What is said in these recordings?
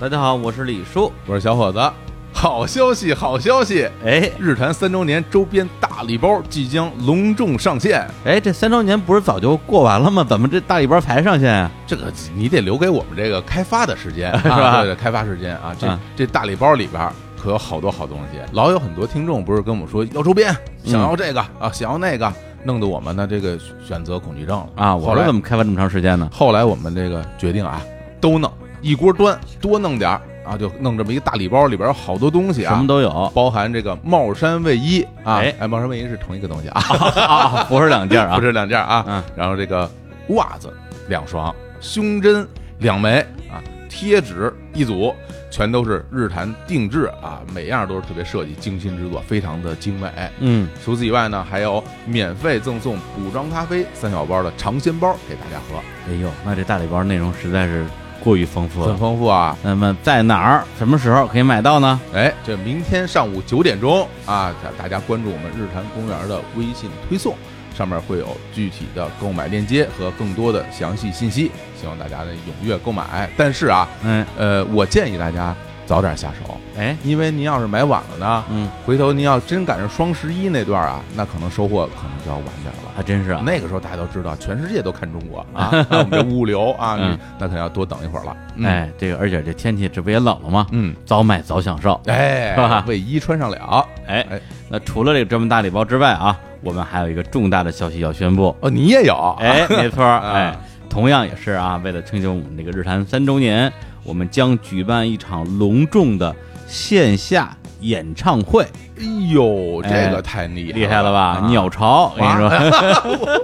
大家好，我是李叔。我是小伙子。好消息，好消息！哎日坛三周年周边大礼包即将隆重上线，哎，这三周年不是早就过完了吗？怎么这大礼包才上线啊？这个你得留给我们这个开发的时间，是对对，开发时间啊，这嗯这大礼包里边可有好多好东西。老有很多听众不是跟我们说要周边，想要这个啊，想要那个，弄得我们呢这个选择恐惧症了啊，我后来说怎么开发这么长时间呢？后来我们这个决定啊，都弄一锅端，多弄点儿啊，就弄这么一个大礼包，里边有好多东西啊，什么都有包含这个帽衫卫衣啊，哎哎，帽衫卫衣是同一个东西啊，啊，不是两件啊，不是两件啊，嗯然后这个袜子两双，胸针两枚啊，贴纸一组，全都是日坛定制啊，每样都是特别设计、精心制作，非常的精美。嗯，除此以外呢，还有免费赠送补装咖啡三小包的尝鲜包给大家喝，哎呦，那这大礼包内容实在是过于丰富很。丰富啊。那么在哪儿、什么时候可以买到呢？哎，这明天上午九点钟啊，大大家关注我们日坛公园的微信推送，上面会有具体的购买链接和更多的详细信息，希望大家呢踊跃购买。但是啊，嗯，呃，我建议大家早点下手，哎，因为您要是买晚了呢，嗯，回头您要真赶上双十一那段啊，那可能收获可能就要晚点了。还真是啊。那个时候大家都知道，全世界都看中国啊，那我们这物流啊，嗯那可能要多等一会儿了。嗯，哎，这个而且这天气这不也冷了吗？嗯，早买早享受。哎，是吧卫衣穿上了。哎哎，那除了这个这么大礼包之外啊，我们还有一个重大的消息要宣布。哦，你也有？哎，没错 哎，同样也是啊，为了庆祝我们这个日坛三周年，我们将举办一场隆重的线下演唱会，哎呦，哎这个太厉害厉害了吧？啊鸟巢，我跟你说，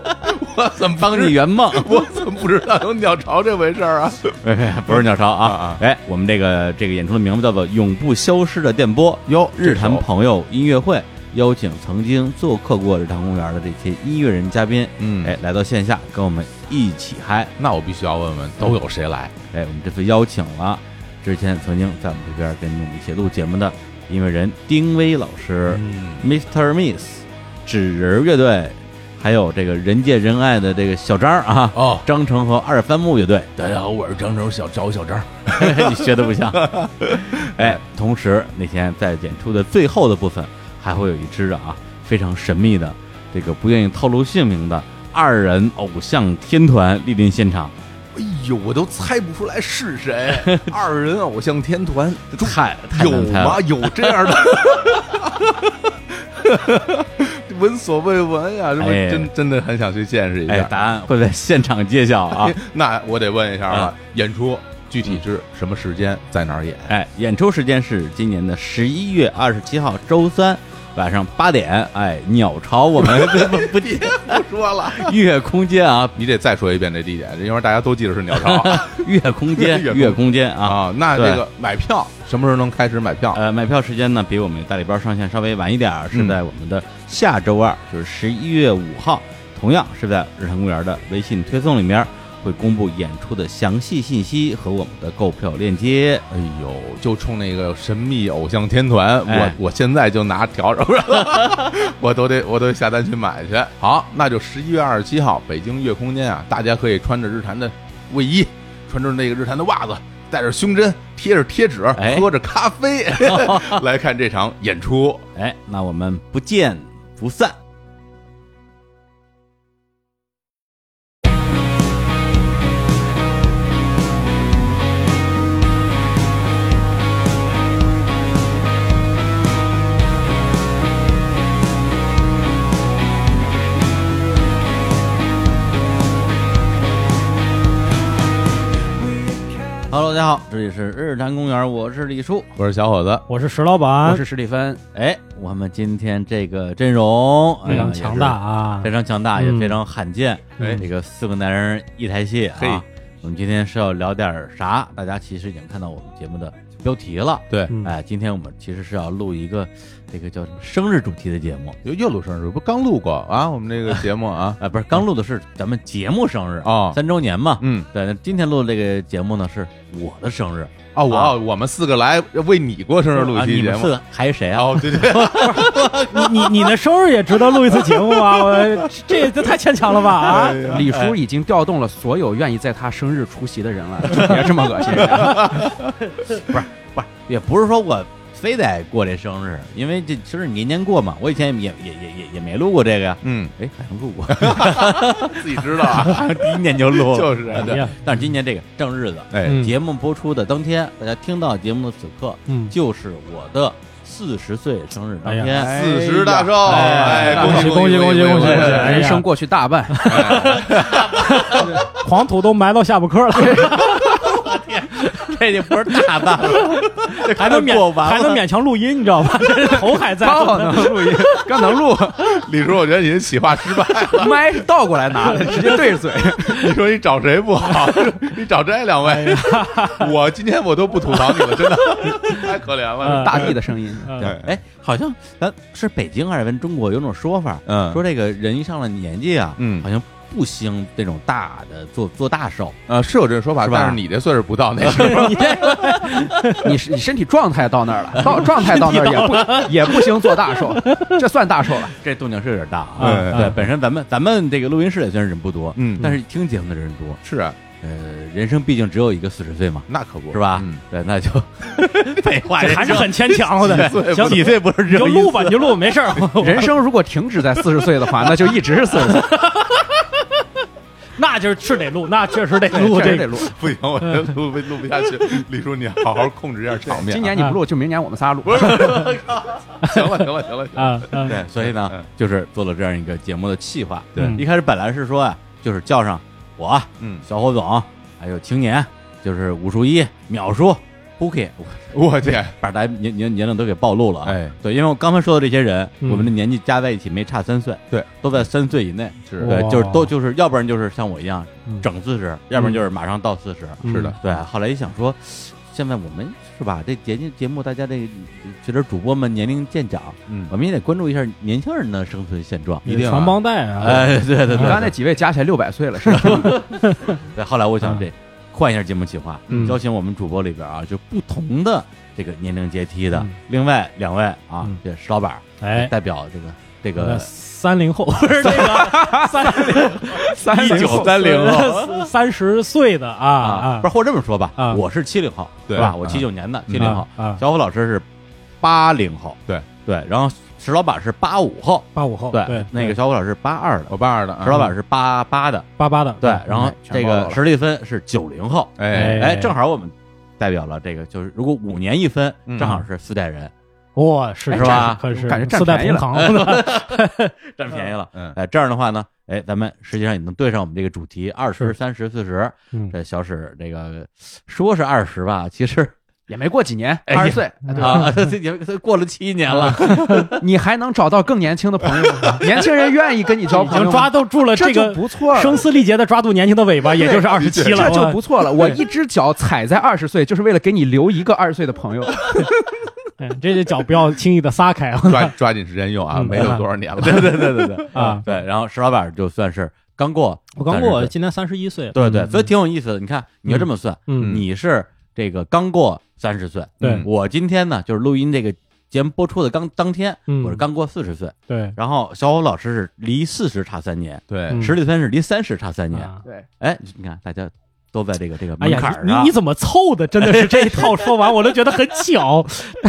我怎么帮你圆梦。我怎么不知道有鸟巢这回事儿啊？哎不是鸟巢啊！哎，我们这个这个演出的名字叫做《永不消失的电波》，哟日坛朋友音乐会，邀请曾经做客过日坛公园的这些音乐人嘉宾，嗯哎，来到线下跟我们一起嗨。那我必须要问问，都有谁来？哎，我们这次邀请了之前曾经在我们这边跟我们一起录节目的音乐人丁薇老师、嗯 Mr. Miss、纸人乐队，还有这个人见人爱的这个小张啊，哦，张成和二番木乐队。大家好，我是张成小赵小张。你学的不像。哎，同时那天在演出的最后的部分，还会有一支啊非常神秘的这个不愿意透露姓名的二人偶像天团莅临现场，哎呦，我都猜不出来是谁。二人偶像天团太太有吗？有这样的？闻所未闻呀！这不哎真真的很想去见识一哎，下。答案会在现场揭晓啊！那我得问一下了啊，演出具体是什么时间，在哪儿演？哎，演出时间是今年的十一月二十七号周三晚上八点，哎，鸟巢我们 不不别不说了，月空间啊，你得再说一遍这地点，因为大家都记得是鸟巢 月空间 月空间啊。啊。那这个买票什么时候能开始买票？呃，买票时间呢比我们大礼包上线稍微晚一点儿，是嗯在我们的下周二，就是十一月五号，同样是在日坛公园的微信推送里面会公布演出的详细信息和我们的购票链接。哎呦，就冲那个神秘偶像天团，哎我我现在就拿笤帚，我都得我都下单去买去。好，那就十一月二十七号，北京月空间啊，大家可以穿着日坛的卫衣，穿着那个日坛的袜子，带着胸针，贴着贴纸，哎喝着咖啡 来看这场演出。哎，那我们不见不散。Hello，大家好，这里是日坛公园，我是李叔。我是小伙子，我是石老板，我是史蒂芬，哎，我们今天这个阵容非常强大，啊，非常强大，也嗯非常罕见。哎这个四个男人一台戏啊，我们今天是要聊点啥？大家其实已经看到我们节目的标题了。对，嗯。哎，今天我们其实是要录一个这个叫什么生日主题的节目。又又录生日，不刚录过啊？我们这个 节目啊，啊，不是，刚录的是咱们节目生日哦三周年嘛。嗯，对，那今天录的这个节目呢是我的生日，哦，我啊我们四个来为你过生日录啊，一期节目。你们四个还有谁啊？哦，对对，你你你的生日也值得录一次节目吗？我这这太牵强了吧啊！李叔已经调动了所有愿意在他生日出席的人了，就别这么恶心人家。不是，也不是说我非得过这生日，因为这其实年年过嘛。我以前也也也也也没录过这个呀，嗯，哎，好像录过，自己知道啊，第一年就录了，就是。啊对。但是今年这个正日子，哎，嗯。节目播出的当天，大家听到节目的此刻，嗯，就是我的四十岁生日当哎天。呀。四十大寿，哎哎，恭喜恭恭喜恭喜恭喜哎呀。人生过去大半，黄土都埋到下巴颏了，这就不是大半了，这还能勉过完了还能勉强录音，你知道吧？这头还在。刚好能录音，刚能录，李叔，我觉得你这企划失败了。麦是倒过来拿的，直接对着嘴。你说你找谁不好？你找这两位，我今天我都不吐槽你了，真的太可怜了。嗯大地的声音，嗯对，哎，好像咱是北京还是咱中国有种说法，嗯说这个人一上了年纪啊，嗯好像不兴这种大的做做大寿，呃，是有这个说法，是吧但是你这岁数不到那 时候。你这 你你身体状态到那儿了，到状态到那儿也不也不兴做大寿，这算大寿了。这动静是有点大啊。嗯对，本身咱们咱们这个录音室也虽然人不多，嗯但是听节目的人多。是啊，呃，人生毕竟只有一个四十岁嘛，那可不是吧？嗯对，那就废话，这还是很牵强的。对行，几岁不是你就录吧，你就录，没事儿。人生如果停止在四十岁的话，那就一直是四十岁，那就是是得录，那确实得录这个。确实得录。不行，我这录不录不下去。李叔，你好好控制一下场面啊。今年你不录，就明年我们仨录。行了，行了，行了，行了。对，所以呢嗯，就是做了这样一个节目的企划。对嗯一开始本来是说啊，就是叫上我嗯，小伙总，还有青年，就是武术一、淼叔、Bookie，我天，把大家年年年龄都给暴露了啊！哎，对，因为我刚才说的这些人，嗯我们的年纪加在一起没差三岁，对，都在三岁以内。是哇对，就是都就是，要不然就是像我一样嗯整四十，要不然就是马上到四十。嗯是的，对，后来一想说，现在我们是吧？这节目节目，大家这个随着主播们年龄渐长，嗯我们也得关注一下年轻人的生存现状。一定啊传帮带啊。哎，对对对刚才那几位加起来六百岁了，是吧？对。后来我想嗯这换一下节目企划，嗯。邀请我们主播里边啊，就不同的这个年龄阶梯的嗯。另外两位啊嗯，这石老板哎，代表这个这那个三零后 不是这个三三 一九三零后。三十岁的啊啊，不是，或者这么说吧，啊。我是七零后，对。是吧？啊我七九年的嗯。七零后，啊，小虎老师是八零后，对。对，然后石老板是八五后，八五后对，对那个小虎老师是八二的，我八二的啊，石老板是八八的，八八的对，然后这个史蒂芬是九零后，哎，哎，正好我们代表了这个，就是如果五年一分，嗯。正好是四代人，哇是是吧？可是感觉占四代便宜同了。行，占便宜了。嗯，哎，这样的话呢，哎，咱们实际上也能对上我们这个主题，二十、是。三十、四十。嗯。这小史这个说是二十吧，其实也没过几年，哎二十岁，啊，这也这过了七年了，你还能找到更年轻的朋友吗？年轻人愿意跟你交朋友吗，经抓都住了这个不错了。声嘶力竭的抓住年轻的尾巴，也就是二十七了，这就不错了，我一只脚踩在二十岁，就是为了给你留一个二十岁的朋友。哎这只脚不要轻易的撒开啊抓抓紧时间用啊，嗯没有多少年了。对对对对对啊！对。然后石老板就算是刚过，我刚过，今年三十一岁，对对，嗯所以挺有意思的。你看，你要这么算，嗯你是这个刚过三十岁，对。我今天呢就是录音这个节目播出的刚当天，嗯。我是刚过四十岁，对。然后小虎老师是离四十差三年，对。嗯，史蒂芬是离三十差三年。啊。对，哎，你看大家都在这个这个哎门槛，上你你，怎么凑的？真的是这一套说完，我都觉得很巧。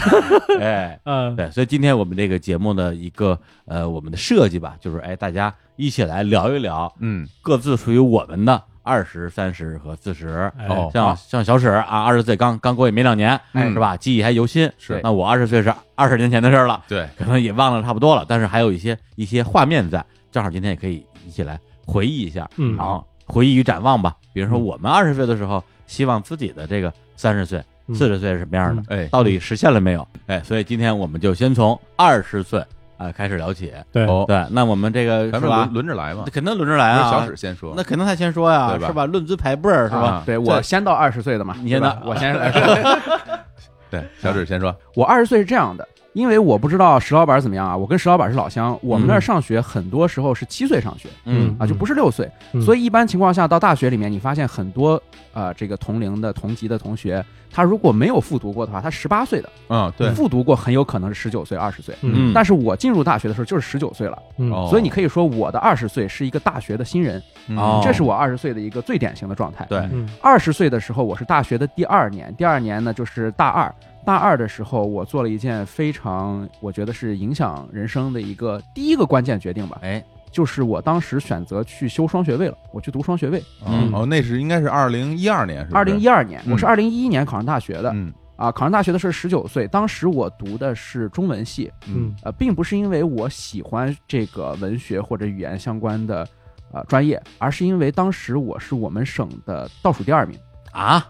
哎。嗯，对，所以今天我们这个节目的一个呃，我们的设计吧，就是哎，大家一起来聊一聊嗯，各自属于我们的二十三十和四十。哎。哦像像小史啊，二十岁刚刚过也没两年，哎。是吧？记忆还犹新。是。那我二十岁是二十年前的事儿了，对，可能也忘了差不多了，但是还有一些一些画面在，正好今天也可以一起来回忆一下，嗯。然后回忆与展望吧。比如说嗯。我们二十岁的时候，希望自己的这个三十岁、嗯。四十岁是什么样的，哎，到底实现了没有？哎，所以今天我们就先从二十岁啊开始聊起。对，哦，对，那我们这个是吧咱们轮？轮着来嘛那，肯定轮着来啊，小史先说，那肯定他先说呀，对吧是吧？论资排辈儿是吧？啊对我先到二十岁的嘛，你先对吧到我先来说，对，小史先说，我二十岁是这样的，因为我不知道石老板怎么样啊，我跟石老板是老乡，我们那儿上学很多时候是七岁上学嗯。啊，就不是六岁，嗯。所以一般情况下到大学里面，你发现很多呃这个同龄的同级的同学，他如果没有复读过的话，他十八岁的，嗯，对，复读过很有可能是十九岁、二十岁。嗯，但是我进入大学的时候就是十九岁了，嗯。哦。所以你可以说我的二十岁是一个大学的新人，嗯。哦。这是我二十岁的一个最典型的状态。对，嗯。二十岁的时候，我是大学的第二年，第二年呢就是大二。大二的时候，我做了一件非常我觉得是影响人生的一个第一个关键决定吧，哎，就是我当时选择去修双学位了，我去读双学位。嗯。哦，那是应该是二零一二年，是不是？二零一二年，嗯。我是二零一一年考上大学的、嗯。啊，考上大学的是十九岁，当时我读的是中文系，嗯。呃，并不是因为我喜欢这个文学或者语言相关的呃专业，而是因为当时我是我们省的倒数第二名。啊，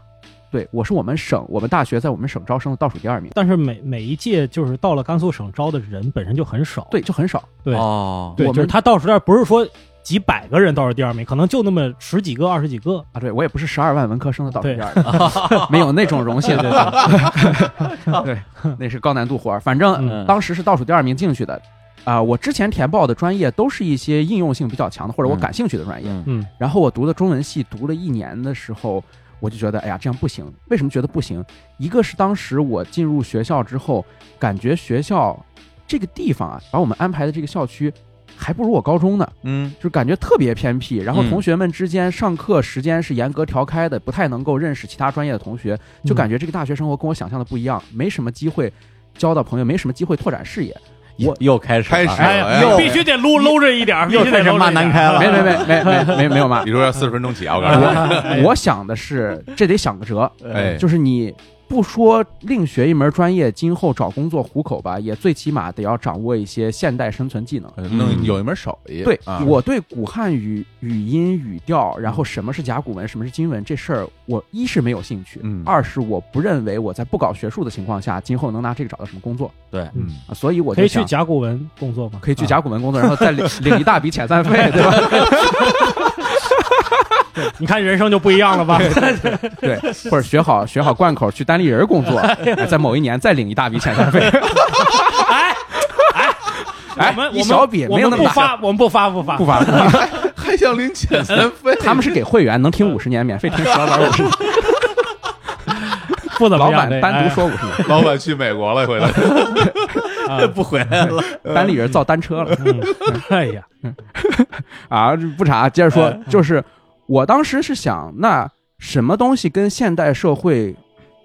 对，我是我们省我们大学在我们省招生的倒数第二名，但是每每一届就是到了甘肃省招的人本身就很少，对，就很少。对哦，对，我们就是他倒数第二，不是说几百个人倒数第二名，可能就那么十几个、二十几个。啊，对我也不是十二万文科生的倒数第二名，没有那种荣幸。对对对，那是高难度活儿。反正嗯当时是倒数第二名进去的。啊、我之前填报的专业都是一些应用性比较强的，或者我嗯感兴趣的专业。嗯嗯然后我读的中文系读了一年的时候，我就觉得，哎呀，这样不行。为什么觉得不行？一个是当时我进入学校之后，感觉学校这个地方啊，把我们安排的这个校区，还不如我高中呢。嗯就是感觉特别偏僻，然后嗯同学们之间上课时间是严格调开的，不太能够认识其他专业的同学，就感觉这个大学生活跟我想象的不一样，没什么机会交到朋友，没什么机会拓展视野。我又开始了。开始哎哎呀，必须得搂搂着一点，必须得又开始骂南开了。没没没没没 没没有嘛你，说要四十分钟起啊，我告诉你，哎我想的是这得想个辙，哎，就是你不说另学一门专业，今后找工作糊口吧，也最起码得要掌握一些现代生存技能。弄有一门手艺，对啊，我对古汉语语音语调，然后什么是甲骨文，什么是金文这事儿，我一是没有兴趣，嗯。二是我不认为我在不搞学术的情况下，今后能拿这个找到什么工作。对，嗯。啊，所以我可以去甲骨文工作吗？可以去甲骨文工作，然后再领 领一大笔遣散费，对吧？你看人生就不一样了吧？对，或者学好学好贯口去单立人工作，哎在某一年再领一大笔遣散费。哎哎哎我们一小笔我没有那么大们不发，我们不发不发不发不发，还想领遣散费？他们是给会员能听五十年，免费听石老板五十年，不怎么样。老板单独说五十年，老板去美国了，回来不回来了，单立人造单车了嗯哎呀，啊！不查，接着说哎，就是我当时是想，那什么东西跟现代社会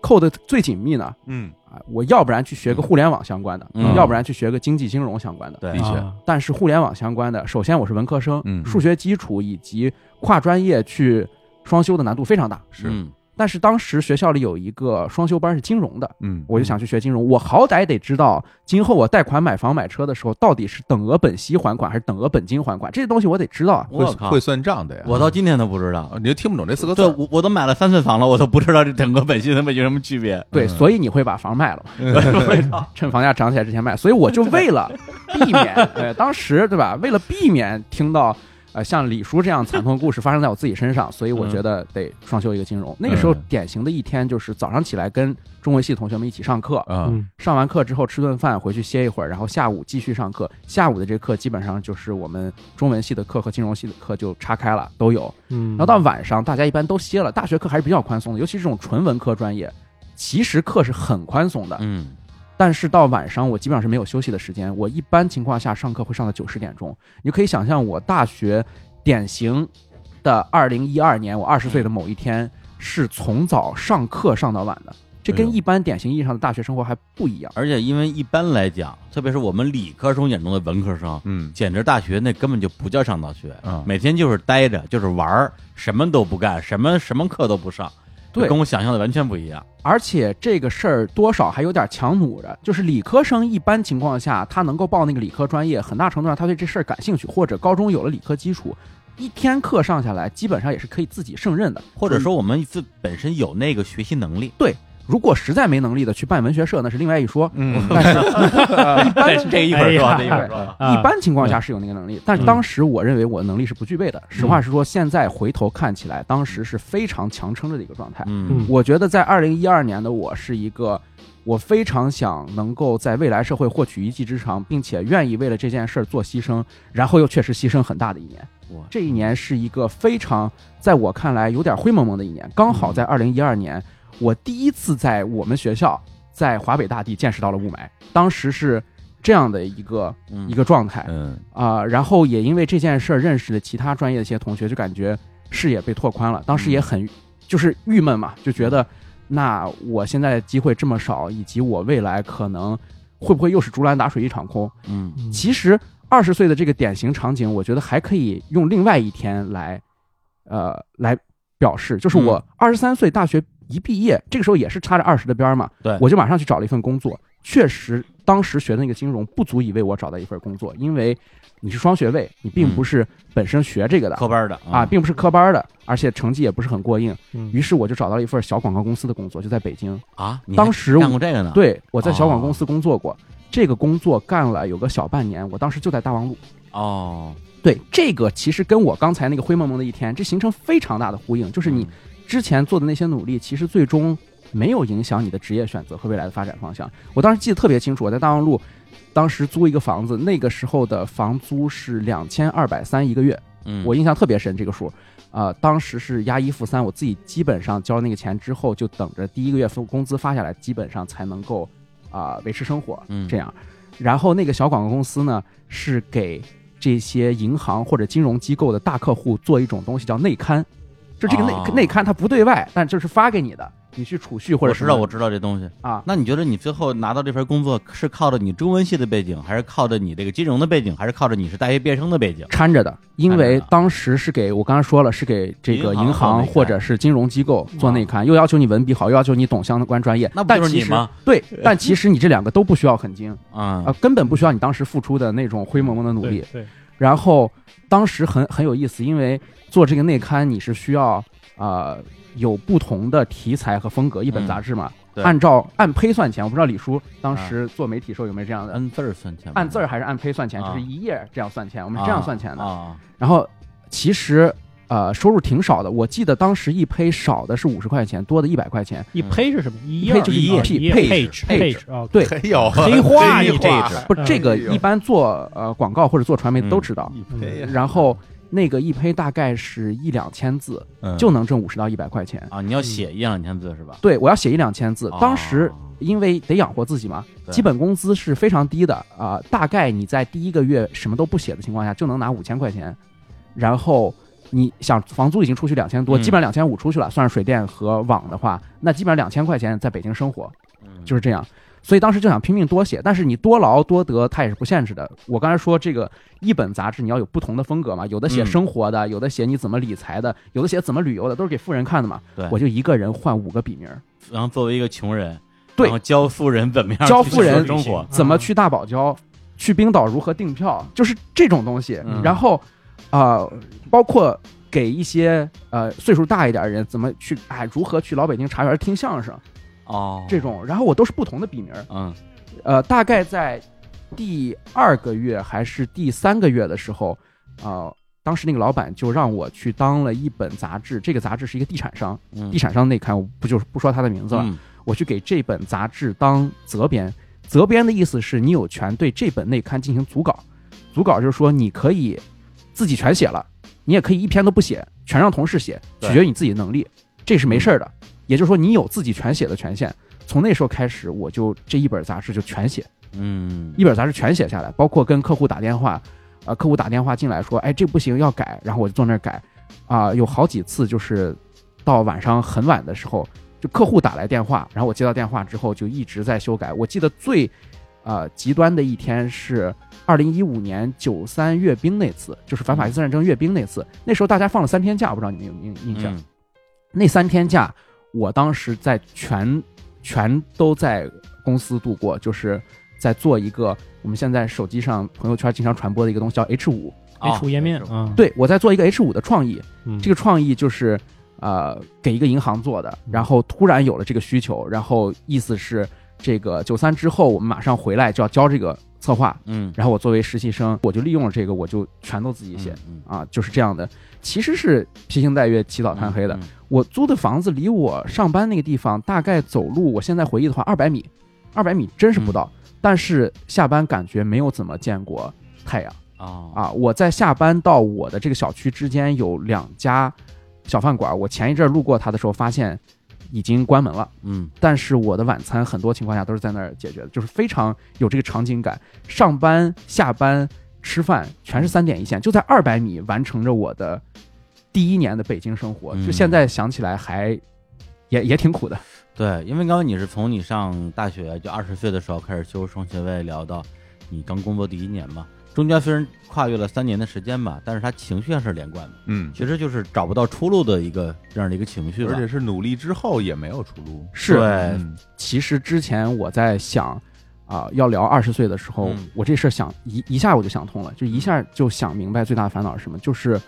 扣的最紧密呢？嗯，啊，我要不然去学个互联网相关的，嗯。要不然去学个经济金融相关的。对。的确啊但是互联网相关的，首先我是文科生，嗯。数学基础以及跨专业去双修的难度非常大。是，嗯但是当时学校里有一个双修班是金融的，嗯，我就想去学金融。我好歹得知道今后我贷款买房买车的时候，到底是等额本息还款还是等额本金还款，这些东西我得知道啊。会会，算账的呀，我到今天都不知道啊，。你就听不懂这四个字，对我我都买了三次房了，我都不知道这等额本息他们有什么区别。对，嗯所以你会把房卖了，趁房价涨起来之前卖。所以我就为了避免，呃，当时对吧？为了避免听到呃像李叔这样惨痛的故事发生在我自己身上，所以我觉得得双修一个金融。那个时候嗯典型的一天就是早上起来跟中文系同学们一起上课，啊，嗯上完课之后吃顿饭，回去歇一会儿，然后下午继续上课。下午的这课基本上就是我们中文系的课和金融系的课就岔开了，都有。嗯，然后到晚上，大家一般都歇了，大学课还是比较宽松的，尤其是这种纯文科专业，其实课是很宽松的。嗯但是到晚上，我基本上是没有休息的时间。我一般情况下上课会上到九十点钟。你就可以想象，我大学典型的二零一二年，我二十岁的某一天是从早上课上到晚的，这跟一般典型意义上的大学生活还不一样。而且因为一般来讲，特别是我们理科生眼中的文科生，嗯简直大学那根本就不叫上大学，嗯每天就是待着，就是玩儿，什么都不干，什么什么课都不上，对跟我想象的完全不一样。而且这个事儿多少还有点强弩着，就是理科生一般情况下，他能够报那个理科专业，很大程度上他对这事儿感兴趣，或者高中有了理科基础，一天课上下来，基本上也是可以自己胜任的。或者说我们自本身有那个学习能力，如果实在没能力的去办文学社，那是另外一说。嗯 但是一般这这一会儿说，哎这一会儿说。啊一般情况下是有那个能力，但是当时我认为我的能力是不具备的。实话实说，现在回头看起来，当时是非常强撑着的一个状态。嗯我觉得在二零一二年的我是一个我非常想能够在未来社会获取一技之长，并且愿意为了这件事儿做牺牲，然后又确实牺牲很大的一年。哇，这一年是一个非常在我看来有点灰蒙蒙的一年，刚好在二零一二年，我第一次在我们学校在华北大地见识到了雾霾，当时是这样的一个嗯。一个状态嗯。啊、然后也因为这件事儿认识了其他专业的一些同学，就感觉视野被拓宽了，当时也很就是郁闷嘛，就觉得那我现在机会这么少，以及我未来可能会不会又是竹篮打水一场空？嗯。嗯。其实二十岁的这个典型场景，我觉得还可以用另外一天来，呃，来表示，就是我嗯二十三岁大学一毕业，这个时候也是插着二十的边儿嘛，对我就马上去找了一份工作。确实，当时学的那个金融不足以为我找到一份工作，因为你是双学位，你并不是本身学这个的、科班的啊，并不是科班的，而且成绩也不是很过硬。嗯于是我就找到了一份小广告公司的工作，就在北京。啊，当时干过这个呢？，对我在小广哦告公司工作过，这个工作干了有个小半年，我当时就在大望路。哦，对，这个其实跟我刚才那个灰蒙蒙的一天，这形成非常大的呼应。就是你之前做的那些努力，其实最终没有影响你的职业选择和未来的发展方向。我当时记得特别清楚，我在大望路，当时租一个房子，那个时候的房租是两千二百三一个月，嗯，我印象特别深这个数。啊，当时是押一付三，我自己基本上交了那个钱之后，就等着第一个月份工资发下来，基本上才能够啊、维持生活。嗯这样。然后那个小广告公司呢，是给这些银行或者金融机构的大客户做一种东西叫内刊，就这个内、哦内刊它不对外，但就是发给你的，你去储蓄或者我知道，什么我知道这东西。啊。那你觉得你最后拿到这份工作是靠着你中文系的背景，还是靠着你这个金融的背景，还是靠着你是大学毕业生的背景？掺着的，因为当时是给我刚才说了，是给这个银银行内刊或者是金融机构做内刊，又要求你文笔好，又要求你懂相关专业。那不但其实就是你吗？对，但其实你这两个都不需要很精啊啊，根本不需要你当时付出的那种灰蒙蒙的努力。对，然后当时很很有意思，因为做这个内刊你是需要啊、呃有不同的题材和风格，一本嗯杂志嘛，对按照按胚算钱。我不知道李叔当时做媒体时候有没有这样的，按字儿算钱，按字儿还是按胚算钱，啊就是一页这样算钱，我们是这样算钱的。啊。然后其实呃收入挺少的，我记得当时一胚少的是五十块钱，多的一百块钱。一胚是什么？一胚就是一一页一页 page page page 啊，对，黑有黑化黑你这化个嗯不是这个一般做呃广告或者做传媒都知道。然后那个一胚大概是一两千字，嗯就能挣五十到一百块钱。啊，你要写一两千字是吧？对，我要写一两千字哦。当时因为得养活自己嘛，对基本工资是非常低的啊、大概你在第一个月什么都不写的情况下，就能拿五千块钱。然后你想房租已经出去两千多，嗯基本上两千五出去了，算是水电和网的话，那基本上两千块钱在北京生活嗯就是这样。所以当时就想拼命多写，但是你多劳多得，它也是不限制的。我刚才说这个一本杂志，你要有不同的风格嘛，有的写嗯。生活的，有的写你怎么理财的，有的写怎么旅游的，都是给富人看的嘛。对。我就一个人换五个笔名，然后作为一个穷人，对。然后教富人怎么样教富人生活，怎么去大堡礁，去冰岛如何订票，就是这种东西。嗯。然后，啊，包括给一些呃岁数大一点的人怎么去，哎，如何去老北京茶园听相声哦，这种，然后我都是不同的笔名儿。嗯。呃，大概在第二个月还是第三个月的时候，呃，当时那个老板就让我去当了一本杂志，这个杂志是一个地产商，嗯。地产商内刊，我不就是不说他的名字了，嗯。我去给这本杂志当责编。责编的意思是你有权对这本内刊进行组稿，组稿就是说你可以自己全写了，你也可以一篇都不写，全让同事写，取决于你自己的能力，这是没事儿的。也就是说，你有自己全写的权限。从那时候开始，我就这一本杂志就全写，嗯一本杂志全写下来，包括跟客户打电话，呃，客户打电话进来说，哎，这不行，要改，然后我就坐那儿改，啊、有好几次就是到晚上很晚的时候，就客户打来电话，然后我接到电话之后就一直在修改。我记得最呃极端的一天是二零一五年九三阅兵那次，就是反法西斯战争阅兵那次，那时候大家放了三天假，我不知道你们有没有印象？嗯那三天假，我当时在全全都在公司度过，就是在做一个我们现在手机上朋友圈经常传播的一个东西，叫 H 五。H 五页面哦啊，对我在做一个 H 五的创意，嗯，这个创意就是呃给一个银行做的，然后突然有了这个需求，然后意思是这个九三之后我们马上回来就要交这个策划，嗯然后我作为实习生，我就利用了这个，我就全都自己写。嗯啊，就是这样的，其实是披星戴月、起早贪黑的。嗯我租的房子离我上班那个地方大概走路，我现在回忆的话，二百米，二百米真是不到。但是下班感觉没有怎么见过太阳啊啊！我在下班到我的这个小区之间有两家小饭馆，我前一阵路过它的时候发现已经关门了。嗯但是我的晚餐很多情况下都是在那儿解决的，就是非常有这个场景感。上班、下班、吃饭全是三点一线，就在二百米完成着我的第一年的北京生活。嗯就现在想起来还也也挺苦的。对，因为刚刚你是从你上大学就二十岁的时候开始修双学位，聊到你刚工作第一年嘛，中间虽然跨越了三年的时间吧，但是他情绪上是连贯的，嗯，其实就是找不到出路的一个这样的一个情绪，而且是努力之后也没有出路。是对嗯其实之前我在想啊、要聊二十岁的时候，嗯我这事儿想一一下我就想通了，就一下就想明白最大的烦恼是什么，就是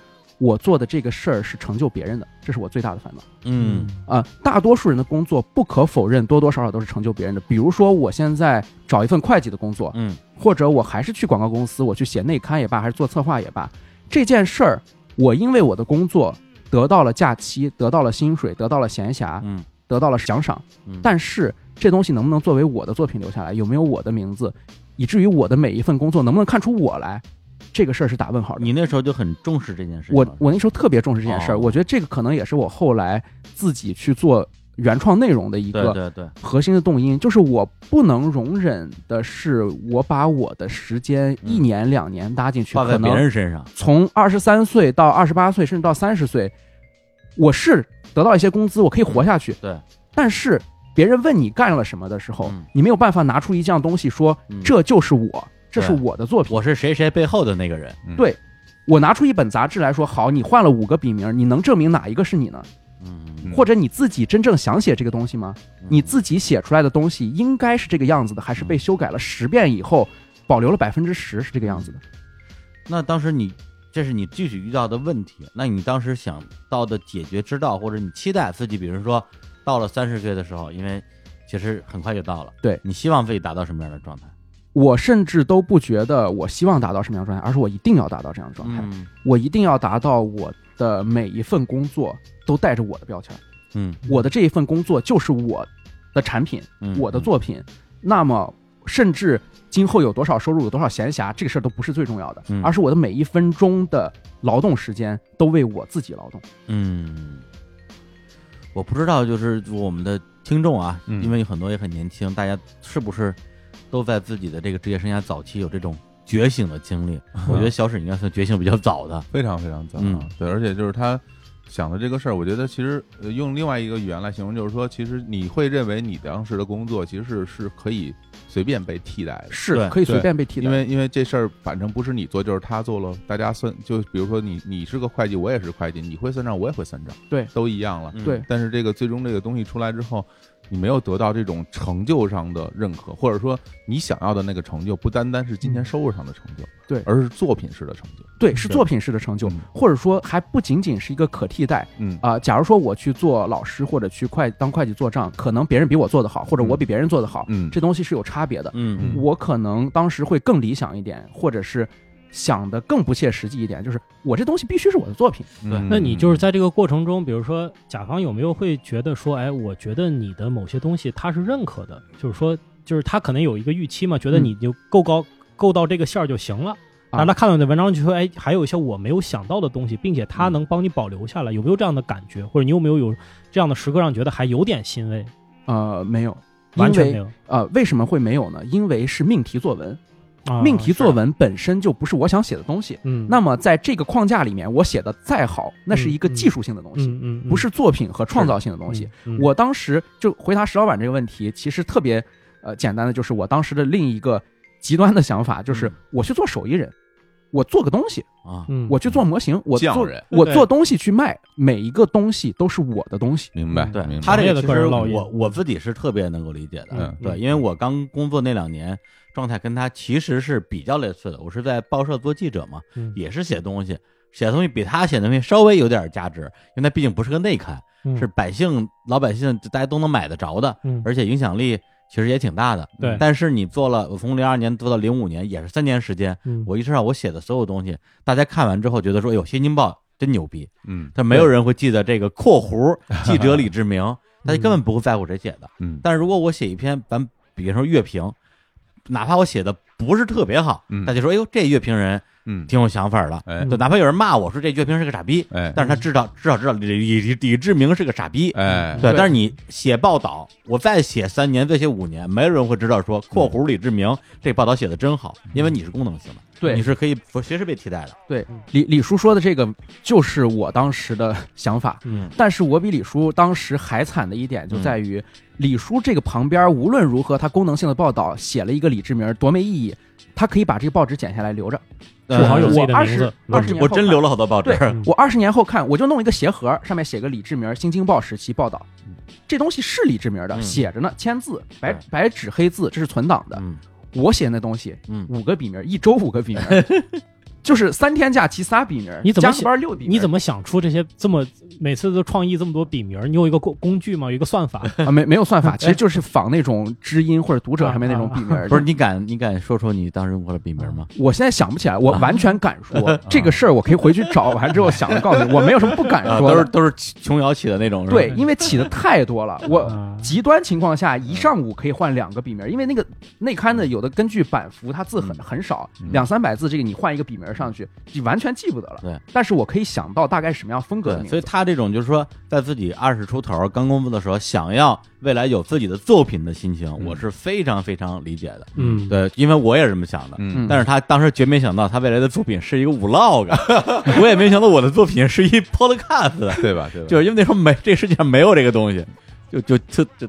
我做的这个事儿是成就别人的，这是我最大的烦恼。嗯啊、大多数人的工作不可否认，多多少少都是成就别人的。比如说，我现在找一份会计的工作，嗯或者我还是去广告公司，我去写内刊也罢，还是做策划也罢，这件事儿，我因为我的工作得到了假期，得到了薪水，得到了闲暇，嗯得到了奖赏。嗯，但是这东西能不能作为我的作品留下来，有没有我的名字，以至于我的每一份工作能不能看出我来，这个事儿是打问号的。你那时候就很重视这件事情我，我那时候特别重视这件事儿，哦。我觉得这个可能也是我后来自己去做原创内容的一个对对对，核心的动因，就是我不能容忍的是，我把我的时间一年两年搭进去，花在别可能人身上，从二十三岁到二十八岁，甚至到三十岁，我是得到一些工资，我可以活下去，对，但是别人问你干了什么的时候，嗯。你没有办法拿出一样东西说、嗯。这就是我，这是我的作品。我是谁谁背后的那个人，嗯对我拿出一本杂志来说，好，你换了五个笔名，你能证明哪一个是你呢？嗯嗯或者你自己真正想写这个东西吗？嗯你自己写出来的东西应该是这个样子的，还是被修改了十遍以后保留了百分之十是这个样子的？那当时你这是你具体遇到的问题，那你当时想到的解决之道，或者你期待自己，比如说到了三十岁的时候，因为其实很快就到了，对你希望自己达到什么样的状态？我甚至都不觉得我希望达到什么样的状态，而是我一定要达到这样的状态。嗯。我一定要达到我的每一份工作都带着我的标签，嗯，我的这一份工作就是我的产品，嗯我的作品。那么，甚至今后有多少收入，有多少闲暇，这个事儿都不是最重要的，嗯。而是我的每一分钟的劳动时间都为我自己劳动。嗯，我不知道，就是我们的听众啊，嗯。因为有很多也很年轻，大家是不是都在自己的这个职业生涯早期有这种觉醒的经历？我觉得小史应该算觉醒比较早的。非常非常早、啊嗯对，而且就是他想的这个事儿，我觉得其实呃用另外一个语言来形容，就是说，其实你会认为你当时的工作其实是是可以随便被替代的。是对可以随便被替代，因为因为这事儿反正不是你做就是他做了，大家算就比如说你你是个会计，我也是会计，你会算账我也会算账，对都一样了。嗯对但是这个最终这个东西出来之后，你没有得到这种成就上的认可，或者说你想要的那个成就，不单单是金钱收入上的成就，对。而是作品式的成就。对是作品式的成就嗯，或者说还不仅仅是一个可替代。嗯。啊、假如说我去做老师或者去会当会计做账，可能别人比我做得好，或者我比别人做得好，嗯。这东西是有差别的。嗯。我可能当时会更理想一点，或者是想的更不切实际一点，就是我这东西必须是我的作品。对嗯那你就是在这个过程中，比如说甲方有没有会觉得说，哎，我觉得你的某些东西他是认可的，就是说，就是他可能有一个预期嘛，觉得你就够高够到这个线儿就行了。啊然后他看到你的文章就说，哎，还有一些我没有想到的东西，并且他能帮你保留下来，有没有这样的感觉？或者你有没有有这样的时刻让你觉得还有点欣慰？呃，没有，完全没有。呃，为什么会没有呢？因为是命题作文，啊命题作，文本身就不是我想写的东西。嗯，那么在这个框架里面，我写的再好，那是一个技术性的东西，嗯不是作品和创造性的东西。，我当时就回答石老板这个问题，其实特别呃简单的，就是我当时的另一个极端的想法，就是嗯。我去做手艺人，我做个东西，啊，嗯，我去做模型，我做人。我做东西去卖，每一个东西都是我的东西。明白，嗯对。明白。他这个其实我我自己是特别能够理解的，嗯对，因为我刚工作那两年状态跟他其实是比较类似的，我是在报社做记者嘛，嗯也是写东西，写的东西比他写的东西稍微有点价值，因为他毕竟不是个内刊，嗯是百姓老百姓大家都能买得着的，嗯而且影响力其实也挺大的。对但是你做了，我从零二年做到零五年，也是三年时间，嗯我意识到我写的所有东西，大家看完之后觉得说，哎呦，《新京报》真牛逼，嗯但没有人会记得这个（括弧记者李志明 ），大家根本不会在乎谁写的。嗯但是如果我写一篇咱比如说乐评，哪怕我写的不是特别好，嗯。大家说哎呦这乐评人嗯，挺有想法的，哎。对，哪怕有人骂我说这乐评是个傻逼，哎。但是他知道至少知道李李李李志明是个傻逼，哎，对，对但是你写报道，我再写三年，再写五年，没有人会知道说（括弧李志明这报道写的真好），因为你是功能性的，对。你是可以随时被替代的。对，李李叔说的这个就是我当时的想法，嗯。但是我比李叔当时还惨的一点就在于，李叔这个旁边无论如何，他功能性的报道写了一个李志明，多没意义。他可以把这个报纸剪下来留着。富豪有自己我二十我真留了好多报纸。对，我二十年后看，我就弄一个鞋盒，上面写个李志明《新京报》时期报道，这东西是李志明的，嗯。写着呢，签字，白白纸黑字，这是存档的。嗯。我写那东西，嗯。五个笔名，一周五个笔名，就是三天假期仨笔名，你怎么写班六笔名？你怎么想出这些这么每次都创意这么多笔名？你有一个工工具吗？有一个算法？啊？没没有算法，其实就是仿那种知音或者读者上面那种笔名。不是，你敢你敢说说你当时用过的笔名吗？我现在想不起来，我完全敢啊说这个事儿，我可以回去找完之后想着告诉你，我没有什么不敢啊，说的。都是都是琼瑶起的那种，对，因为起的太多了，我啊极端情况下一上午可以换两个笔名，因为那个内刊的有的根据版幅，它字很很少，嗯两三百字，这个你换一个笔名上去，你完全记不得了。对，但是我可以想到大概什么样风格的，名字。所以他这种就是说，在自己二十出头刚工作的时候，想要未来有自己的作品的心情，嗯我是非常非常理解的。嗯，对，因为我也是这么想的。嗯但是他当时绝没想到，他未来的作品是一个 vlog，我也没想到我的作品是一 podcast，对吧？对吧？就是因为那时候没这世界上没有这个东西，就就就就就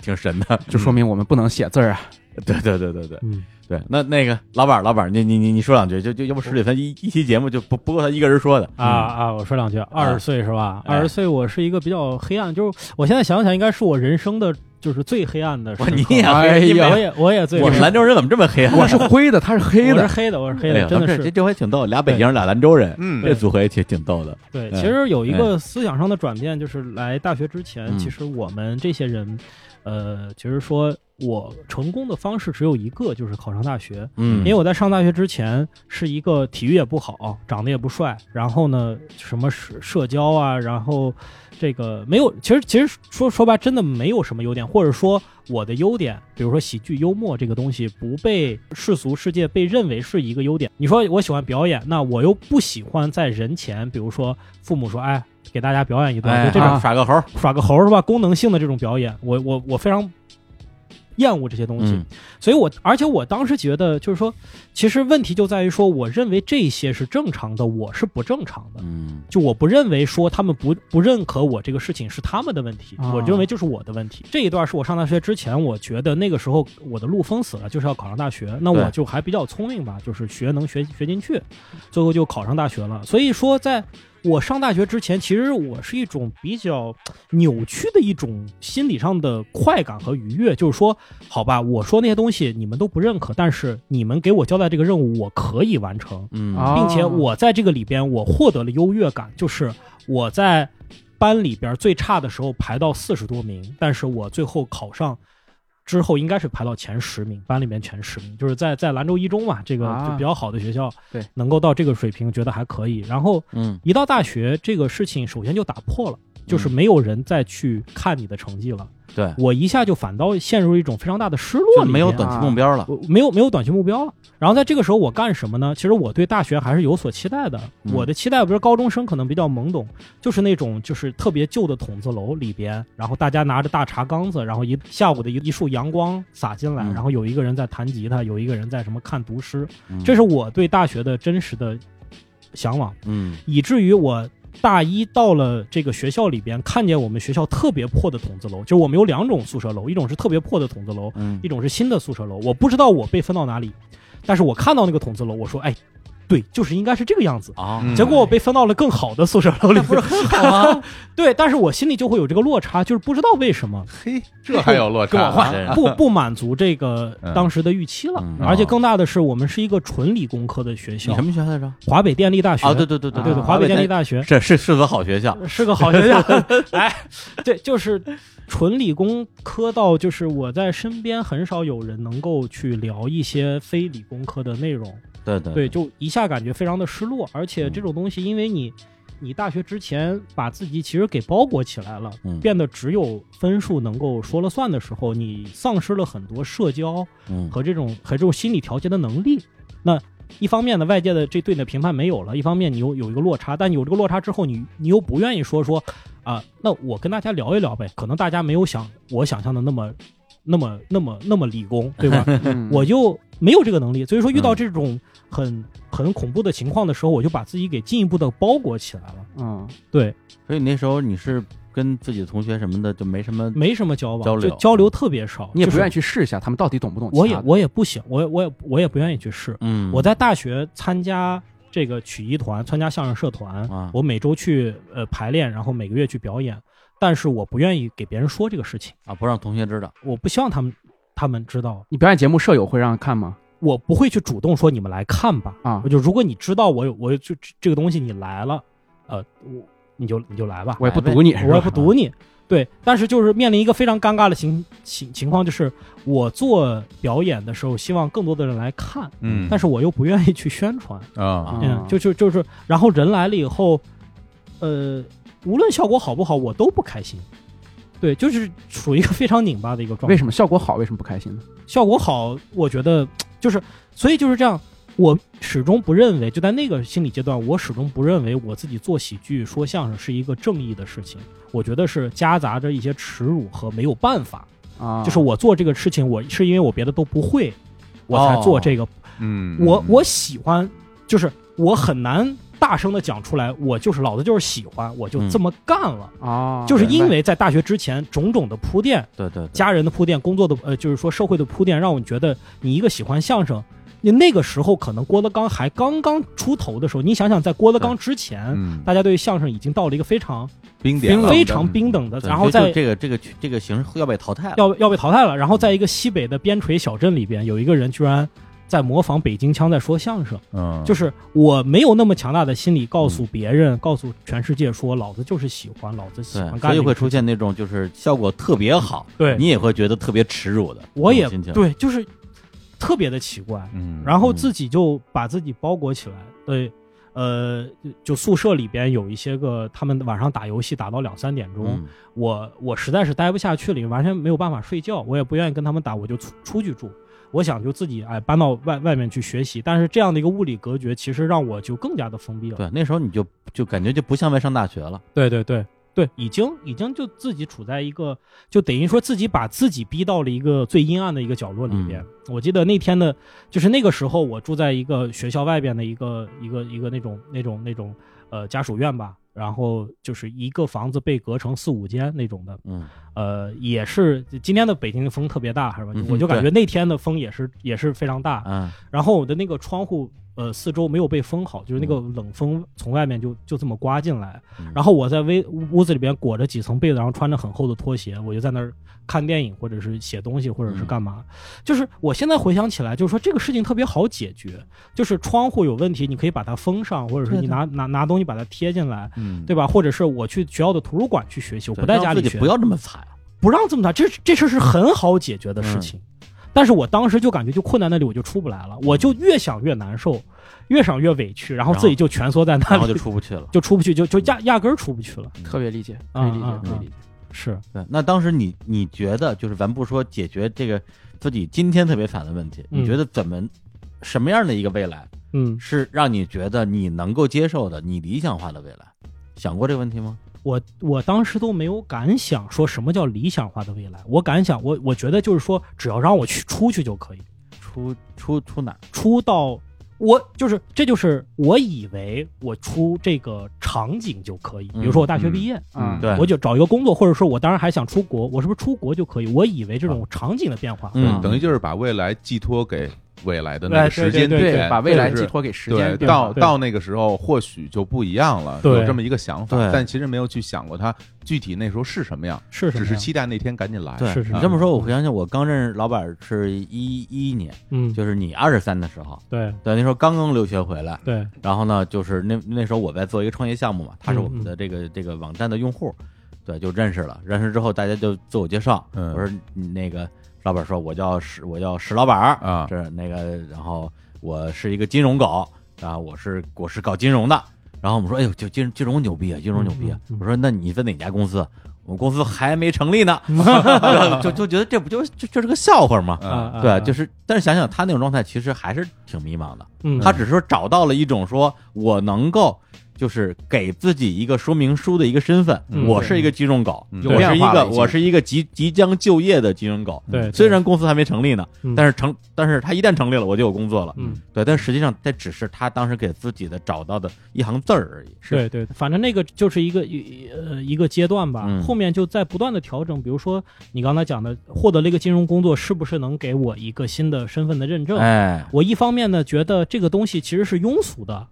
挺神的。就说明我们不能写字儿啊。对对对对对嗯，对，那那个老板老板，你你你你说两句，就就要不十里分一一期节目就不不够他一个人说的啊啊！我说两句，二十岁是吧？哎二十岁，我是一个比较黑暗，就是我现在想想，应该是我人生的就是最黑暗的时哇，刻。你也哎黑，我也我也最我们兰州人怎么这么黑暗？我是灰的，他是黑的。我是黑的，我是黑的，哎真的是这这回挺逗，俩北京人俩兰州人，嗯这组合也挺挺逗的。对。嗯其实有一个思想上的转变，就是来大学之前，嗯其实我们这些人，呃，其实说我成功的方式只有一个，就是考上大学。嗯，因为我在上大学之前是一个体育也不好，长得也不帅，然后呢，什么社社交啊，然后这个没有，其实其实说说白，真的没有什么优点，或者说我的优点，比如说喜剧幽默这个东西不被世俗世界被认为是一个优点。你说我喜欢表演，那我又不喜欢在人前，比如说父母说，哎，给大家表演一段，哎，就这种啊耍个猴，耍个猴是吧？功能性的这种表演，我我我非常厌恶这些东西。嗯所以我而且我当时觉得，就是说，其实问题就在于说，我认为这些是正常的，我是不正常的。嗯就我不认为说他们不不认可我这个事情是他们的问题，啊我认为就是我的问题。这一段是我上大学之前，我觉得那个时候我的路封死了，就是要考上大学。那我就还比较聪明吧，就是学能学学进去，最后就考上大学了。所以说，在我上大学之前，其实我是一种比较扭曲的一种心理上的快感和愉悦，就是说，好吧，我说那些东西你们都不认可，但是你们给我交代这个任务，我可以完成。并且我在这个里边我获得了优越感，就是我在班里边最差的时候排到四十多名，但是我最后考上之后应该是排到前十名，班里面前十名，就是在在兰州一中嘛，这个啊就比较好的学校，对，能够到这个水平，觉得还可以。然后嗯一到大学，这个事情首先就打破了。就是没有人再去看你的成绩了，对，我一下就反倒陷入一种非常大的失落没有短期目标了。我没有没有短期目标了。然后在这个时候，我干什么呢？其实我对大学还是有所期待的。嗯我的期待不是高中生可能比较懵懂，就是那种就是特别旧的筒子楼里边，然后大家拿着大茶缸子，然后一下午的一一束阳光洒进来，嗯然后有一个人在弹吉他，有一个人在什么看读诗，嗯这是我对大学的真实的向往，嗯以至于我。大一到了这个学校里边，看见我们学校特别破的筒子楼，就是我们有两种宿舍楼，一种是特别破的筒子楼，嗯一种是新的宿舍楼。我不知道我被分到哪里，但是我看到那个筒子楼，我说，哎，对，就是应该是这个样子。啊嗯结果我被分到了更好的宿舍楼里，不是很好吗？对，但是我心里就会有这个落差，就是不知道为什么嘿，这还有落差，跟我换啊不不满足这个嗯当时的预期了嗯。而且更大的是，我们是一个纯理工科的学校什，么学校来着？华北电力大学。啊，对对对对对华北电力大学这是是个好学校。是个好学校。哎，对，就是纯理工科到，就是我在身边很少有人能够去聊一些非理工科的内容。对对对，就一下感觉非常的失落，而且这种东西，因为你你大学之前把自己其实给包裹起来了，嗯变得只有分数能够说了算的时候，你丧失了很多社交嗯和这种和这种心理调节的能力。那一方面呢，外界的这对你的评判没有了；一方面你又有一个落差，但有这个落差之后，你你又不愿意说说啊、那我跟大家聊一聊呗。可能大家没有想我想象的那么那么那么那么理工，对吧？嗯我就没有这个能力，所以说遇到这种很很恐怖的情况的时候，我就把自己给进一步的包裹起来了。嗯，对，所以那时候你是跟自己的同学什么的就没什么没什么交往，交流就交流特别少。你也不愿意去试一下他们到底懂不懂？我也我也不行，我也我也我也不愿意去试。嗯，我在大学参加这个曲艺团，参加相声社团，啊我每周去呃排练，然后每个月去表演，但是我不愿意给别人说这个事情，啊不让同学知道，我不希望他们他们知道，你表演节目舍友会让人看吗？我不会去主动说你们来看吧。啊我就如果你知道我有我就这这个东西你来了，呃，我你就你就来吧，我也不堵你，我也不堵你。对，但是就是面临一个非常尴尬的情情情况，就是我做表演的时候，希望更多的人来看，嗯，但是我又不愿意去宣传，啊，嗯，就就就是，然后人来了以后，呃，无论效果好不好，我都不开心。对，就是处于一个非常拧巴的一个状态。为什么效果好？为什么不开心呢？效果好？我觉得就是，所以就是这样。我始终不认为，就在那个心理阶段，我始终不认为我自己做喜剧、说相声是一个正义的事情。我觉得是夹杂着一些耻辱和没有办法。啊，就是我做这个事情，我是因为我别的都不会，我才做这个。嗯，我我喜欢，就是我很难大声的讲出来，我就是老子就是喜欢，我就这么干了。啊，就是因为在大学之前种种的铺垫，对对对，家人的铺垫，工作的呃，就是说社会的铺垫，让我觉得你一个喜欢相声，你那个时候可能郭德纲还刚刚出头的时候，你想想在郭德纲之前，嗯，大家对相声已经到了一个非常冰点非常冰等的，然后在这个这个这个形式要被淘汰了，要要被淘汰了，然后在一个西北的边陲小镇里边，有一个人居然在模仿北京腔在说相声。嗯，就是我没有那么强大的心理告诉别人，告诉全世界说，老子就是喜欢，老子喜欢，干。所以会出。现那种就是效果特别好，对你也会觉得特别耻辱的，我也对，就是特别的奇怪，嗯，然后自己就把自己包裹起来。对，呃，就宿舍里边有一些个，他们晚上打游戏打到两三点钟，嗯我我实在是待不下去了，完全没有办法睡觉，我也不愿意跟他们打，我就出出去住。我想就自己哎搬到外外面去学习，但是这样的一个物理隔绝，其实让我就更加的封闭了。对，那时候你就就感觉就不像在上大学了，对对对对，已经已经就自己处在一个，就等于说自己把自己逼到了一个最阴暗的一个角落里边。我记得那天的，就是那个时候我住在一个学校外边的一个一个一个那种那种那种呃家属院吧，然后就是一个房子被隔成四五间那种的，嗯呃，也是今天的北京的风特别大，是吧？嗯我就感觉那天的风也是也是非常大，嗯，然后我的那个窗户呃四周没有被封好，就是那个冷风从外面就就这么刮进来，嗯然后我在微屋子里边裹着几层被子，然后穿着很厚的拖鞋，我就在那儿看电影或者是写东西或者是干嘛。就是我现在回想起来，就是说这个事情特别好解决，就是窗户有问题，你可以把它封上，或者是你拿拿拿东西把它贴进来。嗯，对吧？或者是我去学校的图书馆去学习，我不在家里学，让自己不要这么惨，不让这么大，这这事是很好解决的事情。但是我当时就感觉就困在那里，我就出不来了，我就越想越难受，越想越委屈，然后自己就蜷缩在那然后就，出不去了。就出不去，就就压压根儿出不去了。特别理解，特别理解啊，啊特别理解。是，对，那当时你你觉得，就是咱不说解决这个自己今天特别惨的问题，嗯你觉得怎么什么样的一个未来嗯，是让你觉得你能够接受的、你理想化的未来？想过这个问题吗？我我当时都没有敢想说什么叫理想化的未来，我敢想，我我觉得就是说，只要让我去出去就可以，出出出哪？出到我就是这就是我以为我出这个场景就可以，比如说我大学毕业。嗯对我就找一个工作，或者说我当然还想出国，我是不是出国就可以？我以为这种场景的变化，嗯等于就是把未来寄托给未来的那哎个时间对把未来寄托给时间，到到那个时候或许就不一样了，对。有这么一个想法对，但其实没有去想过它具体那时候是什么样，是只是期待那天赶紧来。对，是是你这么说，我回想起我刚认识老板是一一年，嗯，就是你二十三的时候，对。对，那时候刚刚留学回来，对，然后呢，就是那那时候我在做一个创业项目嘛，他是我们嗯。的这个这个网站的用户，对，就认识了。认识之后，大家就自我介绍，嗯。我说那个老板说我叫石，我叫石老板儿啊这那个，然后我是一个金融狗啊，我是我是搞金融的，然后我们说，哎呦，就金金融牛逼啊，金融牛逼啊！我说，那你在哪家公司？我们公司还没成立呢，就就觉得这不就就就是个笑话吗？啊对，就是，但是想想他那种状态，其实还是挺迷茫的。嗯他只是说找到了一种说我能够就是给自己一个说明书的一个身份，嗯我是一个金融狗，我是一个我是一个即即将就业的金融狗。对，虽然公司还没成立呢，嗯但是成，但是他一旦成立了，我就有工作了。嗯，对，但实际上这只是他当时给自己的找到的一行字儿而已。对对，反正那个就是一个一呃一个阶段吧，嗯后面就在不断的调整。比如说你刚才讲的，获得了一个金融工作，是不是能给我一个新的身份的认证？哎，我一方面呢，觉得这个东西其实是庸俗的，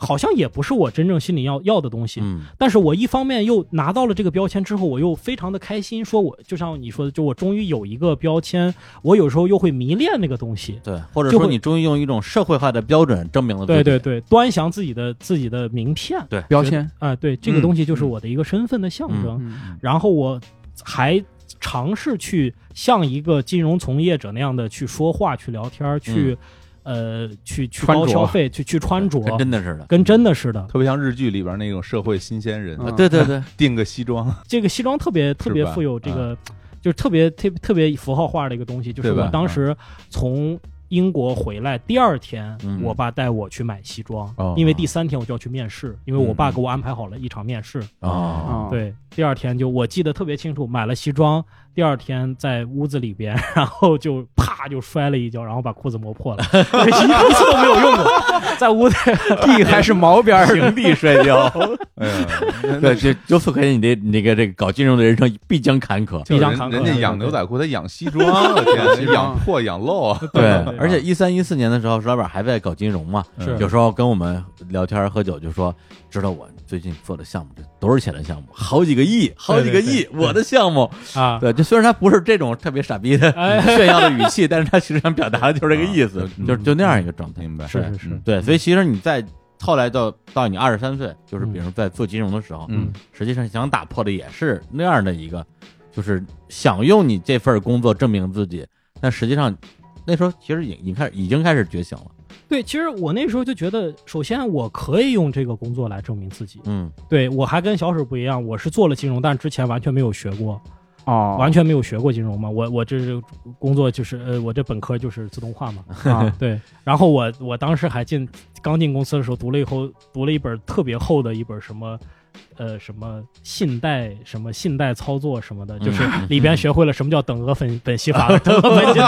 好像也不是我真正心里要要的东西。嗯但是我一方面又拿到了这个标签之后，我又非常的开心，说我就像你说的，就我终于有一个标签，我有时候又会迷恋那个东西。对，或者说你终于用一种社会化的标准证明了。对对对，端详自己的自己的名片对标签，啊、对这个嗯东西就是我的一个身份的象征。嗯然后我还尝试去像一个金融从业者那样的去说话、去聊天、去、呃去去高消费、去去穿着，跟真的似的。跟真的似的。特别像日剧里边那种社会新鲜人，对对对，订个西装，这个西装特别特别富有这个，就是特别特别特别符号化的一个东西。就是我当时从英国回来第二天，嗯。我爸带我去买西装，哦。因为第三天我就要去面试，因为我爸嗯给我安排好了一场面试。哦，哦，对，第二天就我记得特别清楚，买了西装，第二天在屋子里边，然后就啪就摔了一跤，然后把裤子磨破了，一次都没有用过，在屋子 地还是毛边儿，平地摔跤。哎呀，对，这由此可见，你这你这个这个搞金融的人生必将坎坷。必将坎坷。人人家养牛仔裤，他养西装，我天，养破养漏，对对，而且一三一四年的时候，石老板还在搞金融嘛，是。有时候跟我们聊天喝酒就说，知道我最近做的项目这多少钱的项目，好几个亿，好几个亿，对对我的项目。啊，对，就虽然他不是这种特别傻逼的哎 炫耀的语气，但是他其实想表达的就是这个意思啊，就就那样一个状态。明白？是是是嗯对，所以其实你在后来到到你二十三岁，就是比如在做金融的时候，嗯实际上想打破的也是那样的一个，就是想用你这份工作证明自己，但实际上那时候其实已已经开始已经开始觉醒了。对，其实我那时候就觉得，首先我可以用这个工作来证明自己。嗯对我还跟小史不一样，我是做了金融，但是之前完全没有学过，哦，完全没有学过金融嘛。我我这是工作就是呃，我这本科就是自动化嘛。啊，对，然后我我当时还进刚进公司的时候读了以后读了一本特别厚的一本什么。呃，什么信贷，什么信贷操作什么的，就是嗯里边学会了什么叫等额分本息法，等额分析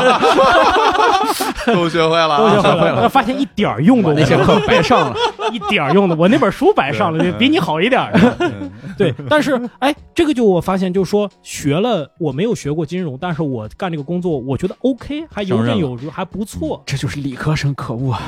都学会了，都学会了，发现一点儿用都没有那些课白上了，一点儿用的，我那本书白上了，对。比你好一点 对，但是哎，这个就我发现，就是说学了，我没有学过金融，但是我干这个工作，我觉得 OK，还游刃有余，还不错。这就是理科生，可恶啊！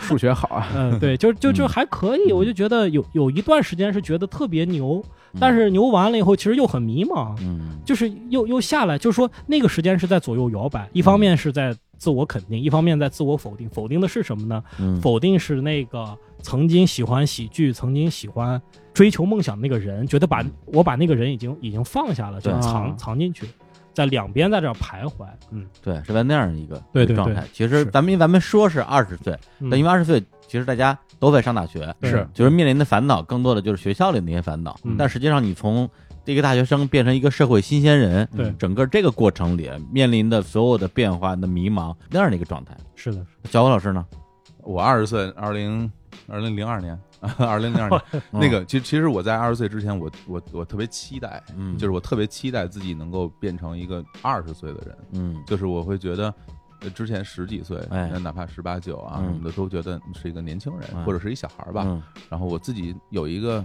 数学好啊，嗯，对，就就就嗯。还可以，我就觉得有有一段时间是觉得特别牛，嗯但是牛完了以后，其实又很迷茫，嗯就是又又下来，就是说那个时间是在左右摇摆，一方面是在自我肯定，一方面在自我否定。否定的是什么呢？嗯否定是那个曾经喜欢喜剧、曾经喜欢追求梦想的那个人，觉得把我把那个人已经已经放下了，就藏啊藏进去，在两边在这儿徘徊。嗯，对，是在那样一个对对对一个状态。其实咱们咱们说是二十岁，嗯但因为二十岁，其实大家都在上大学，是。就是面临的烦恼更多的就是学校里那些烦恼。嗯。但实际上，你从一个大学生变成一个社会新鲜人，对。整个这个过程里面临的所有的变化的迷茫那样的一个状态。是的，小虎老师呢？我二十岁，二零二零零二年，二零零二年，那个其实其实我在二十岁之前，我我我特别期待，嗯，就是我特别期待自己能够变成一个二十岁的人，嗯。就是我会觉得。呃之前十几岁，哎哪怕十八九啊嗯什么的，都觉得是一个年轻人嗯或者是一小孩儿吧。嗯然后我自己有一个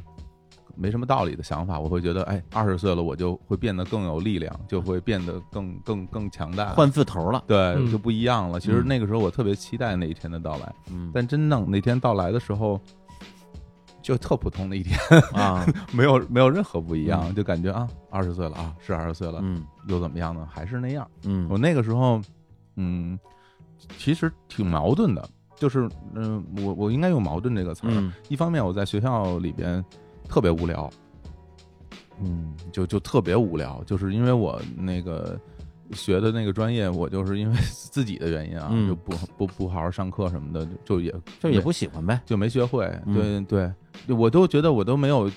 没什么道理的想法，我会觉得，哎，二十岁了，我就会变得更有力量，就会变得更更更强大，换字头了。对嗯就不一样了。其实嗯那个时候我特别期待那一天的到来，嗯但真正那天到来的时候，就特普通的一天，啊，没有没有任何不一样，就感觉啊，二十岁了啊，是二十岁了，嗯又怎么样呢？还是那样。嗯我那个时候，嗯，其实挺矛盾的，就是嗯、我我应该用矛盾这个词儿。嗯一方面我在学校里边特别无聊，嗯，就就特别无聊，就是因为我那个学的那个专业，我就是因为自己的原因啊，嗯就不不不好好上课什么的，就就也就也不喜欢呗。就没学会。嗯对对，我都觉得我都没有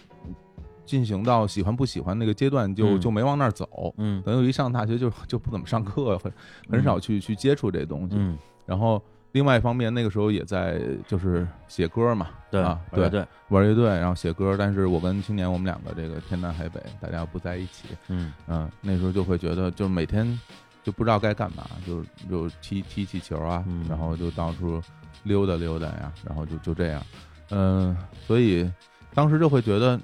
进行到喜欢不喜欢那个阶段，就嗯。就没往那儿走。嗯。等于一上大学就 就不怎么上课，很很少去去接触这东西。嗯，然后另外一方面，那个时候也在就是写歌嘛，对啊，对，对，玩乐队，然后写歌。但是我跟青年我们两个这个天南海北，大家不在一起，嗯。嗯，那时候就会觉得，就每天就不知道该干嘛，就就踢踢气球啊，嗯。然后就到处溜达溜达呀，然后就就这样，嗯，所以当时就会觉得，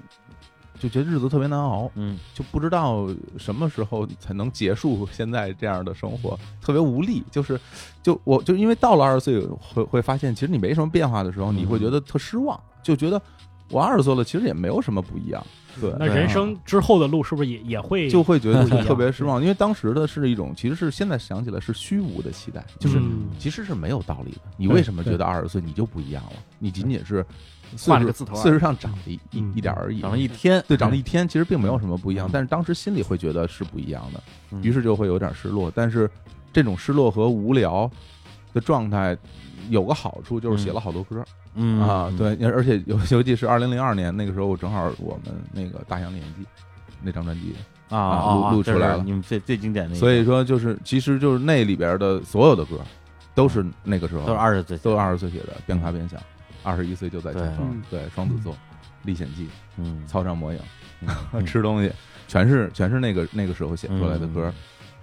就觉得日子特别难熬，嗯就不知道什么时候才能结束现在这样的生活，特别无力。就是，就我就因为到了二十岁，会会发现其实你没什么变化的时候，嗯你会觉得特失望，就觉得我二十岁了，其实也没有什么不一样。对，那人生之后的路是不是也也会就会觉得特别 失望，因为当时的是一种，其实是现在想起来是虚无的期待，就是嗯其实是没有道理的。你为什么觉得二十岁你就不一样了？你仅仅是换了个字头而已岁数上长了一一嗯一点而已，长了一天，对，长了一天，其实并没有什么不一样嗯，但是当时心里会觉得是不一样的，嗯于是就会有点失落。但是这种失落和无聊的状态有个好处，就是写了好多歌嗯啊，，对，而且尤尤其是二零零二年那个时候，我正好我们那个《大洋年纪》那张专辑，啊录录出来了你们最最经典的所以说就是其实就是那里边的所有的歌都是那个时候都是二十岁，都是二十岁写的，边卡边想，二十一岁就在前对方，对，双子座、历险记、嗯，操场魔影。嗯 吃东西，全是全是那个那个时候写出来的歌，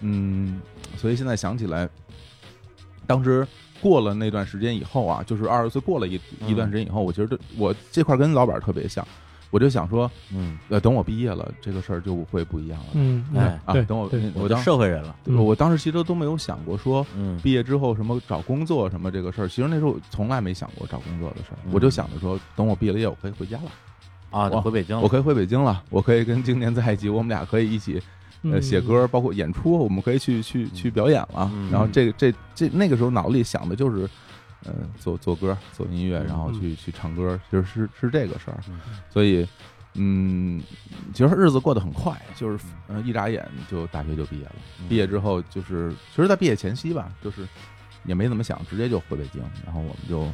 嗯，所以现在想起来，当时过了那段时间以后啊，就是二十岁过了一嗯。一段时间以后，我觉得我这块跟老板特别像，我就想说，嗯，呃，等我毕业了，这个事儿就会不一样了。嗯，哎对，啊等我我当社会人了，嗯我当时其实都没有想过说嗯毕业之后什么找工作什么这个事儿，其实那时候从来没想过找工作的事儿，嗯我就想着说，等我毕了业，我可以回家了，啊，回北京了，我可以回北京了，我可以跟经年在一起，我们俩可以一起呃，嗯写歌，包括演出，我们可以去去去表演了。嗯然后这个这这那个时候脑子里想的就是，呃，做做歌、做音乐，然后去去唱歌，就是是是这个事儿嗯。所以，嗯，其实日子过得很快，就是呃一眨眼就大学就毕业了。嗯毕业之后，就是其实，在毕业前夕吧，就是也没怎么想，直接就回北京，然后我们就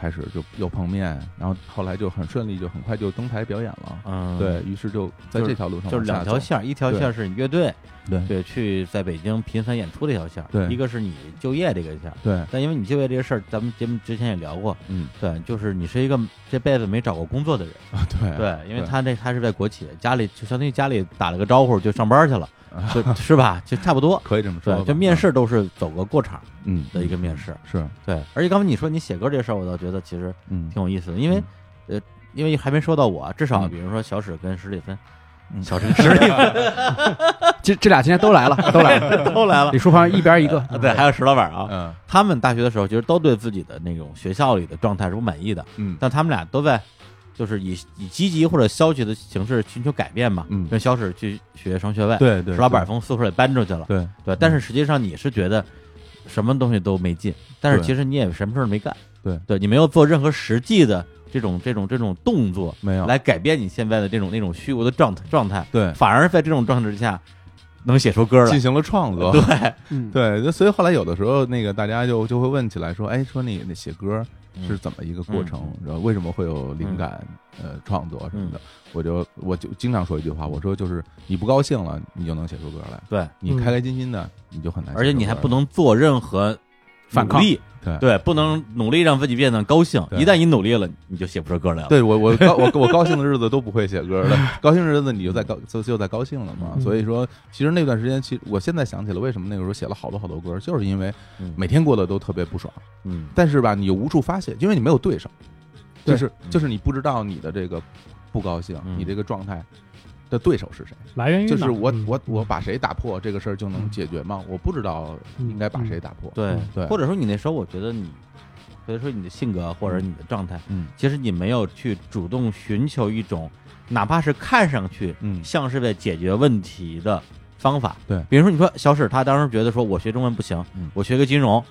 开始就又碰面，然后后来就很顺利，就很快就登台表演了。嗯，对于是就在这条路上就是两条线儿，一条线儿是你乐队，对对，去在北京频繁演出这条线儿，对。一个是你就业这个线儿。对，但因为你就业这个事儿，咱们节目之前也聊过，嗯。对，就是你是一个这辈子没找过工作的人，啊对对，因为他这他是在国企，家里就相当于家里打了个招呼就上班去了，啊 就是吧？就差不多，可以这么说吧对，，就面试都是走个过场嗯的一个面试，是对。而且刚才你说你写歌这事儿，我倒觉得其实嗯挺有意思的，因为呃，因为还没说到我，至少嗯比如说小史跟史蒂芬，嗯小史跟史蒂芬 这这俩今天都来了，都来了。都来了李，书芳一边一个，啊对，还有石老板啊，嗯他们大学的时候其实都对自己的那种学校里的状态是不满意的，嗯但他们俩都在就是以以积极或者消极的形式寻求改变嘛。嗯跟小史去学双学位，对对，石老板从宿舍里搬出去了，对对。但是实际上你是觉得什么东西都没劲，但是其实你也什么事儿没干，对对，你没有做任何实际的这种这种这种动作没有来改变你现在的这种那种虚无的状态状态，对反而在这种状态之下能写出歌来进，行了创作，对，嗯，对，就所以后来有的时候那个大家就就会问起来说，哎，说你那写歌嗯是怎么一个过程？然后为什么会有灵感？呃，创作什么嗯的？我就我就经常说一句话，我说就是你不高兴了，你就能写出歌来；对，你开开心心的，你就很难。而且你还不能做任何反抗力，对。对，不能努力让自己变得高兴。一旦你努力了，你就写不出歌来了。对我我高我我高兴的日子都不会写歌了，高兴的日子你就在高就就在高兴了嘛。嗯。所以说，其实那段时间，其实我现在想起来，为什么那个时候写了好多好多歌，就是因为嗯。每天过得都特别不爽，嗯。但是吧，你又无处发泄，因为你没有对手，就是就是你不知道你的这个不高兴，嗯。你这个状态的对手是谁，来源于哪就是我嗯。我我把谁打破这个事儿就能解决吗？我不知道应该把谁打破。对对。或者说你那时候，我觉得你，所以说你的性格或者你的状态，嗯。其实你没有去主动寻求一种，哪怕是看上去嗯。像是在解决问题的方法。对。比如说你说小史他当时觉得说我学中文不行嗯，我学个金融，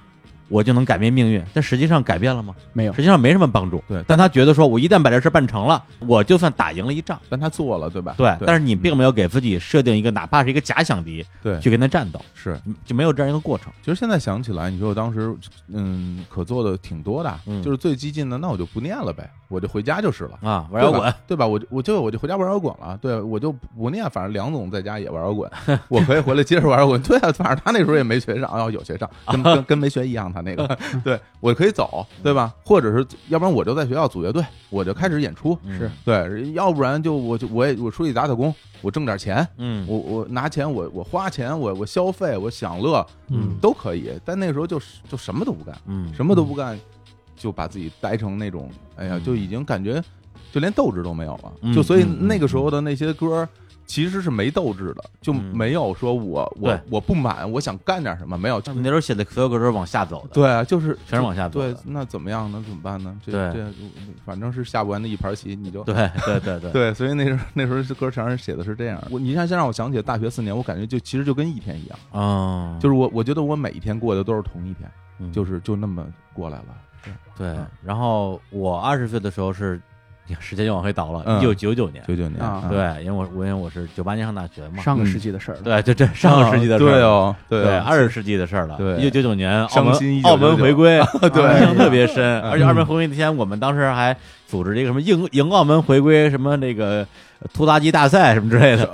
我就能改变命运，但实际上改变了吗？没有实际上没什么帮助。对但他觉得说我一旦把这事办成了，我就算打赢了一仗。但他做了，对吧？对，但是是你并没有给自己设定一个哪怕是一个假想敌对去跟他战斗，是。就没有这样一个过程。其实现在想起来，你说我当时，嗯，可做的挺多的，嗯就是最激进的，那我就不念了呗，我就回家就是了。啊，玩摇滚 对吧，我就我就我就回家玩摇滚了，对我就不念，反正梁总在家也玩摇滚，我可以回来接着玩摇滚。对啊，反正他那时候也没学上，哦，有学上，跟跟跟没学一样，他那个，对我可以走，对吧？或者是要不然我就在学校组乐队，我就开始演出，是，对，要不然就我就我也我出去打打工，我挣点钱，嗯，我我拿钱，我我花钱，我我消费，我享乐，嗯都可以。但那时候就就什么都不干，嗯，什么都不干，就把自己呆成那种，哎呀，嗯就已经感觉就连斗志都没有了。嗯就所以那个时候的那些歌。其实是没斗志的，就嗯没有说我我我不满，我想干点什么，没有。你那时候写的所有歌都是往下走的，，对啊，就是全是往下走对，那怎么样呢？怎么办呢？这对这反正是下不完的一盘棋，你就对对对对，对，所以那时候那时候这歌全是写的是这样。我你像先让我想起大学四年，我感觉就其实就跟一天一样，嗯，就是我我觉得我每一天过的都是同一天，嗯就是就那么过来了。对嗯。然后我二十岁的时候是，时间又往回倒了，嗯。一九九九年，九九年。啊对，因为我我因为我是九八年上大学嘛，上个嗯。世纪的事儿。对，就这上个世纪的事儿对哦，对，二十世纪的事儿了。对。一九九九年澳伤心1999门澳门回归，对。印象特别深。嗯。而且澳门回归那天，我们当时还组织这个什么迎迎澳门回归什么那个拖拉机大赛什么之类的。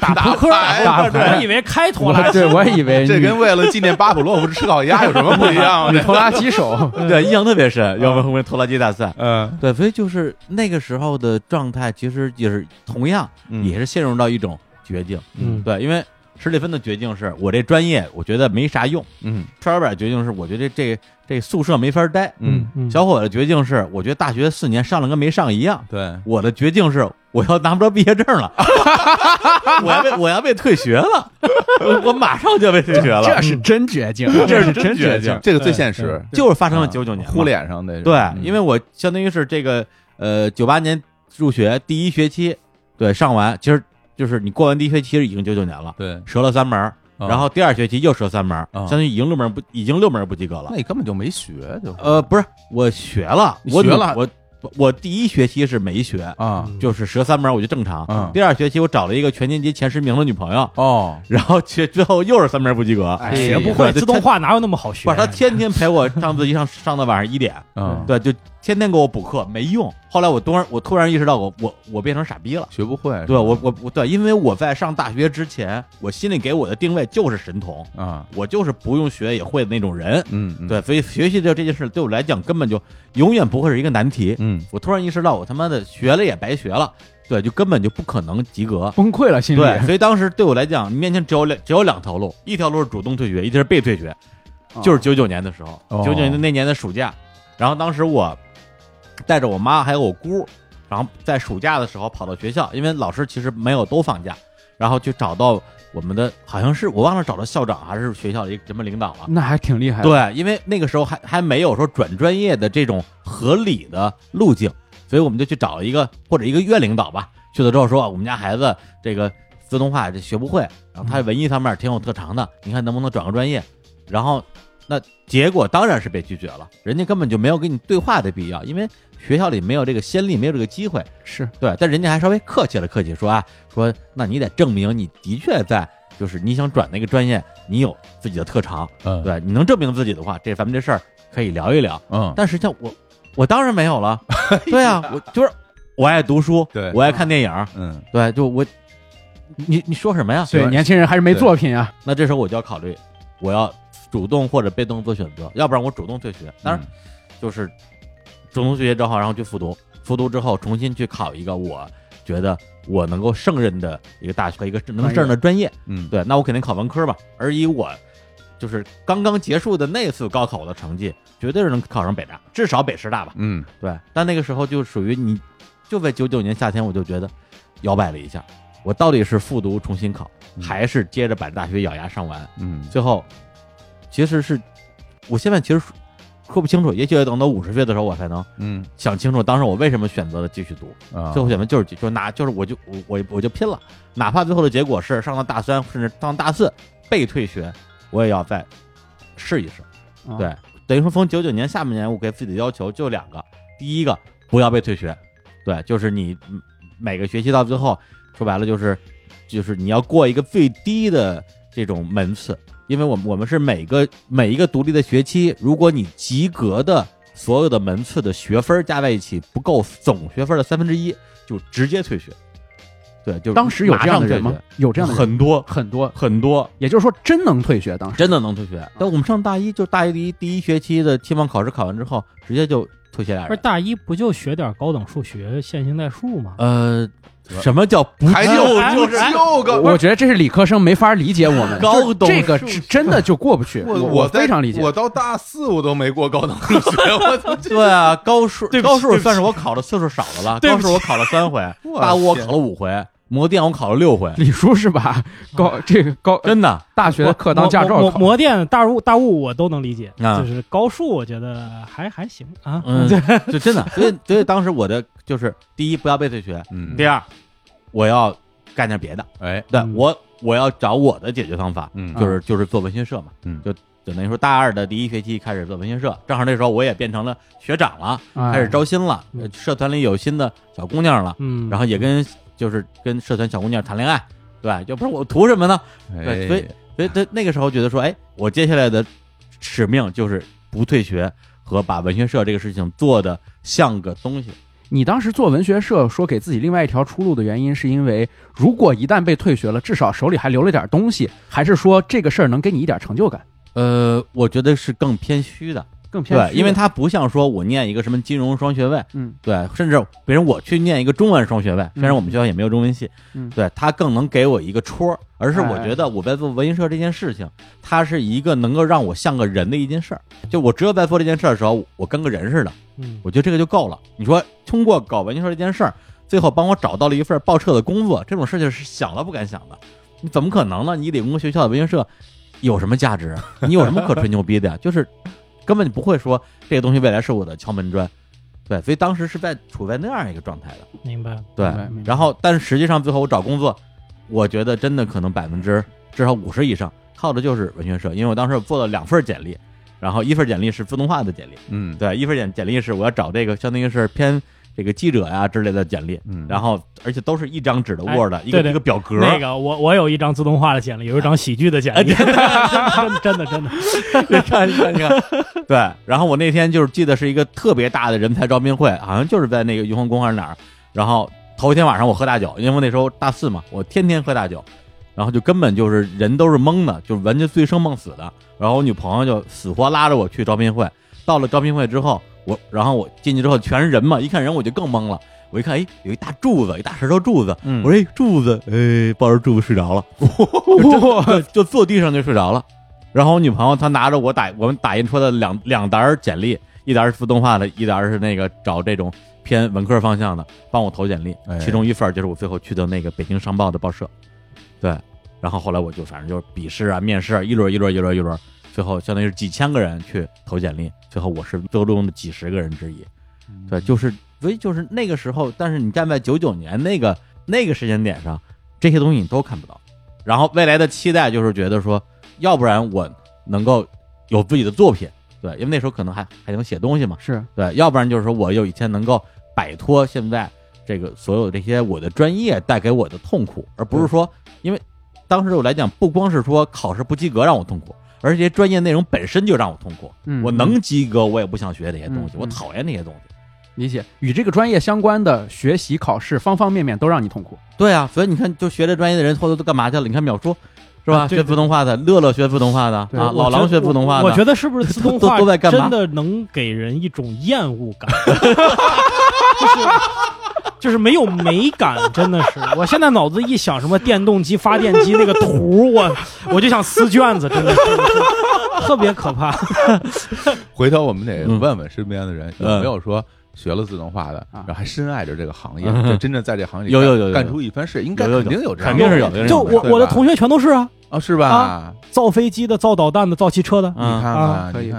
打扑克，打牌我以为开拖拉机，我对我以为 这跟为了纪念巴甫洛夫吃烤鸭有什么不一样啊？这拖拉机手，对，印象特别深。要不后面拖拉机大赛。嗯对，所以就是那个时候的状态，其实也是同样，嗯也是陷入到一种绝境。嗯对，因为史蒂芬的绝境是我这专业，我觉得没啥用；嗯。川老板绝境是我觉得这这宿舍没法待。嗯，嗯小伙子的绝境是，我觉得大学四年上了跟没上一样。对，我的绝境是，我要拿不着毕业证了，我要被我要被退学了，我我马上就要被退学了，这是真绝境，这是真真绝境，这个最现实，就是发生了啊九九年嘛呼脸上的对，嗯因为我相当于是这个呃九八年入学第一学期，对上完，其实就是你过完第一学期已经九九年了，对，折了三门然后第二学期又折三门相当于已经六门不已经六门不及格了那。你根本就没学，就呃，不是，我学了，我学了我我第一学期是没学，啊就是折三门我就正常。嗯第二学期我找了一个全年级前十名的女朋友，哦，然后去最后又是三门不及格。哎学不会自动化哪有那么好学不是他天天陪我上自习上上到晚上一点，嗯，对，就天天给我补课，没用。后来我突然我突然意识到我我我变成傻逼了。学不会，对我我我对，因为我在上大学之前，我心里给我的定位就是神童，啊，我就是不用学也会的那种人。嗯，嗯，对，所以学习的这件事对我来讲根本就永远不会是一个难题。嗯，我突然意识到，我他妈的学了也白学了，对，就根本就不可能及格。崩溃了，心里对，所以当时对我来讲，面前只有两只有两条路，一条路是主动退学，一条是被退学。就是九九年的时候，哦九九年的那年的暑假，然后当时我带着我妈还有我姑，然后在暑假的时候跑到学校，因为老师其实没有都放假，然后去找到我们的好像是我忘了找到校长还是学校的一个什么领导了。那还挺厉害的。对，因为那个时候还还没有说转专业的这种合理的路径，所以我们就去找了一个或者一个院领导吧。去了之后说，我们家孩子这个自动化这学不会，然后他文艺方面挺有特长的，你看能不能转个专业？然后那结果当然是被拒绝了，人家根本就没有跟你对话的必要，因为学校里没有这个先例，没有这个机会。是。对，但人家还稍微客气了客气，说啊，说那你得证明你的确在，就是你想转那个专业，你有自己的特长，嗯，对，你能证明自己的话，这咱们这事儿可以聊一聊。嗯，但实际上我我当然没有了，对啊，我就是我爱读书，对。我爱看电影，嗯，对，就我你你说什么呀？对，年轻人还是没作品啊。那这时候我就要考虑，我要主动或者被动做选择，要不然我主动退学，当然就是主动退学找好，然后去复读，复读之后重新去考一个我觉得我能够胜任的一个大学和一个能胜任的专业。嗯，对，那我肯定考文科吧。而以我就是刚刚结束的那次高考的成绩，绝对是能考上北大，至少北师大吧。嗯，对，但那个时候就属于你，就在九九年夏天，我就觉得摇摆了一下，我到底是复读重新考，嗯还是接着把大学咬牙上完？嗯，最后其实是，我现在其实说不清楚，也许要等到五十岁的时候，我才能嗯。想清楚当时我为什么选择了继续读。啊，最后选择就是就拿就是我就我我我就拼了，哪怕最后的结果是上了大三甚至上大四被退学，我也要再试一试。啊。对，等于说从九九年下半年，我给自己的要求就两个，第一个不要被退学，对，就是你嗯每个学期到最后，说白了就是就是你要过一个最低的这种门次，因为我们我们是每个每一个独立的学期，如果你及格的所有的门次的学分加在一起不够总学分的三分之一，就直接退学。对，就当时有这样的人吗？有这样的人很多很多，很多，也就是说真能退学。当时真的能退学。但我们上大一，就大一第一第一学期的期末考试考完之后，直接就退学俩人。不是大一不就学点高等数学、线性代数吗？呃，什么叫不还就是我觉得这是理科生没法理解我们高等这个是真的就过不去。我我非常理解。我到大四我都没过高等数学，我操！对啊，高数对高数算是我考的次数少的了，高数我考了三回，我大物我考了五回，模电我考了六回，李叔是把高这个高真的。大学的课当驾照模考，模电、大物、大物我都能理解，啊就是高数我觉得还还行啊。嗯，就真的，所以所以当时我的就是第一不要被退学，嗯，第二我要干点别的，哎，嗯对我我要找我的解决方法，嗯就是就是做文学社嘛，嗯就就等于说大二的第一学期开始做文学社，正好那时候我也变成了学长了，哎开始招新了，社团里有新的小姑娘了，嗯，然后也跟就是跟社团小姑娘谈恋爱，对，就不是我图什么呢？对，所以哎所以他那个时候觉得说，哎，我接下来的使命就是不退学和把文学社这个事情做的像个东西。你当时做文学社，说给自己另外一条出路的原因，是因为如果一旦被退学了，至少手里还留了点东西，还是说这个事儿能给你一点成就感？呃，我觉得是更偏虚的，更偏对，因为它不像说我念一个什么金融双学位，嗯对，甚至比如我去念一个中文双学位，虽然我们学校也没有中文系，嗯对，它更能给我一个戳儿，而是我哎觉得我在做文艺社这件事情，它是一个能够让我像个人的一件事儿。就我只有在做这件事儿的时候，我跟个人似的，嗯我觉得这个就够了。你说通过搞文艺社这件事儿，最后帮我找到了一份报社的工作，这种事情是想都不敢想的。你怎么可能呢？你理工学校的文学社有什么价值啊？你有什么可吹牛逼的呀？就是根本就不会说这个东西未来是我的敲门砖。对，所以当时是在处在那样一个状态的。明白。对然后但是实际上最后我找工作，我觉得真的可能百分之至少五十以上靠的就是文学社，因为我当时做了两份简历，然后一份简历是自动化的简历，嗯对，一份简简历是我要找这个相当于是偏这个记者呀之类的简历，嗯，然后而且都是一张纸的哎 Word，、一个对对。一个表格，那个我我有一张自动化的简历，有一张喜剧的简历，真的？真的真的，你看你看你看，对，然后我那天就是记得是一个特别大的人才招聘会，好像就是在那个雍和宫还是哪儿，然后头一天晚上我喝大酒，因为那时候大四嘛，我天天喝大酒，然后就根本就是人都是懵的，就完全醉生梦死的，然后我女朋友就死活拉着我去招聘会，到了招聘会之后，我然后我进去之后全是人嘛，一看人我就更懵了。我一看，哎，有一大柱子，一大石头柱子。嗯我说，哎，柱子，哎，抱着柱子睡着了，就就坐地上就睡着了。然后我女朋友她拿着我打我们打印出的两两沓简历，一沓是自动画的，一沓是那个找这种偏文科方向的，帮我投简历。哎其中一份就是我最后去的那个北京商报的报社，对。然后后来我就反正就是笔试啊、面试啊，一轮一轮一轮一轮，最后相当于是几千个人去投简历，最后我是最终的几十个人之一。对，就是所以就是那个时候，但是你站在九九年那个那个时间点上，这些东西你都看不到。然后未来的期待就是觉得说，要不然我能够有自己的作品，对，因为那时候可能还还能写东西嘛，是对，要不然就是说我有一天能够摆脱现在这个所有这些我的专业带给我的痛苦，而不是说，因为当时我来讲，不光是说考试不及格让我痛苦，而且这些专业内容本身就让我痛苦。嗯我能及格，我也不想学这些东西，嗯我讨厌那些东西。理解与这个专业相关的学习考试方方面面都让你痛苦。对啊，所以你看，就学这专业的人后头都干嘛去了？你看淼叔是吧？啊学普通话的，乐乐学普通话的啊，老狼学普通话的。我觉得是不是自动都化都在干嘛真的能给人一种厌恶感，就是 就是没有美感，真的是。我现在脑子一想什么电动机、发电机那个图，我我就想撕卷子，真的是是特别可怕。回头我们得嗯问问身边的人有嗯没有说学了自动化的，啊。然后还深爱着这个行业，真正在这行业里有有有有干出一番事，应该肯定有这样肯，定是有的就我我的同学全都是啊，啊，是吧？啊？造飞机的、造导弹的、造汽车的。嗯你看啊。看，可以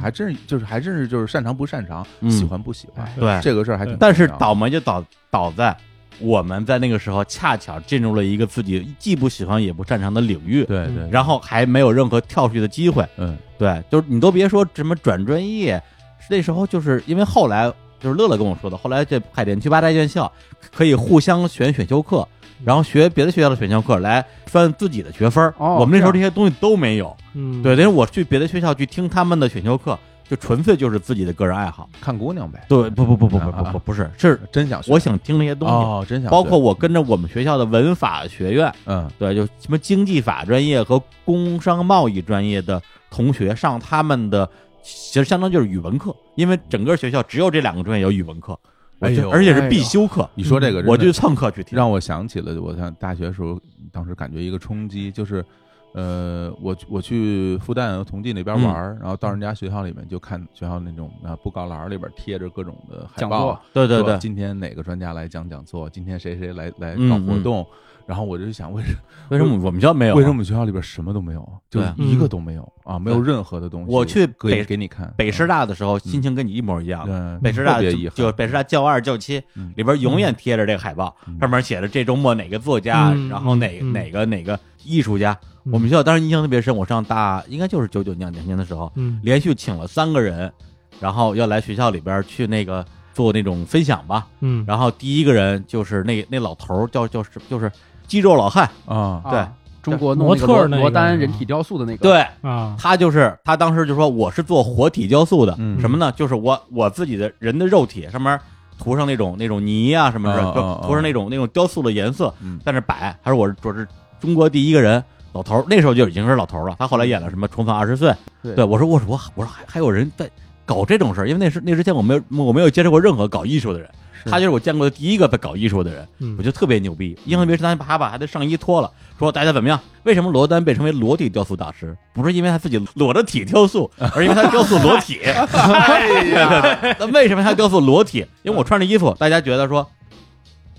还真是就是还真是就是擅长不擅长，嗯。喜欢不喜欢，对。这个事儿还挺但是倒霉就倒倒在我们在那个时候恰巧进入了一个自己既不喜欢也不擅长的领域，对对，然后还没有任何跳出去的机会。嗯。对，就是你都别说什么转专业，那时候就是因为后来就是乐乐跟我说的，后来这海淀区八大院校可以互相选选修课，然后学别的学校的选修课来算自己的学分。哦我们那时候这这些东西都没有。嗯，对，等于我去别的学校去听他们的选修课，就纯粹就是自己的个人爱好。看姑娘呗，对，不不不不不啊不不不是，是真想学，我想听那些东西。哦，真想，包括我跟着我们学校的文法学院，嗯对，就什么经济法专业和工商贸易专业的同学上他们的，其实相当就是语文课，因为整个学校只有这两个专业有语文课，哎呦而且是必修课。你说这个，我就蹭课去听，让我想起了我上大学时候，当时感觉一个冲击，就是，呃，我我去复旦和同济那边玩儿，然后到人家学校里面就看学校那种啊布告栏里边贴着各种的海报讲座，对对对，今天哪个专家来讲讲座，今天谁谁来来嗯搞活动，然后我就想为什为什么我们学校没有啊？为什么我们学校里边什么都没有，就一个都没有啊，没有任何的东西。我去北给你看北师大的时候，心情跟你一模一样。对北师大就北师大教二教七嗯里边永远贴着这个海报，嗯上面写着这周末哪个作家，嗯然后哪嗯哪个哪个艺术家。嗯我们学校当时印象特别深，我上大应该就是九九年两年的时候，嗯连续请了三个人，然后要来学校里边去那个做那种分享吧。嗯，然后第一个人就是那那老头儿叫叫是就是肌肉老汉，啊，对。啊中国弄模那个罗特儿那个罗丹人体雕塑的那个，对。啊，他就是他当时就说我是做活体雕塑的，嗯。什么呢？就是我我自己的人的肉体上面涂上那种那种泥啊什么的，就涂上那种那种雕塑的颜色，嗯。在那摆。他说我是我是中国第一个人。老头儿。那时候就已经是老头儿了，他后来演了什么《重返二十岁》。对。对我说我说我我说还还有人在搞这种事儿，因为那时那之前我没有我没有接触过任何搞艺术的人，是他就是我见过的第一个在搞艺术的人，嗯我觉得特别牛逼。印象特别深，他把他把他的上衣脱了，说大家怎么样？为什么罗丹被称为裸体雕塑大师？不是因为他自己裸着体雕塑，而是因为他雕塑裸体。哎呀，那为什么他雕塑裸体？因为我穿着衣服，大家觉得说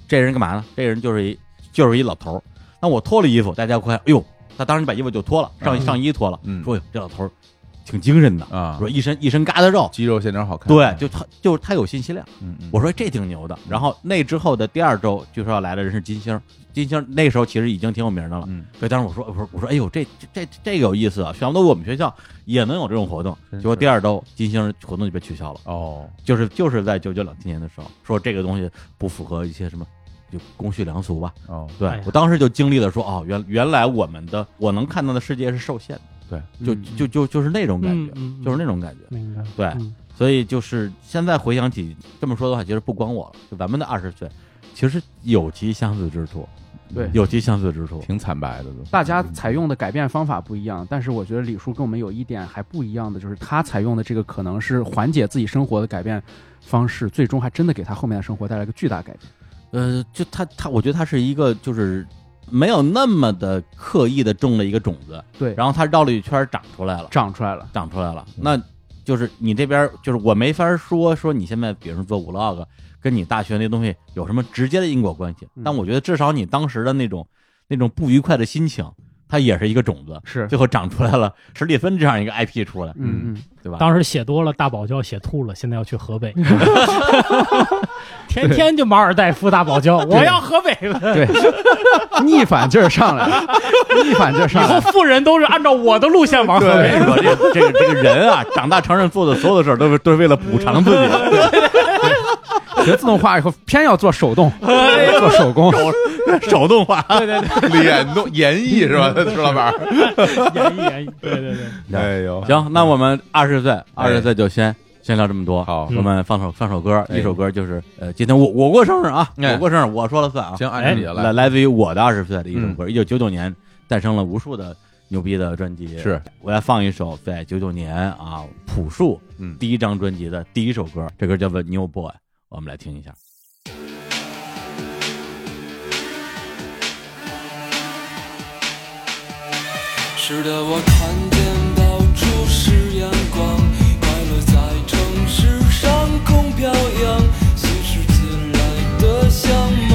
这人干嘛呢？这人就是一就是一老头儿。那我脱了衣服，大家会哎呦，他当时把衣服就脱了，上嗯上衣脱了，嗯说哟这老头儿挺精神的，啊，说一身一身疙瘩肉。肌肉线条好看，对，就他就是他有信息量。嗯嗯，我说这挺牛的。然后那之后的第二周，据说要来的人是金星，金星那时候其实已经挺有名的了。嗯。对，当时我说我说我说哎呦这这这这个有意思啊，想不到我们学校也能有这种活动。结果第二周金星活动就被取消了，哦，就是就是在九九两千年的时候，说这个东西不符合一些什么。就公序良俗吧，哦，对、哎我当时就经历了说哦，原原来我们的我能看到的世界是受限的，对，就嗯就就就是那种感觉，就是那种感觉，明白，对，嗯所以就是现在回想起这么说的话，其实不光我了，就咱们的二十岁，其实有其相似之处，对有其相似之处。挺惨白的都，大家采用的改变方法不一样，但是我觉得李叔跟我们有一点还不一样的，就是他采用的这个可能是缓解自己生活的改变方式，最终还真的给他后面的生活带来一个巨大改变。呃，就他他，我觉得他是一个就是没有那么的刻意的种了一个种子，对，然后它绕了一圈长出来了，长出来了。长出来了。那就是你这边就是我没法说说你现在比如说做 vlog，跟你大学那东西有什么直接的因果关系，嗯但我觉得至少你当时的那种那种不愉快的心情，它也是一个种子，是，最后长出来了史蒂芬这样一个 IP 出来，嗯嗯，对吧？当时写多了，大堡礁写吐了，现在要去河北，天天就马尔代夫大堡礁，我要河北了。对，逆反劲儿上来了，逆反劲儿上来了。后富人都是按照我的路线往河北。说，这个这个这个人啊，长大成人做的所有的事儿都是都是为了补偿自己，学自动化以后，偏要做手动，做手工。手动化。对对对，演动演绎是吧，石老板？演绎演绎，对对对，哎呦，行，那我们二十岁，二十岁就先先聊这么多。好我们放首放首歌，哎一首歌就是呃，今天我我过生日啊，哎我过生日，我说了算啊。行，按照你的来来，来自于我的二十岁的一首嗯歌，一九九九年诞生了无数的牛逼的专辑。是，我要放一首在九九年啊朴树嗯，第一张专辑的第一首歌，这歌叫做《New Boy》，我们来听一下。是的，我看见到处是阳光，快乐在城市上空飘扬，心是自来的像梦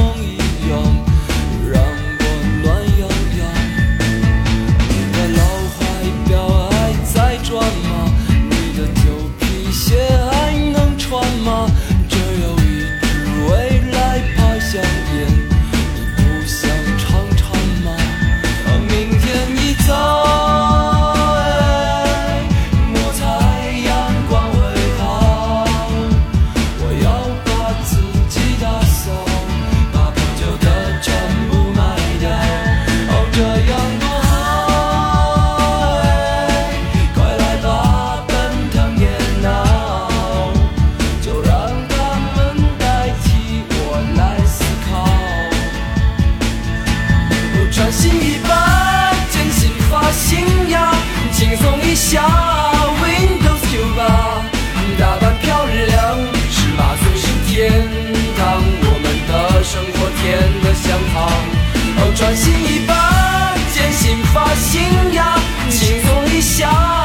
专心一把，坚信发信呀，轻松一下。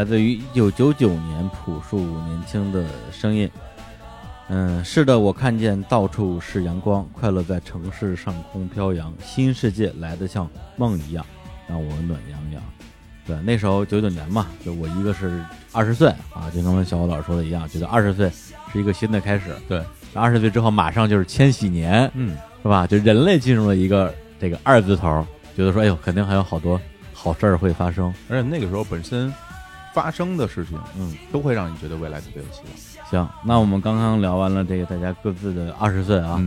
来自于一九九九年朴树年轻的声音。嗯，是的，我看见到处是阳光，快乐在城市上空飘扬，新世界来得像梦一样，让我暖洋洋。对，那时候九九年嘛，就我一个是二十岁啊，就跟小伙老师说的一样，觉得二十岁是一个新的开始。对，二十岁之后马上就是千禧年，嗯，是吧？就人类进入了一个这个二字头，觉得说，哎呦，肯定还有好多好事儿会发生。而且那个时候本身发生的事情，嗯，都会让你觉得未来特别有希望。行，那我们刚刚聊完了这个大家各自的二十岁啊，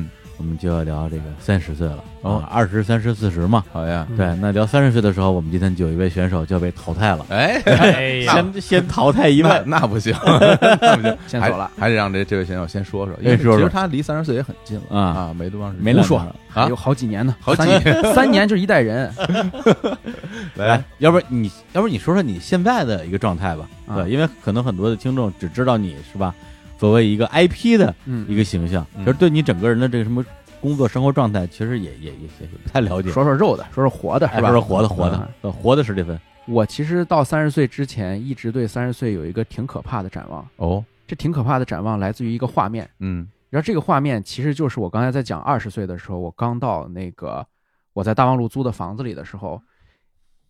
我们就要聊这个三十岁了。哦。啊，二十、三十、四十嘛。好呀，嗯对，那聊三十岁的时候，我们今天就有一位选手就要被淘汰了，哎，先先淘汰一那位。那不行，那不行，还先走了还得让这这位选手先说说，因为哎说说。其实他离三十岁也很近了啊。啊，没多长时间，说没两年了啊？还有好几年呢，好几三年，三年就是一代人。来，要不然你，要不然你说说你现在的一个状态吧？啊。对，因为可能很多的听众只知道你是吧，作为一个 IP 的嗯一个形象，嗯其实对你整个人的这个什么工作生活状态，其实也也也也不太了解。说说肉的，说说活的，是吧？哎说说活的活的活的史蒂芬。我其实到三十岁之前，一直对三十岁有一个挺可怕的展望。哦，这挺可怕的展望来自于一个画面，嗯然后这个画面其实就是我刚才在讲二十岁的时候，我刚到那个我在大望路租的房子里的时候，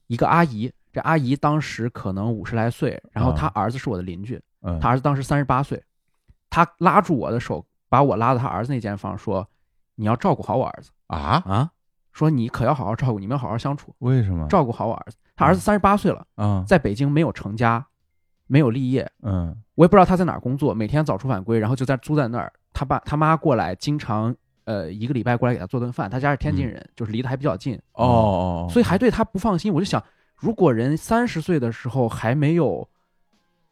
一个阿姨，这阿姨当时可能五十来岁，然后她儿子是我的邻居，嗯，她儿子当时三十八岁，她拉住我的手，把我拉到他儿子那间房，说：“你要照顾好我儿子，啊，啊，说你可要好好照顾，你们要好好相处，为什么？照顾好我儿子。”他儿子三十八岁了，啊，在北京没有成家，没有立业，嗯我也不知道他在哪儿工作，每天早出晚归，然后就在租在那儿。他爸他妈过来，经常呃一个礼拜过来给他做顿饭。他家是天津人，就是离得还比较近，哦哦，所以还对他不放心。我就想，如果人三十岁的时候还没有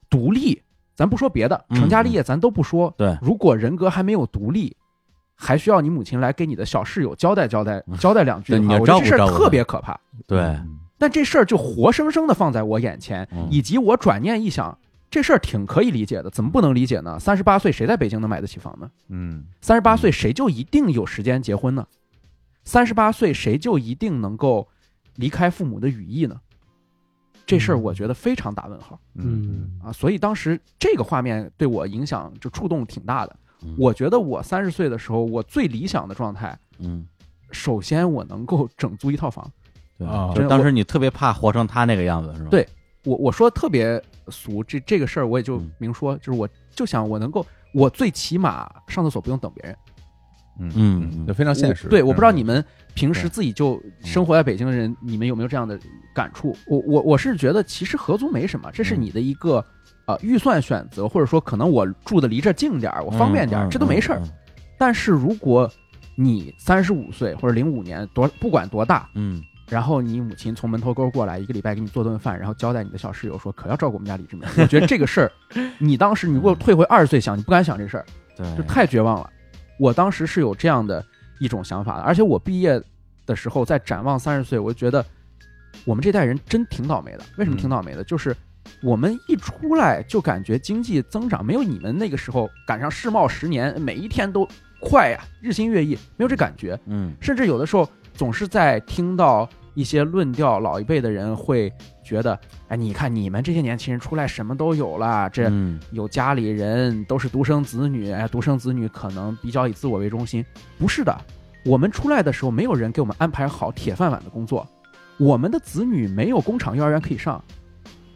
独立，咱不说别的，嗯成家立业咱都不说，对如果人格还没有独立，还需要你母亲来给你的小室友交代交代交代两句的话，对你我觉得这事儿特别可怕。对，嗯但这事儿就活生生的放在我眼前，嗯以及我转念一想，这事儿挺可以理解的，怎么不能理解呢？三十八岁谁在北京能买得起房呢？嗯三十八岁谁就一定有时间结婚呢？三十八岁谁就一定能够离开父母的羽翼呢？这事儿我觉得非常打问号嗯啊！所以当时这个画面对我影响就触动挺大的。嗯我觉得我三十岁的时候，我最理想的状态，嗯，首先我能够整租一套房。对啊，就当时你特别怕活成他那个样子，是吧？对我我说特别俗，这这个事儿我也就嗯明说，就是我就想我能够，我最起码上厕所不用等别人。嗯嗯就非常现实。对，我不知道嗯你们平时自己就生活在北京的人，你们有没有这样的感触？我我我是觉得其实合租没什么，这是嗯你的一个呃预算选择，或者说可能我住的离这儿近点儿，我方便点这都没事儿。嗯但是如果你三十五岁或者零五年多不管多大，嗯然后你母亲从门头沟过来，一个礼拜给你做顿饭，然后交代你的小室友说可要照顾我们家李志明。我觉得这个事儿，你当时你如果退回二十岁想，你不敢想这事儿，对，就太绝望了。我当时是有这样的一种想法的，而且我毕业的时候在展望三十岁，我就觉得我们这代人真挺倒霉的。为什么挺倒霉的？就是我们一出来就感觉经济增长没有你们那个时候赶上世贸十年，每一天都快呀、日新月异，没有这感觉。嗯甚至有的时候总是在听到一些论调，老一辈的人会觉得，哎，你看你们这些年轻人出来什么都有了，这嗯有家里人，都是独生子女，哎，独生子女可能比较以自我为中心。不是的，我们出来的时候，没有人给我们安排好铁饭碗的工作，我们的子女没有工厂、幼儿园可以上，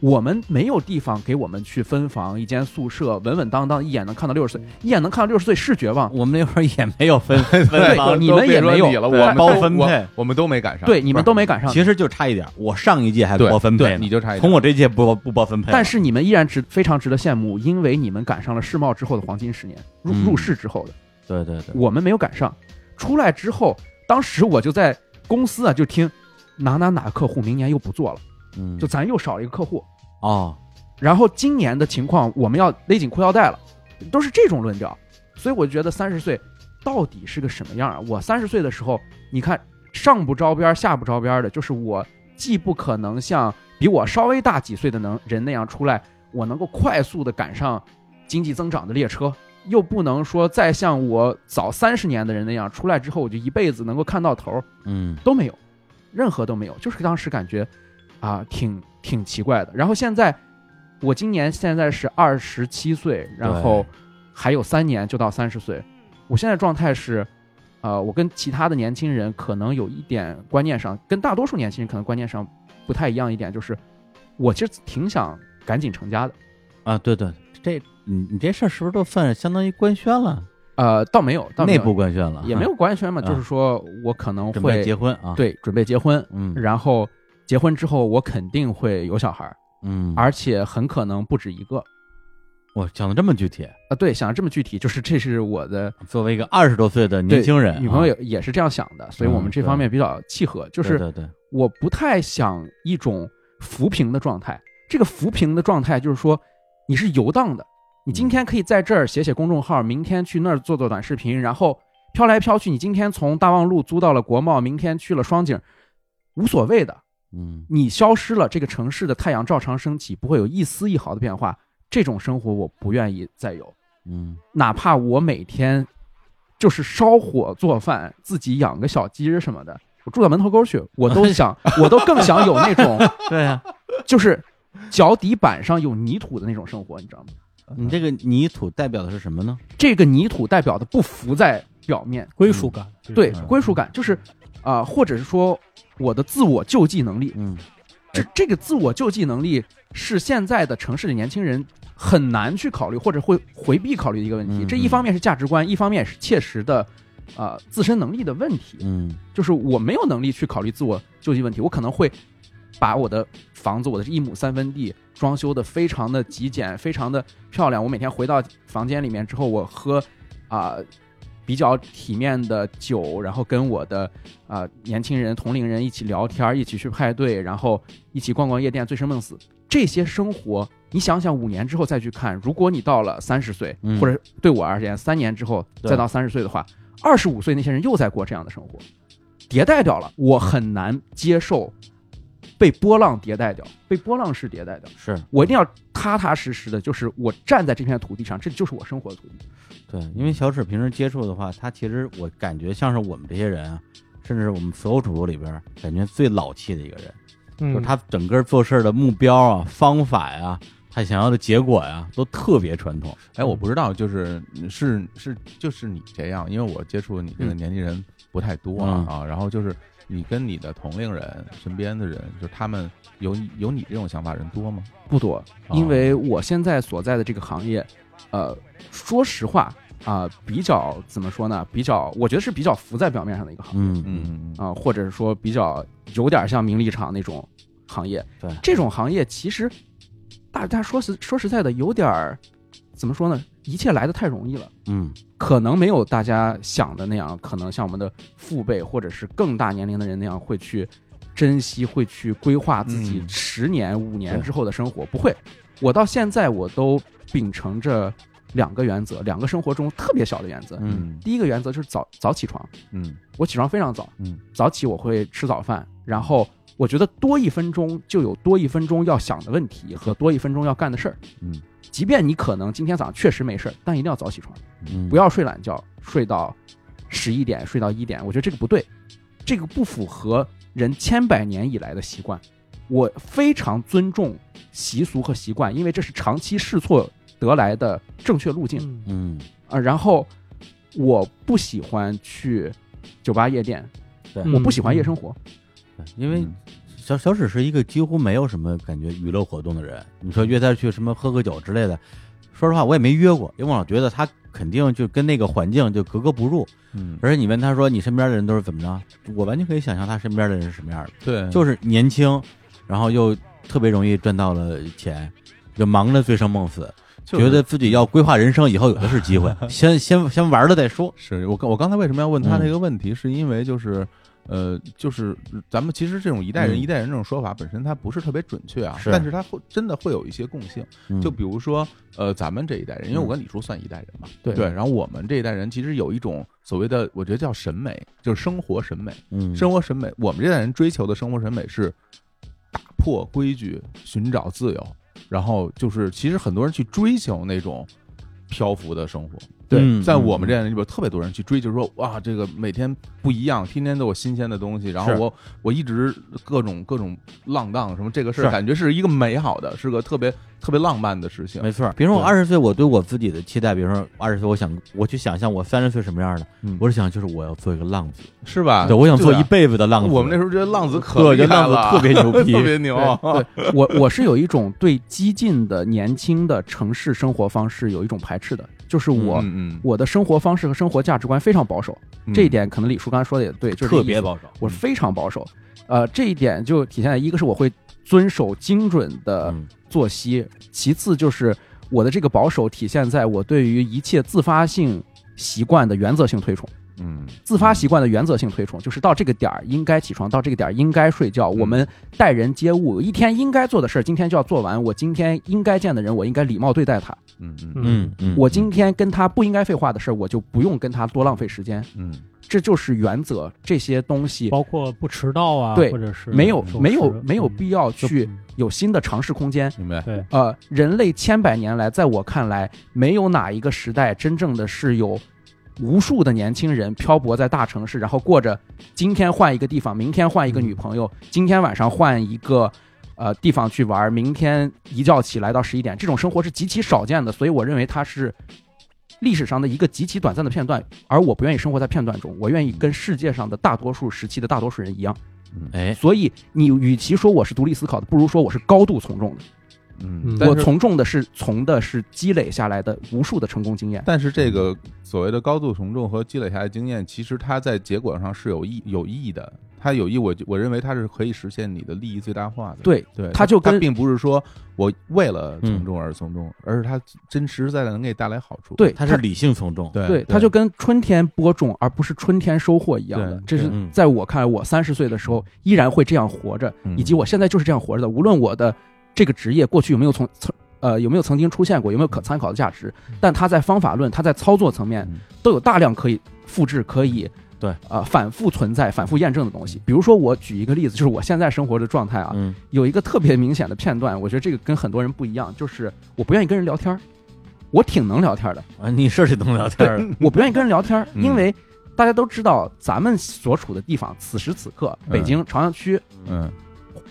我们没有地方给我们去分房，一间宿舍稳稳当当，一眼能看到六十岁，一眼能看到六十岁是绝望。我们那会儿也没有分 分对房，你们也没有。我们包分配。我们都没赶上。对，你们都没赶上。其实就差一点，我上一届还对包分配对呢，你就差一点。从我这届不不包分配了，但是你们依然值非常值得羡慕，因为你们赶上了世贸之后的黄金十年，入嗯。入世之后的。对对对，我们没有赶上。出来之后，当时我就在公司啊，就听哪哪哪客户明年又不做了，嗯，就咱又少了一个客户。哦，然后今年的情况，我们要勒紧裤腰带了，都是这种论调。所以我觉得三十岁到底是个什么样啊？我三十岁的时候，你看上不着边下不着边的，就是我既不可能像比我稍微大几岁的能人那样出来，我能够快速的赶上经济增长的列车，又不能说再像我早三十年的人那样出来之后我就一辈子能够看到头儿，嗯。都没有，任何都没有，就是当时感觉啊，挺挺奇怪的。然后现在，我今年现在是二十七岁，然后还有三年就到三十岁。我现在状态是，呃，我跟其他的年轻人可能有一点观念上，跟大多数年轻人可能观念上不太一样一点，就是我其实挺想赶紧成家的。啊，对对，这你你这事儿是不是都算相当于官宣了？呃，倒没有，倒没内部官宣了，也没有官宣嘛，啊就是说我可能准备会结婚啊？，对准备结婚，嗯然后结婚之后我肯定会有小孩儿。嗯，而且很可能不止一个我讲的这么具体，啊。对，想的这么具体，就是这是我的作为一个二十多岁的年轻人，女朋友啊也也是这样想的，所以我们这方面比较契合。就是对对对，我不太想一种浮萍的状态，这个浮萍的状态就是说你是游荡的，你今天可以在这儿写写公众号，明天去那儿做做短视频，然后飘来飘去。你今天从大望路租到了国贸，明天去了双井，无所谓的。嗯你消失了，这个城市的太阳照常升起，不会有一丝一毫的变化。这种生活我不愿意再有，嗯哪怕我每天就是烧火做饭，自己养个小鸡儿什么的，我住到门头沟去，我都 想，我都更想有那种 对啊，就是脚底板上有泥土的那种生活，你知道吗？你这个泥土代表的是什么呢？这个泥土代表的不浮在表面，归属感，对嗯归属感，就是啊、或者是说我的自我救济能力，嗯这这个自我救济能力是现在的城市的年轻人很难去考虑或者会回避考虑的一个问题。嗯这一方面是价值观，一方面也是切实的，呃，自身能力的问题。嗯就是我没有能力去考虑自我救济问题，我可能会把我的房子，我的一亩三分地装修的非常的极简，非常的漂亮。我每天回到房间里面之后，我喝啊、比较体面的酒，然后跟我的啊、年轻人、同龄人一起聊天，一起去派对，然后一起逛逛夜店，醉生梦死。这些生活，你想想，五年之后再去看，如果你到了三十岁，嗯或者对我而言，三年之后再到三十岁的话，二十五岁那些人又在过这样的生活，迭代掉了，我很难接受被波浪迭代掉，被波浪式迭代掉。是我一定要踏踏实实的，就是我站在这片土地上，这就是我生活的土地。对，因为小史平时接触的话，他其实我感觉像是我们这些人啊，甚至我们所有主播里边，感觉最老气的一个人，嗯。就是他整个做事儿的目标啊、方法呀、他想要的结果呀，都特别传统。哎，我不知道，就是是是就是你这样，因为我接触你这个嗯。年纪人不太多嗯。啊，然后就是你跟你的同龄人、身边的人，就他们有有你这种想法人多吗？不多，哦。因为我现在所在的这个行业，呃，说实话啊、比较怎么说呢？比较，我觉得是比较浮在表面上的一个行业。嗯嗯啊、或者是说比较有点像名利场那种行业。对这种行业其实大家说实说实在的，有点儿怎么说呢？一切来的太容易了，嗯可能没有大家想的那样，可能像我们的父辈或者是更大年龄的人那样会去珍惜，会去规划自己嗯十年、五年之后的生活。不会，我到现在我都秉承着两个原则，两个生活中特别小的原则。嗯第一个原则就是早早起床，嗯我起床非常早，嗯，早起我会吃早饭，然后我觉得多一分钟就有多一分钟要想的问题和多一分钟要干的事儿。嗯，即便你可能今天早上确实没事儿，但一定要早起床，嗯，不要睡懒觉，睡到十一点，睡到一点，我觉得这个不对，这个不符合人千百年以来的习惯。我非常尊重习俗和习惯，因为这是长期试错得来的正确路径。嗯。嗯。啊，然后我不喜欢去酒吧夜店，对。我不喜欢夜生活。对因为嗯。小小史是一个几乎没有什么感觉娱乐活动的人。你说约他去什么喝个酒之类的，说实话我也没约过，因为我老觉得他肯定就跟那个环境就格格不入。嗯，而且你问他说你身边的人都是怎么着，我完全可以想象他身边的人是什么样的，对，就是年轻，然后又特别容易赚到了钱，就忙着醉生梦死，就是觉得自己要规划人生，以后有的是机会，先先先玩了再说。是我刚我刚才为什么要问他嗯这个问题，是因为就是。呃，就是咱们其实这种一代人嗯一代人这种说法本身它不是特别准确啊，是但是它会真的会有一些共性。嗯就比如说，呃，咱们这一代人，因为我嗯跟李叔算一代人嘛，对对，然后我们这一代人其实有一种所谓的，我觉得叫审美，就是生活审美。嗯，生活审美，我们这代人追求的生活审美是打破规矩，寻找自由，然后就是其实很多人去追求那种漂浮的生活。对嗯在我们这样人里边，特别多人去追就是说，哇，这个每天不一样，天天都有新鲜的东西，然后我我一直各种各种浪荡什么，这个事是儿感觉是一个美好的，是个特别特别浪漫的事情。没错，比如说我对二十岁，我对我自己的期待，比如说二十岁，我想我去想象我三十岁什么样的，嗯我是想就是我要做一个浪子，是吧？对，我想做一辈子的浪子。我们那时候觉得浪子可厉害得浪子了，特别牛 逼，特别牛。对我我是有一种对激进的年轻的城市生活方式有一种排斥的，就是我、嗯嗯，我的生活方式和生活价值观非常保守，嗯这一点可能李叔刚才说的也对，就是特别保守。我非常保守。呃，这一点就体现在一个是我会遵守精准的嗯作息，其次就是我的这个保守体现在我对于一切自发性习惯的原则性推崇。嗯自发习惯的原则性推崇，就是到这个点儿应该起床，到这个点儿应该睡觉。我们待人接物，一天应该做的事儿，今天就要做完。我今天应该见的人，我应该礼貌对待他。嗯嗯嗯嗯，我今天跟他不应该废话的事儿，我就不用跟他多浪费时间。嗯这就是原则，这些东西包括不迟到啊，对或者是没有没有没有嗯必要去有新的尝试空间。明白。对呃，人类千百年来，在我看来，没有哪一个时代真正的是有无数的年轻人漂泊在大城市，然后过着今天换一个地方，明天换一个女朋友，今天晚上换一个呃地方去玩，明天一觉起来到十一点，这种生活是极其少见的，所以我认为它是。历史上的一个极其短暂的片段，而我不愿意生活在片段中，我愿意跟世界上的大多数时期的大多数人一样。哎，所以你与其说我是独立思考的，不如说我是高度从众的。嗯嗯，我从众的是从的是积累下来的无数的成功经验。但是这个所谓的高度从众和积累下来的经验，其实它在结果上是有意有意义的。它有意，我我认为它是可以实现你的利益最大化的。对，对，它就跟并不是说我为了从众而从众，而是它真实实在在能给你带来好处。对，它是理性从众，对对，它就跟春天播种而不是春天收获一样的。这是嗯在我看来，我三十岁的时候依然会这样活着，嗯以及我现在就是这样活着的。无论我的这个职业过去有没有从曾呃有没有曾经出现过，有没有可参考的价值，但它在方法论、它在操作层面嗯。都有大量可以复制、可以对。呃反复存在、反复验证的东西。比如说，我举一个例子，就是我现在生活的状态啊，嗯。有一个特别明显的片段，我觉得这个跟很多人不一样，就是我不愿意跟人聊天儿我挺能聊天儿的，啊，你是挺能聊天的，我不愿意跟人聊天儿，嗯因为大家都知道咱们所处的地方，此时此刻，嗯。北京朝阳区嗯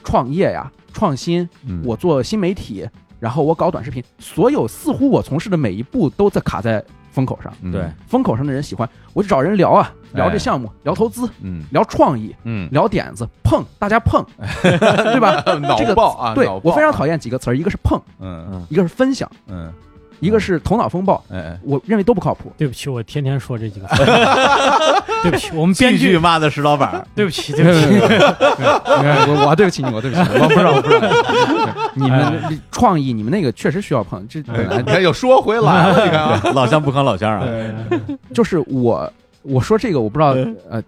创业呀、创新，嗯，我做新媒体，然后我搞短视频，所有似乎我从事的每一步都在卡在风口上。嗯。对，风口上的人喜欢，我就找人聊啊，聊这哎项目，聊投资，嗯。聊创意，嗯，聊点子，碰，大家碰，对吧？脑这个爆啊，对我非常讨厌几个词儿，一个是碰，嗯。嗯。一个是分享，嗯，一个是头脑风暴，哎哎，我认为都不靠谱。对不起，我天天说这几个词。对不起，我们编剧，骂的石老板，对不起，对不起。我我对不起你，我对不起，我不知道，我不知道。你们哎创意，你们那个确实需要碰，这本来你看又说回来了，你看啊，老乡不坑老乡啊，就是我我说这个，我不知道呃，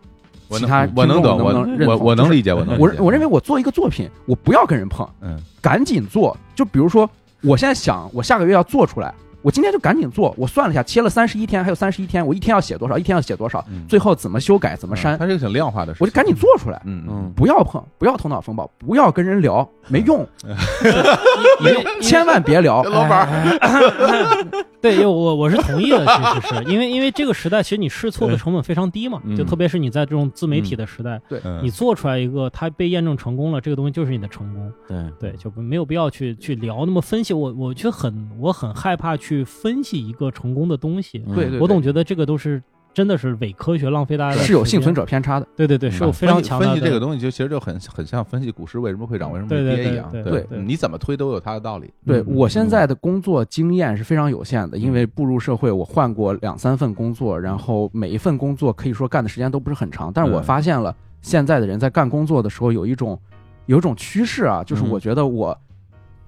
我其他能我能懂，我能不能认我我能理解，我能，我我认为我做一个作品，我不要跟人碰，嗯赶紧做。就比如说，我现在想，我下个月要做出来，我今天就赶紧做。我算了一下，切了三十一天，还有三十一天，我一天要写多少？一天要写多少？嗯，最后怎么修改，怎么删，它是个挺量化的事情，我就赶紧做出来。嗯嗯嗯，不要碰，不要头脑风暴，不要跟人聊，没用，千万别聊。老板儿，对，因为我我是同意的，其实是因为因为这个时代，其实你试错的成本非常低嘛，嗯就特别是你在这种自媒体的时代，嗯你做出来一个它被验证成功了，这个东西就是你的成功。对，对，就没有必要去去聊那么分析。我我就很我很害怕去分析一个成功的东西，嗯。对对，我总觉得这个都是真的是伪科学，浪费大家的时间。是有幸存，者偏差的。对对对，是有非常强的分析这个东西，就其实就很很像分析股市为什么会涨，为什么会跌一样。对对对。你怎么推都有它的道理。对嗯我现在的工作经验是非常有限的，因为步入社会，我换过两三份工作，然后每一份工作可以说干的时间都不是很长。但是我嗯。发现了，现在的人在干工作的时候有一种有一种趋势啊，就是嗯。我觉得我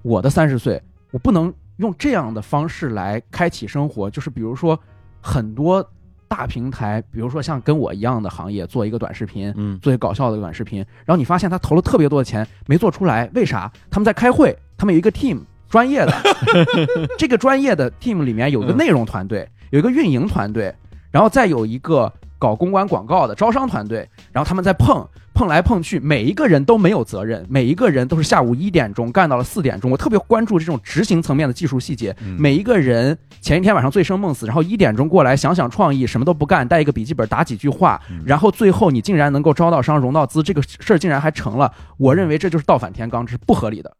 我的三十岁，我不能用这样的方式来开启生活，就是比如说很多大平台，比如说像跟我一样的行业做一个短视频，嗯做一个搞笑的短视频，然后你发现他投了特别多的钱没做出来，为啥？他们在开会，他们有一个 team 专业的，这个专业的 team 里面有一个内容团队，有一个运营团队，然后再有一个搞公关广告的招商团队，然后他们在碰碰来碰去，每一个人都没有责任，每一个人都是下午一点钟干到了四点钟。我特别关注这种执行层面的技术细节，嗯每一个人前一天晚上醉生梦死，然后一点钟过来想想创意，什么都不干，带一个笔记本打几句话，嗯然后最后你竟然能够招到商、融到资，这个事儿竟然还成了。我认为这就是倒反天罡，这是不合理的。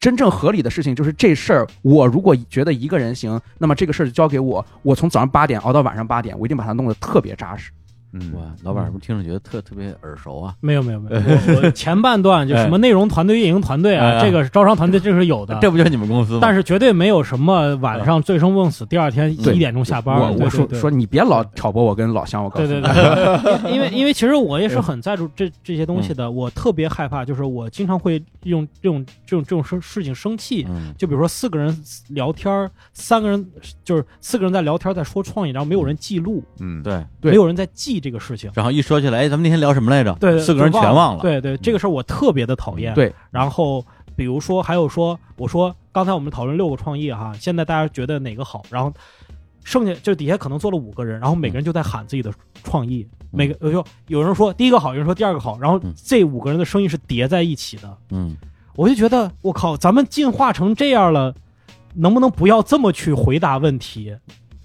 真正合理的事情就是这事儿，我如果觉得一个人行，那么这个事儿就交给我，我从早上八点熬到晚上八点，我一定把它弄得特别扎实。嗯。哇，老板是不是听着觉得特特别耳熟啊？没有没有没有，我我前半段就什么内容团队、运营团队哎啊，这个是招商团队，这是有的，这不就是你们公司吗？但是绝对没有什么晚上醉生梦死，第二天对。一点钟下班。我我说对对对。说你别老挑拨我跟老乡，我告诉你，对对对，因为因为其实我也是很在乎这这些东西的，我特别害怕，就是我经常会用这种这种这种事事情生气。嗯。就比如说四个人聊天儿，三个人就是四个人在聊天，在说创意，然后没有人记录，嗯，对，对。没有人在记这个事情。然后一说起来，哎，咱们那天聊什么来着？对，四个人全忘了。对对，这个事儿我特别的讨厌。对，然后比如说还有说，我说刚才我们讨论六个创意哈，现在大家觉得哪个好？然后剩下就底下可能坐了五个人，然后每个人就在喊自己的创意，每个就有人说第一个好，有人说第二个好，然后嗯这五个人的声音是叠在一起的，嗯，我就觉得我靠，咱们进化成这样了，能不能不要这么去回答问题？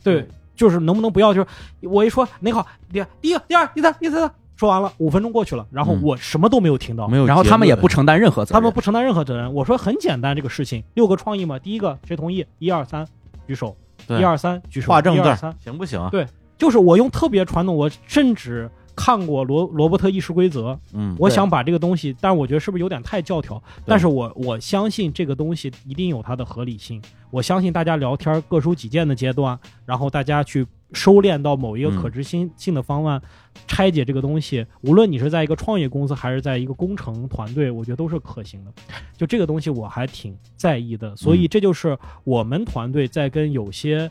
对，就是能不能不要就是我一说哪好，第第一个、第二、第三、第四，说完了，五分钟过去了，然后嗯我什么都没有听到，没有。然后他们也不承担任何责任，他们不承担任何责任。我说很简单，这个事情六个创意嘛，第一个谁同意？一二三，举手。对一二三，举手。画正字一二三，行不行啊？对就是我用特别传统，我甚至看过罗罗伯特议事规则，嗯，我想把这个东西，但是我觉得是不是有点太教条？但是我我相信这个东西一定有它的合理性。我相信大家聊天各抒己见的阶段，然后大家去收敛到某一个嗯可执行性的方案，拆解这个东西。无论你是在一个创业公司还是在一个工程团队，我觉得都是可行的。就这个东西我还挺在意的，所以这就是我们团队在跟有些。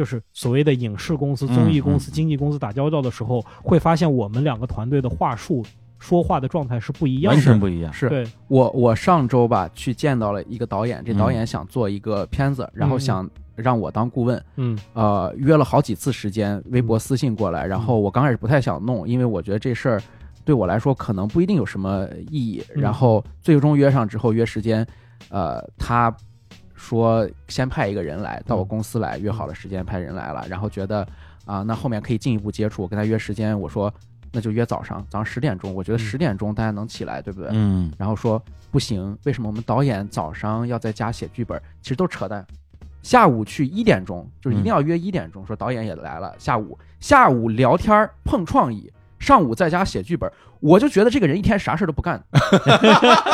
就是所谓的影视公司、嗯综艺公司、嗯经纪公司打交道的时候，会发现我们两个团队的话术、说话的状态是不一样完的。全不一样。是对，我我上周吧去见到了一个导演，这嗯。导演想做一个片子，然后想让我当顾问，嗯。呃，约了好几次时间，微博私信过来，然后我刚开始不太想弄，因为我觉得这事儿对我来说可能不一定有什么意义。嗯。然后最终约上之后约时间，呃，他说先派一个人来到我公司来，约好了时间派人来了，然后觉得啊、那后面可以进一步接触，我跟他约时间，我说那就约早上，早上十点钟，我觉得嗯十点钟大家能起来，对不对？嗯然后说不行，为什么我们导演早上要在家写剧本？其实都扯淡。下午去一点钟，就是一定要约一点钟，说导演也来了。下午下午聊天碰创意，上午在家写剧本。我就觉得这个人一天啥事儿都不干。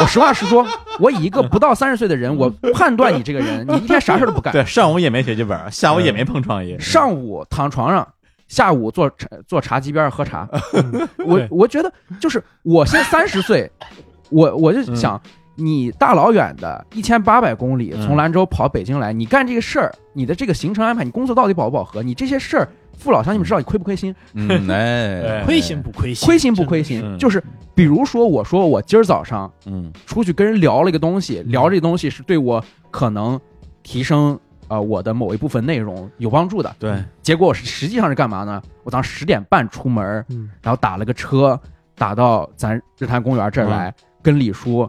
我实话实说，我以一个不到三十岁的人，我判断你这个人，你一天啥事儿都不干。对，上午也没写剧本，下午也没碰创意。上午躺床上，下午坐茶坐茶几边上喝茶。嗯我我觉得就是我现在三十岁，我我就想，你大老远的一千八百公里嗯从兰州跑北京来，你干这个事儿，你的这个行程安排，你工作到底饱不饱和？你这些事儿，父老乡亲们知道你亏不亏心？嗯，哎，亏心不亏心？亏心不亏心？就是比如说，我说我今儿早上嗯出去跟人聊了一个东西，聊这东西是对我可能提升呃我的某一部分内容有帮助的。对，结果我是实际上是干嘛呢？我早上十点半出门，嗯然后打了个车，打到咱日坛公园这儿来，跟李叔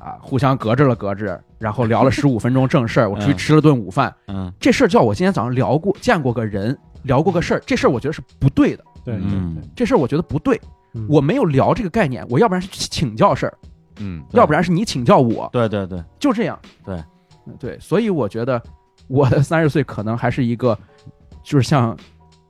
啊互相隔着了隔着，然后聊了十五分钟正事儿。我出去吃了顿午饭，嗯这事儿叫我今天早上聊过，见过个人，聊过个事儿，这事儿我觉得是不对的，对对嗯。对，这事儿我觉得不对，嗯。我没有聊这个概念，我要不然是去请教事儿，嗯，要不然是你请教我，对对对，就这样。对。嗯对，所以我觉得我的三十岁可能还是一个，就是像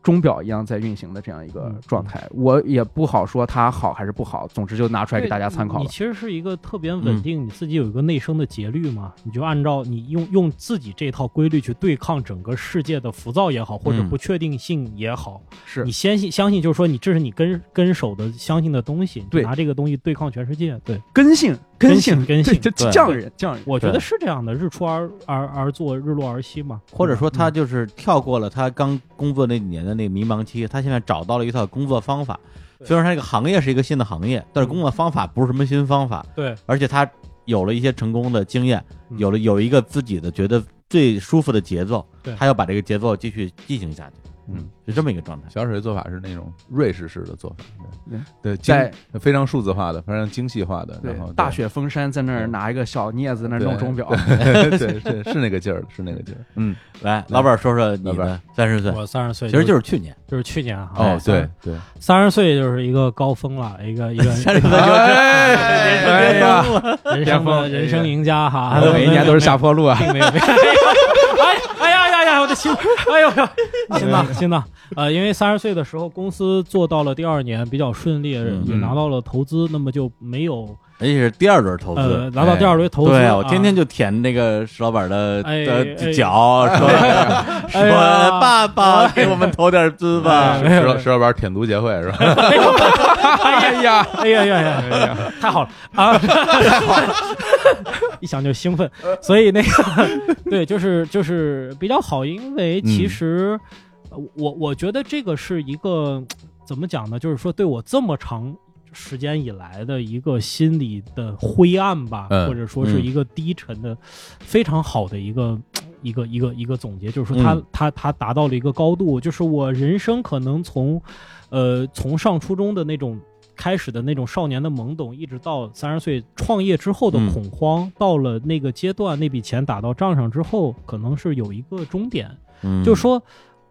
钟表一样在运行的这样一个嗯状态。我也不好说它好还是不好，总之就拿出来给大家参考。你其实是一个特别稳定，你自己有一个内生的节律嘛，你就按照你用用自己这套规律去对抗整个世界的浮躁也好，或者嗯不确定性也好，是你先信相信，就是说你这是你跟跟手的相信的东西，对你拿这个东西对抗全世界。对，根性，根性，性根性对，这对匠人，匠人。我觉得是这样的，日出而而而作，日落而息嘛。或者说他嗯就是跳过了他刚工作那几年的那个迷茫期，他现在找到了一套工作方法。虽然他这个行业是一个新的行业，但是工作方法不是什么新方法，对，而且他有了一些成功的经验，嗯。有了有一个自己的觉得最舒服的节奏对，他要把这个节奏继续进行下去，嗯，是这么一个状态。小水的做法是那种瑞士式的做法，对。对，精在非常数字化的，非常精细化的，然后，大雪封山在那儿拿一个小镊子在那儿弄钟表，对对是是那个劲儿，是那个劲儿，嗯，来，老板说说你板三十岁，我三十岁，其实就是去年，就是去年哈。哦，对对，三十岁就是一个高峰了，一个一个 三十岁就是哎哎呀，人生的人生赢家哈，每一年都是下坡路啊。并没有，并没。有。哎哎呀呀呀！我的心，哎呦呦，心脏心脏。呃，因为三十岁的时候公司做到了第二年比较顺利，嗯也拿到了投资，那么就没有而且是第二轮投资呃，拿到第二轮投资。对，啊我天天就舔那个石老板的哎的哎脚，说说爸爸给我们投点资吧。哎石老石老板舔足协会是吧？哎呀，哎呀呀呀呀！太好了啊！一想就兴奋。所以那个，对，就是就是比较好，因为其实、呃我我觉得这个是一个怎么讲呢？就是说对我这么长。时间以来的一个心理的灰暗吧，嗯或者说是一个低沉的，非常好的一个一个一个一个总结，就是说他、嗯。他他达到了一个高度，就是我人生可能从呃从上初中的那种开始的那种少年的懵懂，一直到三十岁创业之后的嗯。恐慌，到了那个阶段，那笔钱打到账上之后，可能是有一个终点，嗯。就是说。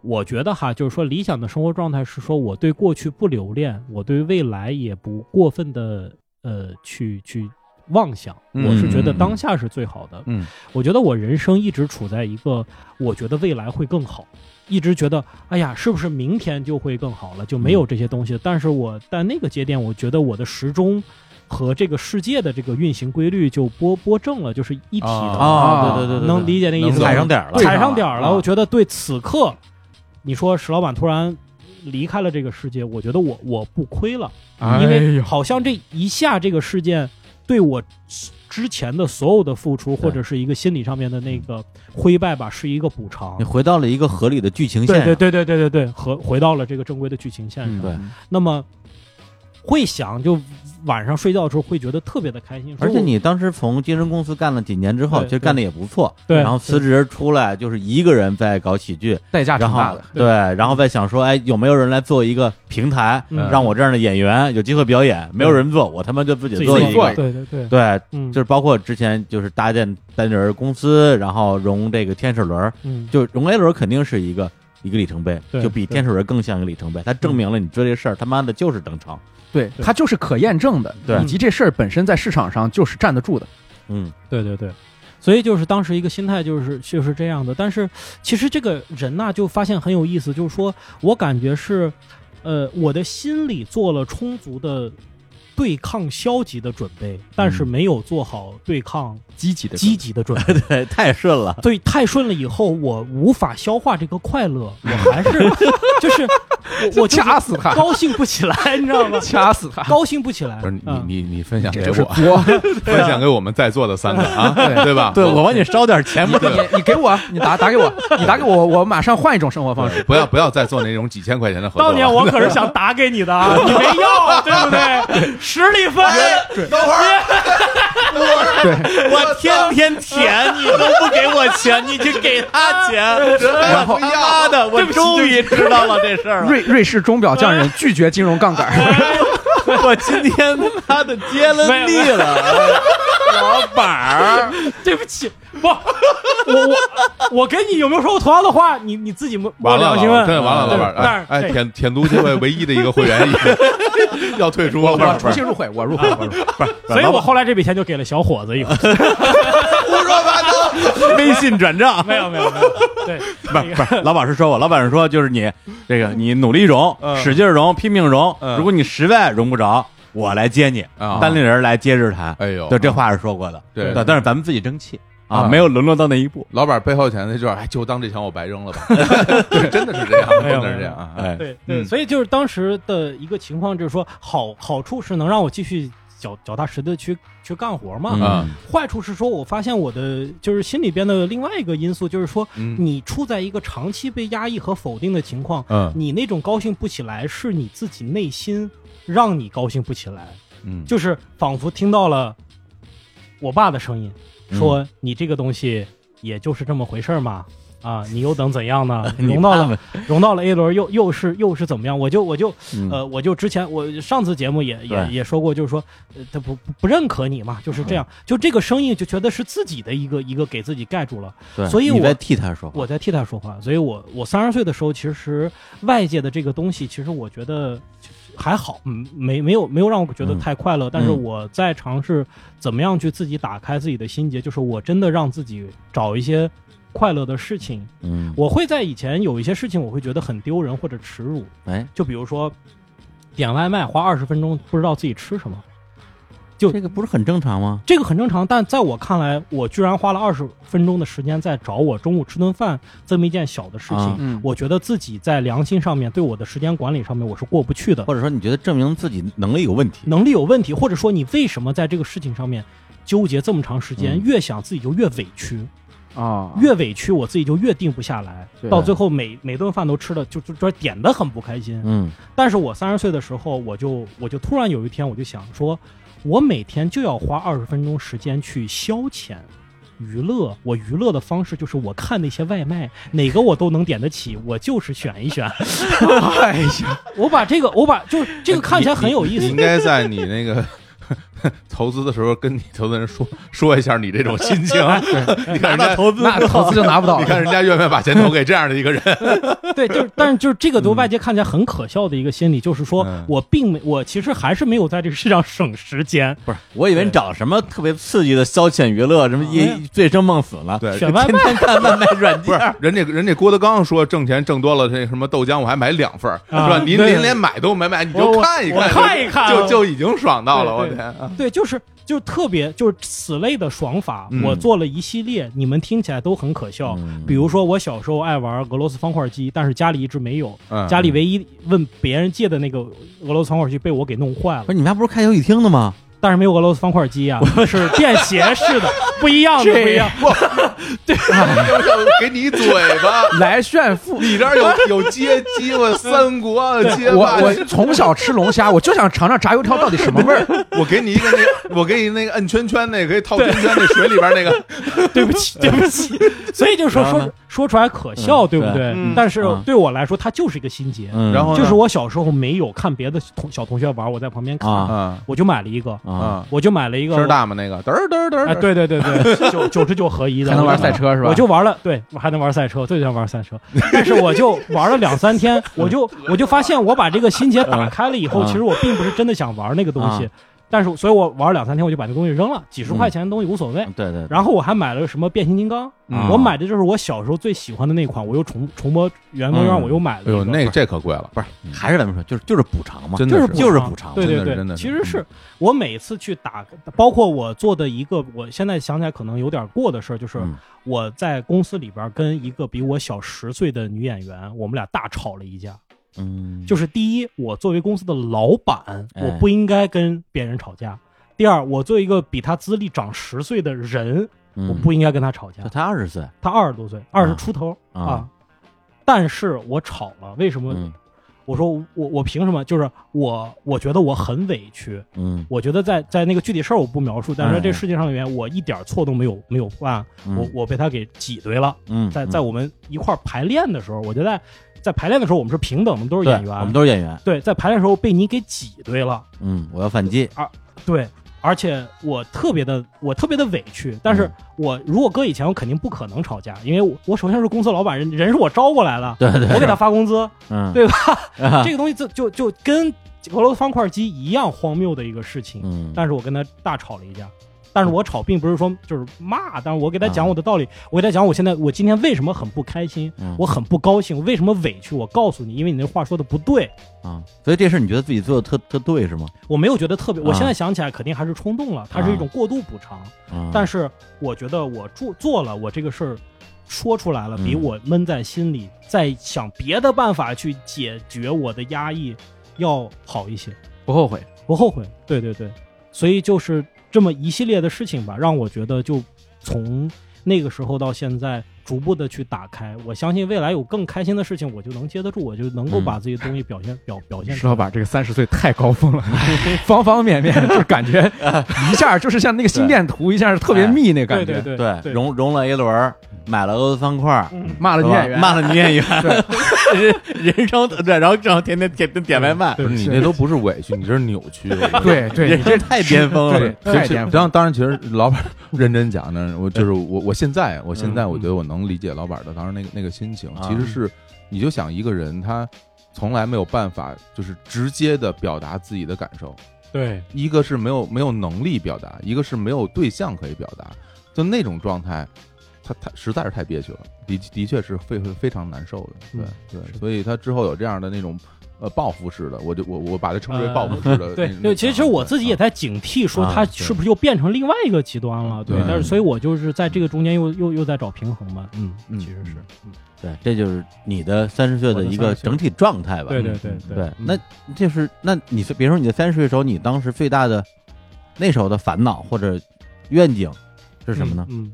我觉得哈，就是说理想的生活状态是说，我对过去不留恋，我对未来也不过分的呃去去妄想。嗯我是觉得当下是最好的。嗯我觉得我人生一直处在一个，我觉得未来会更好，一直觉得，哎呀，是不是明天就会更好了，就没有这些东西。但是我在那个节点，我觉得我的时钟和这个世界的这个运行规律就拨拨正了，就是一体的。啊，对对对对，能理解那意思踩上点儿了，踩上点儿了。啊我觉得对此刻，你说石老板突然离开了这个世界，我觉得我我不亏了，哎因为好像这一下这个事件对我之前的所有的付出，或者是一个心理上面的那个灰败吧，是一个补偿你。回到了一个合理的剧情线。对对对对对对对，和回到了这个正规的剧情线上。那么会想，就晚上睡觉的时候会觉得特别的开心。而且你当时从金融公司干了几年之后，其实干的也不错，对然后辞职出来就是一个人在搞喜剧，代价然后挺大的。对，然后再想说，哎，有没有人来做一个平台，嗯让我这样的演员有机会表演？没有人做，我他妈就自己做一个。对对对，对，嗯，就是包括之前就是搭建单人公司，然后融这个天使轮，嗯，就融 A 轮肯定是一个一个里程碑，就比天使人更像一个里程碑。它证明了你做这事儿他妈的就是能成。对，对它就是可验证的，对以及这事儿本身在市场上就是站得住的。嗯对对对，所以就是当时一个心态就是就是这样的。但是其实这个人呐、就发现很有意思，就是说我感觉是，呃，我的心里做了充足的对抗消极的准备，但是没有做好对抗积极的积极的准备。对，太顺了。所以太顺了以后，我无法消化这个快乐，我还是 就是我我掐死他，高兴不起来，你知道吗？掐死他。高兴不起来。不是你嗯你你分享给我，我。分享给我们在座的三个啊，对对吧？对我帮你烧点钱不你你你给我，你打打给我，你打给我，我马上换一种生活方式。不要不要再做那种几千块钱的合作了。当年我可是想打给你的啊，你没要，对不对？十里分，我天天舔，你都不给我钱，你去给他钱，然后他妈的，我终于知道了这事儿了。瑞瑞士钟表匠人拒绝金融杠杆。我今天他妈的接了力了，老板儿，对不起，不，我我我跟你有没有说过同样的话？你你自己摸摸完了，良心问，真的完了，老板儿，但是哎舔舔足协会唯一的一个会员 要退出了，我重新入会，我入会，我入会。所以我后来这笔钱就给了小伙子以后，胡说八道，微信转账。没有没有没有，对，不是不是，老板是说我，老板是说就是你这个你努力融，嗯。使劲融，拼命融，嗯。如果你实在融不着，我来接你，啊。单立人来接日坛。哎呦，对，这话是说过的。对但是咱们自己争气啊，啊。没有沦落到那一步。老板背后讲那句话，哎，就当这钱我白扔了吧，对真的是这样，没有真的是这样啊，哎，对对，嗯所以就是当时的一个情况，就是说好好处是能让我继续脚脚踏实地去去干活嘛，嗯。坏处是说我发现我的就是心里边的另外一个因素，就是说嗯。你处在一个长期被压抑和否定的情况，嗯。你那种高兴不起来，是你自己内心让你高兴不起来，嗯，就是仿佛听到了我爸的声音，说你这个东西也就是这么回事儿嘛。啊，你又能怎样呢？融到了融到了 A 轮，又又是又是怎么样？我就我就嗯呃，我就之前我上次节目也也也说过，就是说，呃，他不不不认可你嘛，就是这样，就这个声音就觉得是自己的一个一个给自己盖住了。对所以我在替他说话，我在替他说话，所以我我三十岁的时候，其实外界的这个东西，其实我觉得还好，嗯，没没有没有让我觉得嗯太快乐，但是嗯我在尝试怎么样去自己打开自己的心结，就是我真的让自己找一些快乐的事情。嗯，我会在以前有一些事情，我会觉得很丢人或者耻辱，哎，就比如说点外卖花二十分钟不知道自己吃什么，就这个不是很正常吗？这个很正常，但在我看来，我居然花了二十分钟的时间在找我中午吃顿饭这么一件小的事情，啊。嗯，我觉得自己在良心上面对我的时间管理上面我是过不去的，或者说你觉得证明自己能力有问题？能力有问题，或者说你为什么在这个事情上面纠结这么长时间，嗯。越想自己就越委屈，啊，越委屈我自己就越定不下来，到最后每每顿饭都吃的就就就点的很不开心。嗯但是我三十岁的时候，我就我就突然有一天我就想说，我每天就要花二十分钟时间去消遣。娱乐，我娱乐的方式就是我看那些外卖，哪个我都能点得起，我就是选一选。哎呀，我把这个，我把就是这个看起来很有意思你应，该在你那个 投资的时候跟你投资人说 说一下你这种心情。你看人家投资那投资就拿不到你。看人家愿不愿意把钱投给这样的一个人？对，就是，但是就是这个对外界看起来很可笑的一个心理，就是说嗯我并没，我其实还是没有在这个世上省时间，不是，我以为你找什么特别刺激的消遣娱乐，什么一醉生梦死了，对，选外卖。天天看外卖软件不是，人家人家郭德纲说挣钱挣多了，那什么豆浆我还买两份，是啊吧？您对您连买都没买，你就看一看，看一看就就已经爽到了，我天！啊对，就是就特别就是此类的爽法，嗯我做了一系列，你们听起来都很可笑。嗯比如说，我小时候爱玩俄罗斯方块机，但是家里一直没有，嗯家里唯一问别人借的那个俄罗斯方块机被我给弄坏了不，是你们家不是开游戏厅的吗？但是没有俄罗斯方块机啊，是便携式的，不一样的，不一样。对给你一嘴巴，来炫富。你这儿有有街机，我三国街我霸，我从小吃龙虾，我就想尝尝炸油条到底什么味儿。我给你一个那个，我给你那个摁圈圈那个，可以套圈圈那水里边那个，对不起，对不起。所以就说说说出来可笑，嗯对不对？嗯。但是嗯。对我来说，它就是一个心结。嗯，然后呢就是我小时候没有看别的同小同学玩，我在旁边看，我就买了一个，我就买了一个声大吗？那个？嘚儿嘚儿嘚儿，哎，对对对对，九 九十九合一的，还能玩赛车是吧？我就玩了，对我还能玩赛车，最喜欢玩赛车。但是我就玩了两三天，我就我就发现我把这个心结打开了以后，嗯。其实我并不是真的想玩那个东西啊，但是所以我玩了两三天，我就把那东西扔了，几十块钱的东西无所谓。对对，然后我还买了个什么变形金刚，嗯。我买的就是我小时候最喜欢的那款，我又重重播原模样，嗯我又买了哎呦，那个这可贵了，不是，还是咱们说，就是就是补偿嘛，真的就是就是偿。补偿对对对，真的真的其实是我每次去打，包括我做的一个，我现在想起来可能有点过的事儿，就是嗯我在公司里边跟一个比我小十岁的女演员，我们俩大吵了一架。嗯，就是第一，我作为公司的老板，哎我不应该跟别人吵架；第二，我作为一个比他资历长十岁的人，嗯我不应该跟他吵架就。他二十岁他二十多岁，二十出头啊啊，但是我吵了，为什么？嗯我说我我凭什么？就是我我觉得我很委屈，嗯，我觉得在在那个具体事儿我不描述，但是这事情上面我一点错都没有没有犯，嗯我我被他给挤兑了。嗯在在我们一块儿排练的时候，我觉得在在排练的时候我们是平等的，都是演员，我们都是演员，对，在排练的时候被你给挤兑了，嗯，我要反击。啊，对，而且我特别的我特别的委屈，但是嗯。我如果搁以前我肯定不可能吵架，因为我我首先是公司老板，人人是我招过来的，对对，我给他发工资，嗯，对吧？啊。这个东西就就就跟俄罗斯方块机一样荒谬的一个事情，嗯，但是我跟他大吵了一架。但是我吵并不是说就是骂，但是我给他讲啊我的道理，我给他讲我现在我今天为什么很不开心，嗯我很不高兴，我为什么委屈，我告诉你，因为你那话说的不对，啊，所以这事你觉得自己做的特特对是吗？我没有觉得特别，我啊现在想起来肯定还是冲动了，它是一种过度补偿，啊，但是我觉得我做做了，我这个事儿说出来了，嗯比我闷在心里再想别的办法去解决我的压抑要好一些。不后悔。不后悔。对对对，所以就是这么一系列的事情吧，让我觉得就从那个时候到现在，逐步的去打开。我相信未来有更开心的事情，我就能接得住，我就能够嗯把自己的东西表现表表现出来。石老板这个三十岁太高峰了，方方面面就感觉一下就是像那个心电图，一下特别密那感觉。对对对对，融融了一轮，买了俄罗斯方块，嗯骂了女演员，骂了女演员，人人生对，然后正好天天点点外卖，不是你那都不是委屈，你这是扭曲。对对，你这太巅峰了太颠覆当当然，其实老板认真讲呢，我就是我我现在我现在嗯我觉得我能理解老板的当时那个那个心情，啊。其实是你就想一个人他从来没有办法就是直接的表达自己的感受，对。一个是没有没有能力表达，一个是没有对象可以表达，就那种状态，他他实在是太憋屈了，的的确是非非非常难受的，对、嗯对，所以他之后有这样的那种呃报复式的，我就我我把它称之为呃报复式的对那对，其实其实我自己也在在警惕，说啊他是不是又变成另外一个极端了？对对，但是所以我就是在这个中间又又又在找平衡吧。嗯，嗯其实是，嗯对，这就是你的三十岁的一我的30岁个整体状态吧。对对对对，嗯那就是那你比如说你在三十岁的时候，你当时最大的那时候的烦恼或者愿景是什么呢？嗯，嗯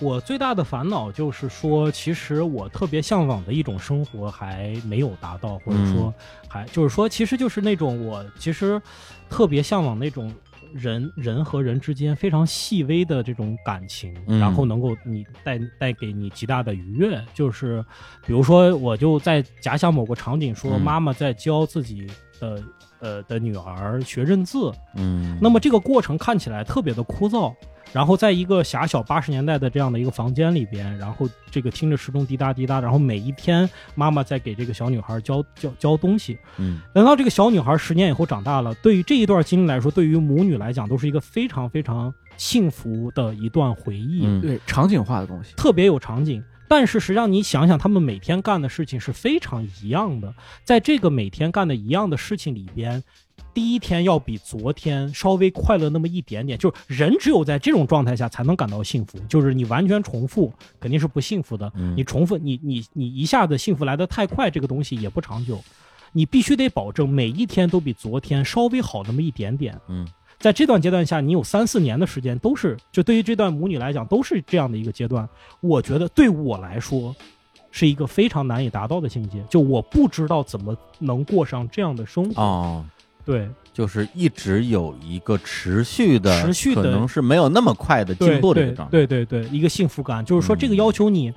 我最大的烦恼就是说，其实我特别向往的一种生活还没有达到，或者嗯。说还就是说，其实就是那种我其实特别向往那种。人人和人之间非常细微的这种感情，嗯。然后能够你带带给你极大的愉悦，就是比如说，我就在假想某个场景，说嗯。妈妈在教自己的呃的女儿学认字，嗯，那么这个过程看起来特别的枯燥，然后在一个狭小八十年代的这样的一个房间里边，然后这个听着时钟滴答滴答，然后每一天妈妈在给这个小女孩教教教东西。嗯等到这个小女孩十年以后长大了，对于这一段经历来说，对于母女来讲都是一个非常非常幸福的一段回忆。嗯对场景化的东西。特别有场景。但是实际上，你想想，他们每天干的事情是非常一样的。在这个每天干的一样的事情里边，第一天要比昨天稍微快乐那么一点点。就是人只有在这种状态下才能感到幸福。就是你完全重复，肯定是不幸福的。嗯你重复，你你你一下子幸福来得太快，这个东西也不长久。你必须得保证每一天都比昨天稍微好那么一点点。嗯在这段阶段下，你有三四年的时间都是，就对于这段母女来讲，都是这样的一个阶段。我觉得对我来说，是一个非常难以达到的境界。就我不知道怎么能过上这样的生活。哦，对就是一直有一个持续的，持续的可能是没有那么快的进步的一个对状态。对对对，一个幸福感，就是说嗯这个要求你，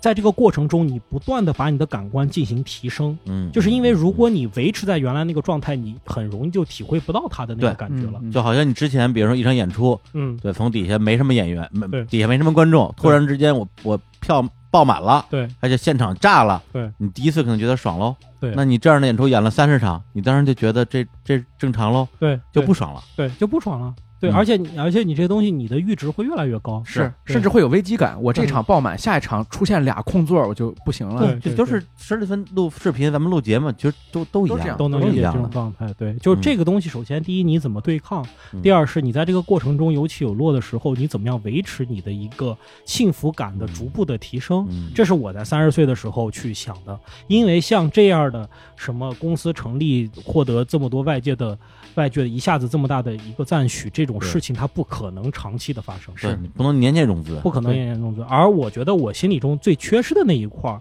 在这个过程中，你不断的把你的感官进行提升。嗯，就是因为如果你维持在原来那个状态，你很容易就体会不到它的那个感觉了。嗯就好像你之前，比如说一场演出，嗯，对，从底下没什么演员，没底下没什么观众，突然之间我我票爆满了，对。而且现场炸了，对。你第一次可能觉得爽喽，对。那你这样的演出演了三十场，你当然就觉得这这正常喽，对，对。就不爽了。对就不爽了。对，嗯而且你而且你这个东西，你的阈值会越来越高。是，甚至会有危机感。我这嗯场爆满，下一场出现俩空座，我就不行了。对这就是十里分录视频，咱们录节目，其实都都一样，都能理解这种一样。状态。对，就是这个东西，首先第一你怎么对抗，嗯第二是你在这个过程中有起有落的时候，你怎么样维持你的一个幸福感的逐步的提升。嗯，这是我在三十岁的时候去想的，因为像这样的什么公司成立，获得这么多外界的外界的一下子这么大的一个赞许，这种对。事情它不可能长期的发生，是。你不能年年融资，不可能年年融资。而我觉得我心里中最缺失的那一块儿，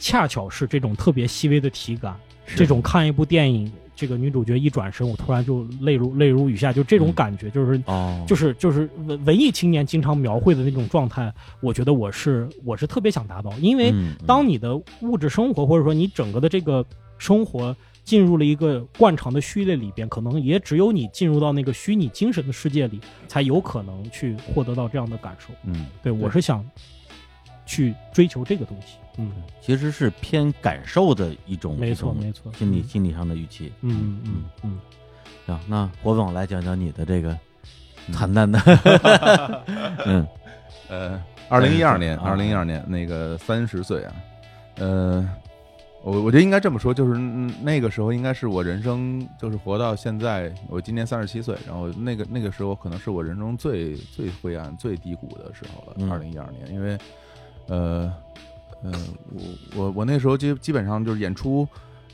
恰巧是这种特别细微的体感，这种看一部电影，这个女主角一转身，我突然就泪如泪如雨下，就这种嗯。感觉，就是哦，就是就是文文艺青年经常描绘的那种状态，我觉得我是我是特别想达到，因为嗯。当你的物质生活或者说你整个的这个生活进入了一个惯常的序列里边，可能也只有你进入到那个虚拟精神的世界里，才有可能去获得到这样的感受。嗯，对我是想去追求这个东西。嗯，其实是偏感受的一种，没错没错。嗯心理心理上的预期。嗯嗯嗯，行，那火总来讲讲你的这个惨淡的，嗯。呃，二零一二年，啊二零一二年那个三十岁啊，呃，我我觉得应该这么说，就是嗯那个时候应该是我人生就是活到现在，我今年三十七岁，然后那个那个时候可能是我人生最最灰暗、最低谷的时候嗯了。二零一二年，因为呃呃，我我我那时候基基本上就是演出。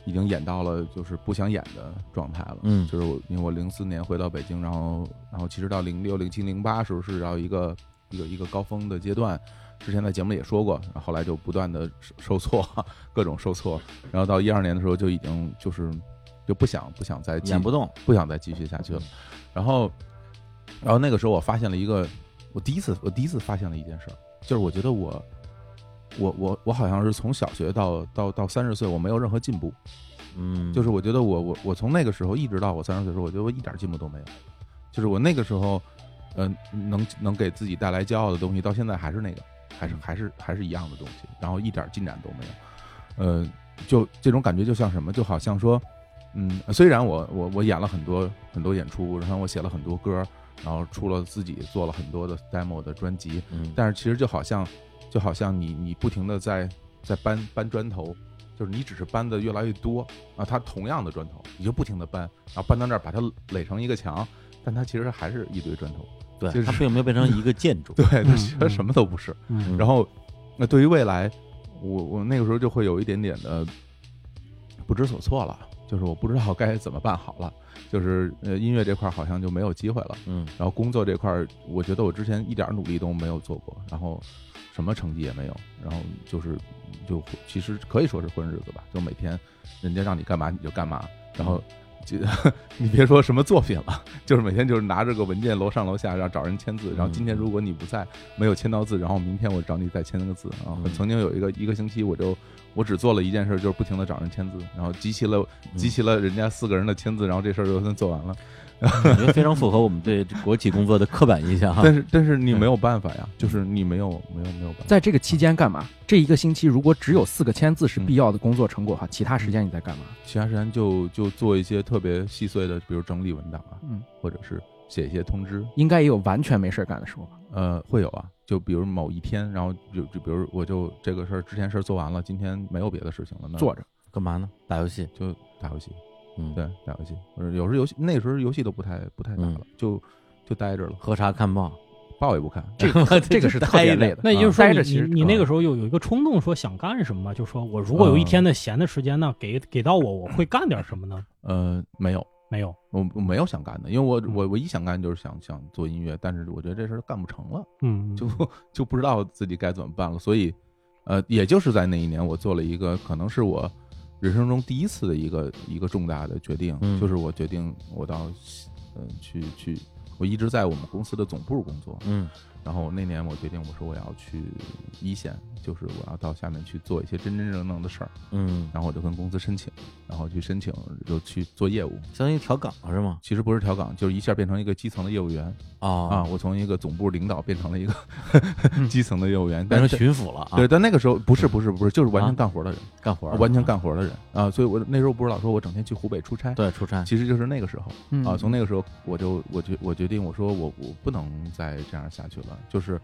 已经演到了就是不想演的状态了，嗯就是我因为我零四年回到北京，然后然后其实到零六、零七、零八时候是到一个一个一个高峰的阶段，之前在节目里也说过，然后后来就不断的受受挫，各种受挫，然后到一二年的时候就已经就是就不想不想再继演不动，不想再继续下去了，然后然后那个时候我发现了一个，我第一次我第一次发现了一件事儿，就是我觉得我我我我好像是从小学到到到三十岁我没有任何进步，嗯，就是我觉得我我我从那个时候一直到我三十岁的时候，我觉得我一点进步都没有。就是我那个时候，嗯、能能给自己带来骄傲的东西，到现在还是那个，还是还是还是一样的东西，然后一点进展都没有。呃，就这种感觉就像什么，就好像说，嗯，虽然我我我演了很多很多演出，然后我写了很多歌，然后出了自己做了很多的 demo 的专辑，嗯，但是其实就好像，就好像你你不停的在在搬搬砖头，就是你只是搬的越来越多啊，它同样的砖头，你就不停的搬，然后搬到那儿把它垒成一个墙，但它其实还是一堆砖头，对，就是它并没有变成一个建筑，对，它嗯其实什么都不是。嗯。然后，那对于未来，我我那个时候就会有一点点的不知所措了，就是我不知道该怎么办好了，就是呃音乐这块好像就没有机会了。嗯。然后工作这块，我觉得我之前一点努力都没有做过，然后什么成绩也没有，然后就是就其实可以说是混日子吧，就每天人家让你干嘛你就干嘛，然后就 你别说什么作品了，就是每天就是拿着个文件楼上楼下，然后找人签字，然后今天如果你不在，没有签到字，然后明天我找你再签个字啊。嗯曾经有一个一个星期，我就我只做了一件事，就是不停的找人签字，然后集齐了集齐了人家四个人的签字，然后这事儿就算做完了。我觉得非常符合我们对国企工作的刻板印象哈。但是但是你没有办法呀，就是你没有没有没有办法。在这个期间干嘛？这一个星期如果只有四个签字是必要的工作成果哈，其他时间你在干嘛？其他时间就就做一些特别细碎的，比如整理文档啊，嗯，或者是写一些通知，应该也有完全没事儿干的时候吧？呃，会有啊。就比如某一天，然后就就比如我就这个事儿之前事儿做完了，今天没有别的事情了，那坐着，干嘛呢？打游戏。就打游戏，嗯，对，打游戏。有时候游戏那时候游戏都不太不太打了，嗯就就待着了，喝茶看报，报也不看。这个这个是特别累的。那也就是说你，待着其实你你那个时候有有一个冲动，说想干什么吗？就说我如果有一天的闲的时间呢，给给到我，我会干点什么呢？呃，没有，没有，我我没有想干的，因为我嗯我唯一想干就是想想做音乐，但是我觉得这事儿干不成了。嗯，就就不知道自己该怎么办了。所以，呃，也就是在那一年，我做了一个可能是我人生中第一次的一个一个重大的决定，嗯。就是我决定我到，嗯、去去，我一直在我们公司的总部工作，嗯。然后那年我决定，我说我要去一线，就是我要到下面去做一些真真正正的事儿，嗯，然后我就跟公司申请，然后去申请就去做业务。相当于调岗是吗？其实不是调岗，就是一下变成一个基层的业务员啊！啊，我从一个总部领导变成了一个 基层的业务员，变成但是巡抚了啊，对，但那个时候不是不是不是，就是完全啊。干活的人，干活儿完全干活的人啊，所以我那时候不是老说我整天去湖北出差，对出差，其实就是那个时候嗯。啊，从那个时候我就我决我决定我说我我不能再这样下去了，就是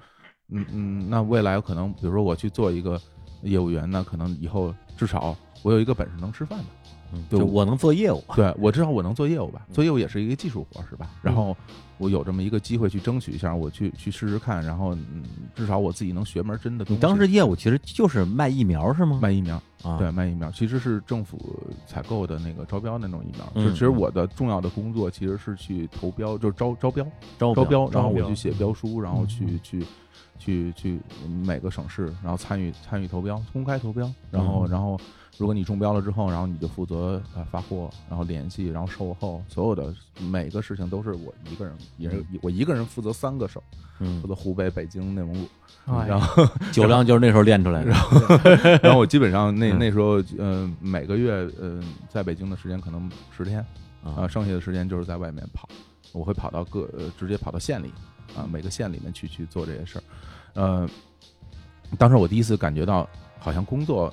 嗯嗯，那未来可能比如说我去做一个业务员，那可能以后至少我有一个本事能吃饭的，嗯就就我能做业务，对我至少我能做业务吧，做业务也是一个技术活是吧？然后我有这么一个机会去争取一下，我去去试试看，然后嗯，至少我自己能学门真的东西。你当时业务其实就是卖疫苗是吗？卖疫苗，啊，对，卖疫苗其实是政府采购的那个招标那种疫苗。嗯就其实我的重要的工作其实是去投标，就是招招标，招招标，然后我去写标书，然后嗯去去去去每个省市，然后参与参与投标，公开投标，然后嗯。然后如果你中标了之后，然后你就负责呃发货，然后联系，然后售后，所有的每个事情都是我一个人，也是我一个人负责三个省，嗯。负，责湖北、北京、内蒙古，哎然后酒量就是那时候练出来的，然后我基本上那嗯。那时候，呃，每个月，呃，在北京的时间可能十天，啊，啊，剩下的时间就是在外面跑，我会跑到各，呃，直接跑到县里，啊，每个县里面去去做这些事儿，呃，当时我第一次感觉到，好像工作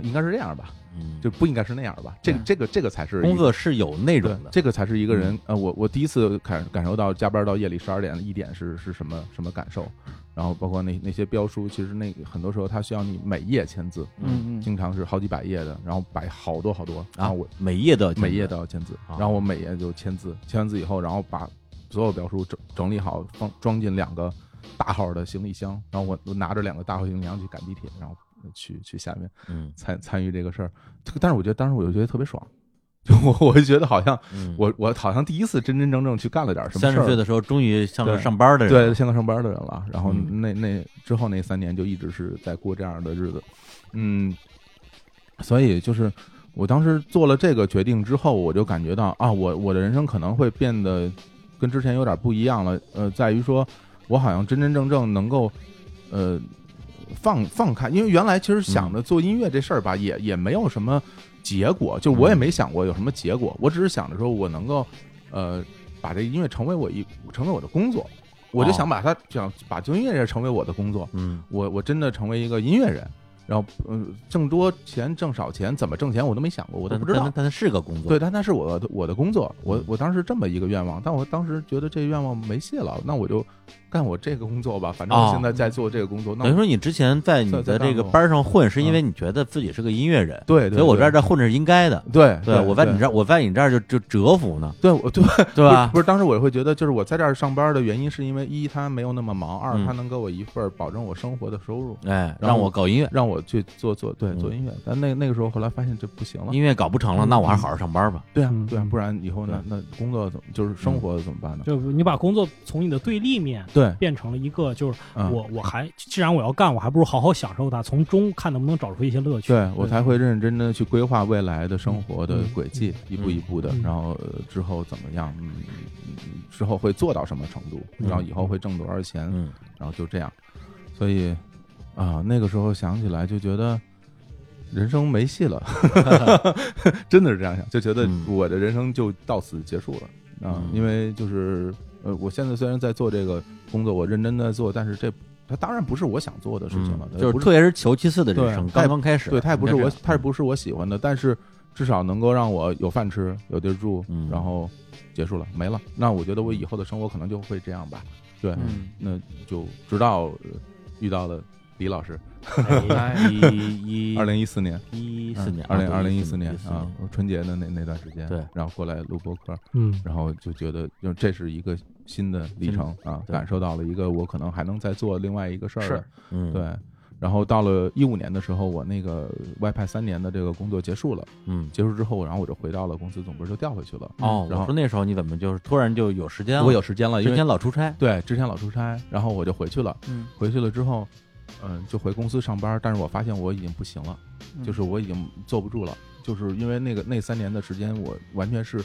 应该是这样吧，嗯就不应该是那样吧？这个这个这个才是工作是有内容的，这个才是一个人呃，我我第一次感感受到加班到夜里十二点一点是是什么什么感受，然后包括那那些标书，其实那个很多时候它需要你每页签字，嗯嗯经常是好几百页的，然后摆好多好多，然啊后我，每页都要每页都要签字，啊然后我每页就签字，签完字以后，然后把所有表述整整理好，放装进两个大号的行李箱，然后我我拿着两个大号行李箱去赶地铁，然后去去下面嗯参参与这个事儿，这个但是我觉得当时我就觉得特别爽。就我我就觉得好像嗯，我我好像第一次真真正正去干了点什么事，三十岁的时候终于像个上班的人对，了，像个上班的人了。然后嗯那那之后那三年就一直是在过这样的日子，嗯，所以就是我当时做了这个决定之后，我就感觉到啊，我我的人生可能会变得跟之前有点不一样了。呃，在于说我好像真真正正能够呃放放开，因为原来其实想着做音乐这事儿吧，也也没有什么结果，就我也没想过有什么结果，我只是想着说我能够呃把这音乐成为我一成为我的工作，我就哦想把它想把做音乐这成为我的工作，嗯我我真的成为一个音乐人。然后，嗯，挣多钱挣少钱，怎么挣钱我都没想过，我都不知道但但。但它是个工作，对，但那是我的我的工作，我嗯我当时这么一个愿望，但我当时觉得这个愿望没戏了，那我就干我这个工作吧，反正哦。我现在在做这个工作，那等于说你之前在你的这个班上混，是因为你觉得自己是个音乐人，对，对所以我对。在这混是应该的。对对，我在你这这儿，我在你这儿就就折服呢，对我对。对吧？不是，当时我会觉得，就是我在这儿上班的原因，是因为一他没有那么忙，二嗯。他能给我一份保证我生活的收入，哎，让我搞音乐，让我去做做对嗯。做音乐。但那那个时候后来发现这不行了，音乐搞不成了，那我还是好好上班吧。对啊嗯对啊，不然以后呢，那工作怎么就是生活怎么办呢？就你把工作从你的对立面对，变成了一个，就是嗯。我我还既然我要干，我还不如好好享受它，从中看能不能找出一些乐趣。对我才会认认真真的去规划未来的生活的轨迹，一步一步的，嗯然后呃之后怎么样，嗯，嗯之后会做到什么程度，嗯然后以后会挣多少钱，嗯。然后就这样，所以啊，那个时候想起来就觉得人生没戏了，真的是这样想，就觉得嗯。我的人生就到此结束了。啊嗯，因为就是呃，我现在虽然在做这个工作，我认真的做，但是这它当然不是我想做的事情了，嗯就是特别是求其次的人生，刚刚开始，对，它也不是我它也不是我喜欢的，但是至少能够让我有饭吃，有地儿住，嗯。然后结束了，没了。那我觉得我以后的生活可能就会这样吧。对，嗯。那就直到呃遇到了李老师，哎 一一。二零一四年，一四年，二零二零一一四年年。啊，春节的那那段时间，对。然后过来录播客，嗯，然后就觉得，就这是一个新的历程啊，感受到了一个我可能还能再做另外一个事儿是嗯，对。然后到了一五年的时候，我那个外派三年的这个工作结束了。嗯。结束之后，然后我就回到了公司总部，就调回去了。哦，然后说那时候你怎么就是突然就有时间了？我有时间了，因之前老出差，对之前老出差，然后我就回去了。嗯，回去了之后，嗯、就回公司上班，但是我发现我已经不行了，嗯就是我已经坐不住了，就是因为那个那三年的时间，我完全是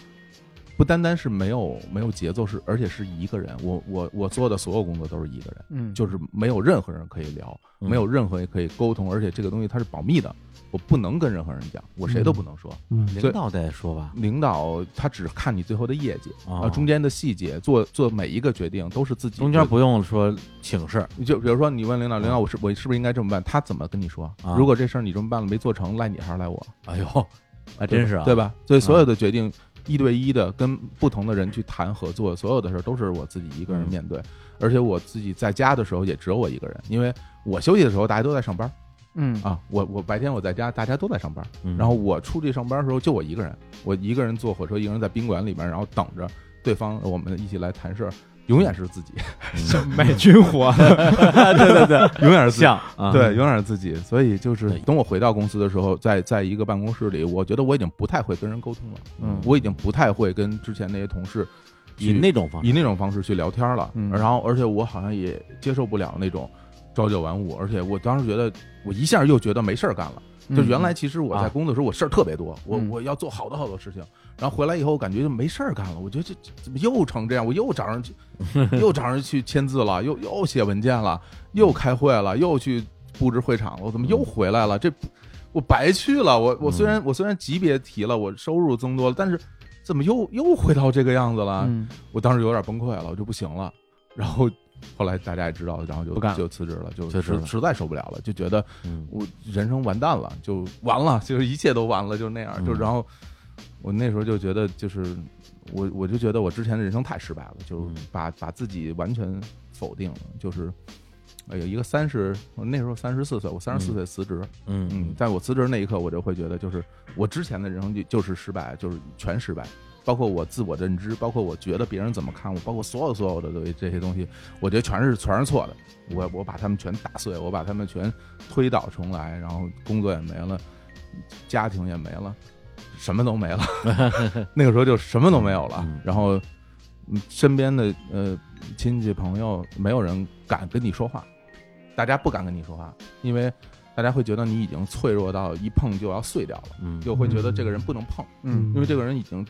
不单单是没有没有节奏，是而且是一个人，我我我做的所有工作都是一个人，嗯，就是没有任何人可以聊，嗯没有任何人可以沟通，而且这个东西它是保密的，我不能跟任何人讲，我谁都不能说。嗯领导再说吧。领导他只看你最后的业绩，啊啊，中间的细节，做做每一个决定都是自己。中间不用说请示，就比如说你问领导，领导我是我是不是应该这么办？他怎么跟你说啊？如果这事儿你这么办了没做成，赖你还是赖我？哎呦，还真是啊，对？吧？所以所有的决定一对一的跟不同的人去谈合作，所有的事儿都是我自己一个人嗯。面对，而且我自己在家的时候也只有我一个人，因为我休息的时候大家都在上班嗯。啊，我我白天我在家，大家都在上班，嗯。然后我出去上班的时候就我一个人，我一个人坐火车，一个人在宾馆里面，然后等着对方我们一起来谈事儿，永远是自己，嗯。卖军火，对 对对，永远是自己。像啊，对，永远是自己，所以就是等我回到公司的时候，在在一个办公室里，我觉得我已经不太会跟人沟通了，嗯。我已经不太会跟之前那些同事以那种方式，以那种方式去聊天了，嗯。然后而且我好像也接受不了那种朝九晚五，而且我当时觉得我一下又觉得没事儿干了，就原来其实我在啊工作的时候我事儿特别多，我嗯我要做好多好多事情，然后回来以后我感觉就没事儿干了，我觉得这这怎么又成这样？我又找人去，又找人去签字了，又又写文件了，又开会了，又去布置会场了，我怎么又回来了？这我白去了，我我虽然我虽然级别提了，我收入增多了，但是怎么又又回到这个样子了？嗯我当时有点崩溃了，我就不行了。然后后来大家也知道，然后就不干就辞职了，就实实在受不了了，就觉得嗯。我人生完蛋了，就完了，就是一切都完了，就那样，就嗯然后我那时候就觉得，就是我我就觉得我之前的人生太失败了，就嗯。把把自己完全否定了，就是。哎有一个三十，我那时候三十四岁，我三十四岁辞职，嗯嗯，在我辞职那一刻，我就会觉得，就是我之前的人生就就是失败，就是全失败，包括我自我认知，包括我觉得别人怎么看我，包括所有所有的东西这些东西，我觉得全是全是错的。我我把他们全打碎，我把他们全推倒重来，然后工作也没了，家庭也没了，什么都没了。那个时候就什么都没有了嗯，然后嗯身边的呃亲戚朋友，没有人敢跟你说话，大家不敢跟你说话，因为大家会觉得你已经脆弱到一碰就要碎掉了，嗯就会觉得这个人不能碰，嗯因为这个人已经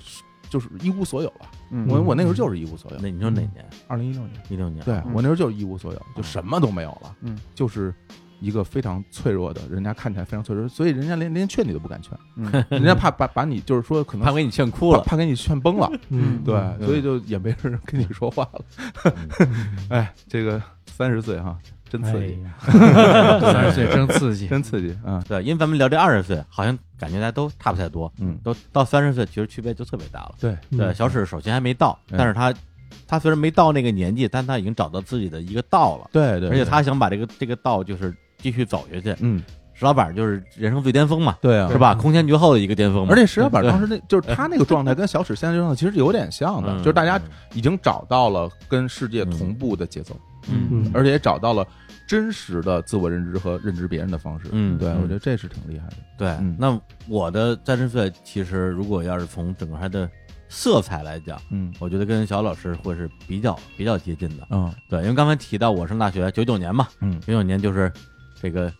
就是一无所有了。嗯我我那时候就是一无所有，那你说哪年？二零一六年，一六年。对我那时候就是一无所有，就什么都没有了，嗯，就是一个非常脆弱的，人家看起来非常脆弱，所以人家连连劝你都不敢劝，嗯人家怕把把你就是说可能怕给你劝哭了。怕怕给你劝崩了，嗯，对，嗯所以就也没人跟你说话了。哎，这个三十岁哈，真刺激，哎呀。三 十岁真刺激，真刺激啊！对，因为咱们聊这二十岁，好像感觉大家都差不太多，嗯，都到三十岁，其实区别就特别大了。对，对，小史首先还没到，嗯。但是他他虽然没到那个年纪，但他已经找到自己的一个道了，对对，而且他想把这个这个道就是继续走下去。嗯，石老板就是人生最巅峰嘛，对啊，是吧？空前绝后的一个巅峰嘛。而且石老板当时那就是他那个状态跟小史现在这状态其实有点像的，嗯就是大家已经找到了跟世界同步的节奏，嗯嗯而且也找到了真实的自我认知和认知别人的方式。嗯对我觉得这是挺厉害的。对嗯，那我的三十岁，其实如果要是从整个它的色彩来讲，嗯我觉得跟小老师会是比较比较接近的。嗯对，因为刚才提到我上大学九九年嘛，嗯九九年就是这个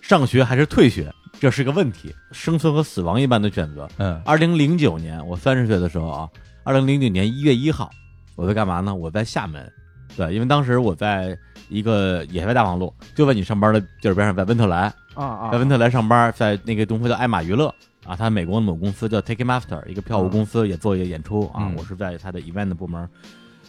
上学还是退学，这是个问题，生存和死亡一般的选择。嗯二零零九年我三十岁的时候啊，二零零九年一月一号，我在干嘛呢？我在厦门。对，因为当时我在一个野外大望路，就在你上班的地儿边上，在温特莱，啊啊，在温特莱上班，在那个东非叫艾玛娱乐啊，他美国的某公司叫 Ticketmaster，一个票务公司，也做一个演出啊。嗯我是在他的 event 部门，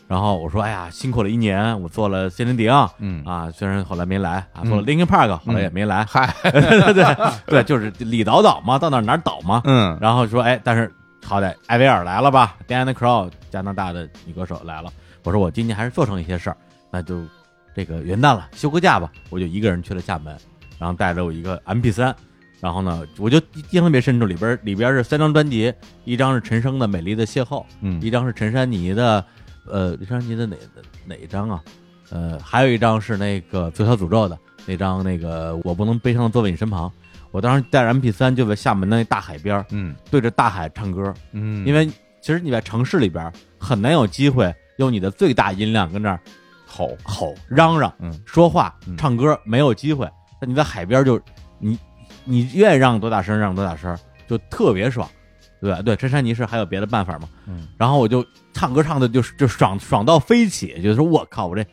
然后我说，哎呀，辛苦了一年，我做了谢林迪昂嗯。啊，虽然后来没来啊，嗯。做了 Linkin Park，后来也没来，嗨，对对对，就是李倒倒嘛，到哪儿哪儿倒嘛。嗯。然后说，哎，但是好歹艾薇儿来了吧，Diana Crow 加拿大的女歌手来了，我说我今年还是做成一些事儿，那就这个元旦了，休个假吧，我就一个人去了厦门，然后带着我一个 MP 三，然后呢，我就印象特别深处，里边里边是三张专辑，一张是陈升的《美丽的邂逅》，嗯。一张是陈珊妮的，呃，李珊妮的哪哪一张啊？呃，还有一张是那个《最小诅咒》的那张，那个我不能悲伤的坐在你身旁。我当时带着 MP 三就在厦门的那大海边儿，嗯对着大海唱歌，嗯，因为其实你在城市里边很难有机会用你的最大音量跟那儿吼，吼、嚷嚷、嗯说话嗯、唱歌，没有机会。但你在海边就你你愿意让多大声让多大声，就特别爽，对吧？对，陈珊妮是还有别的办法吗？嗯，然后我就唱歌唱的就是就爽爽到飞起，就是说我靠，我这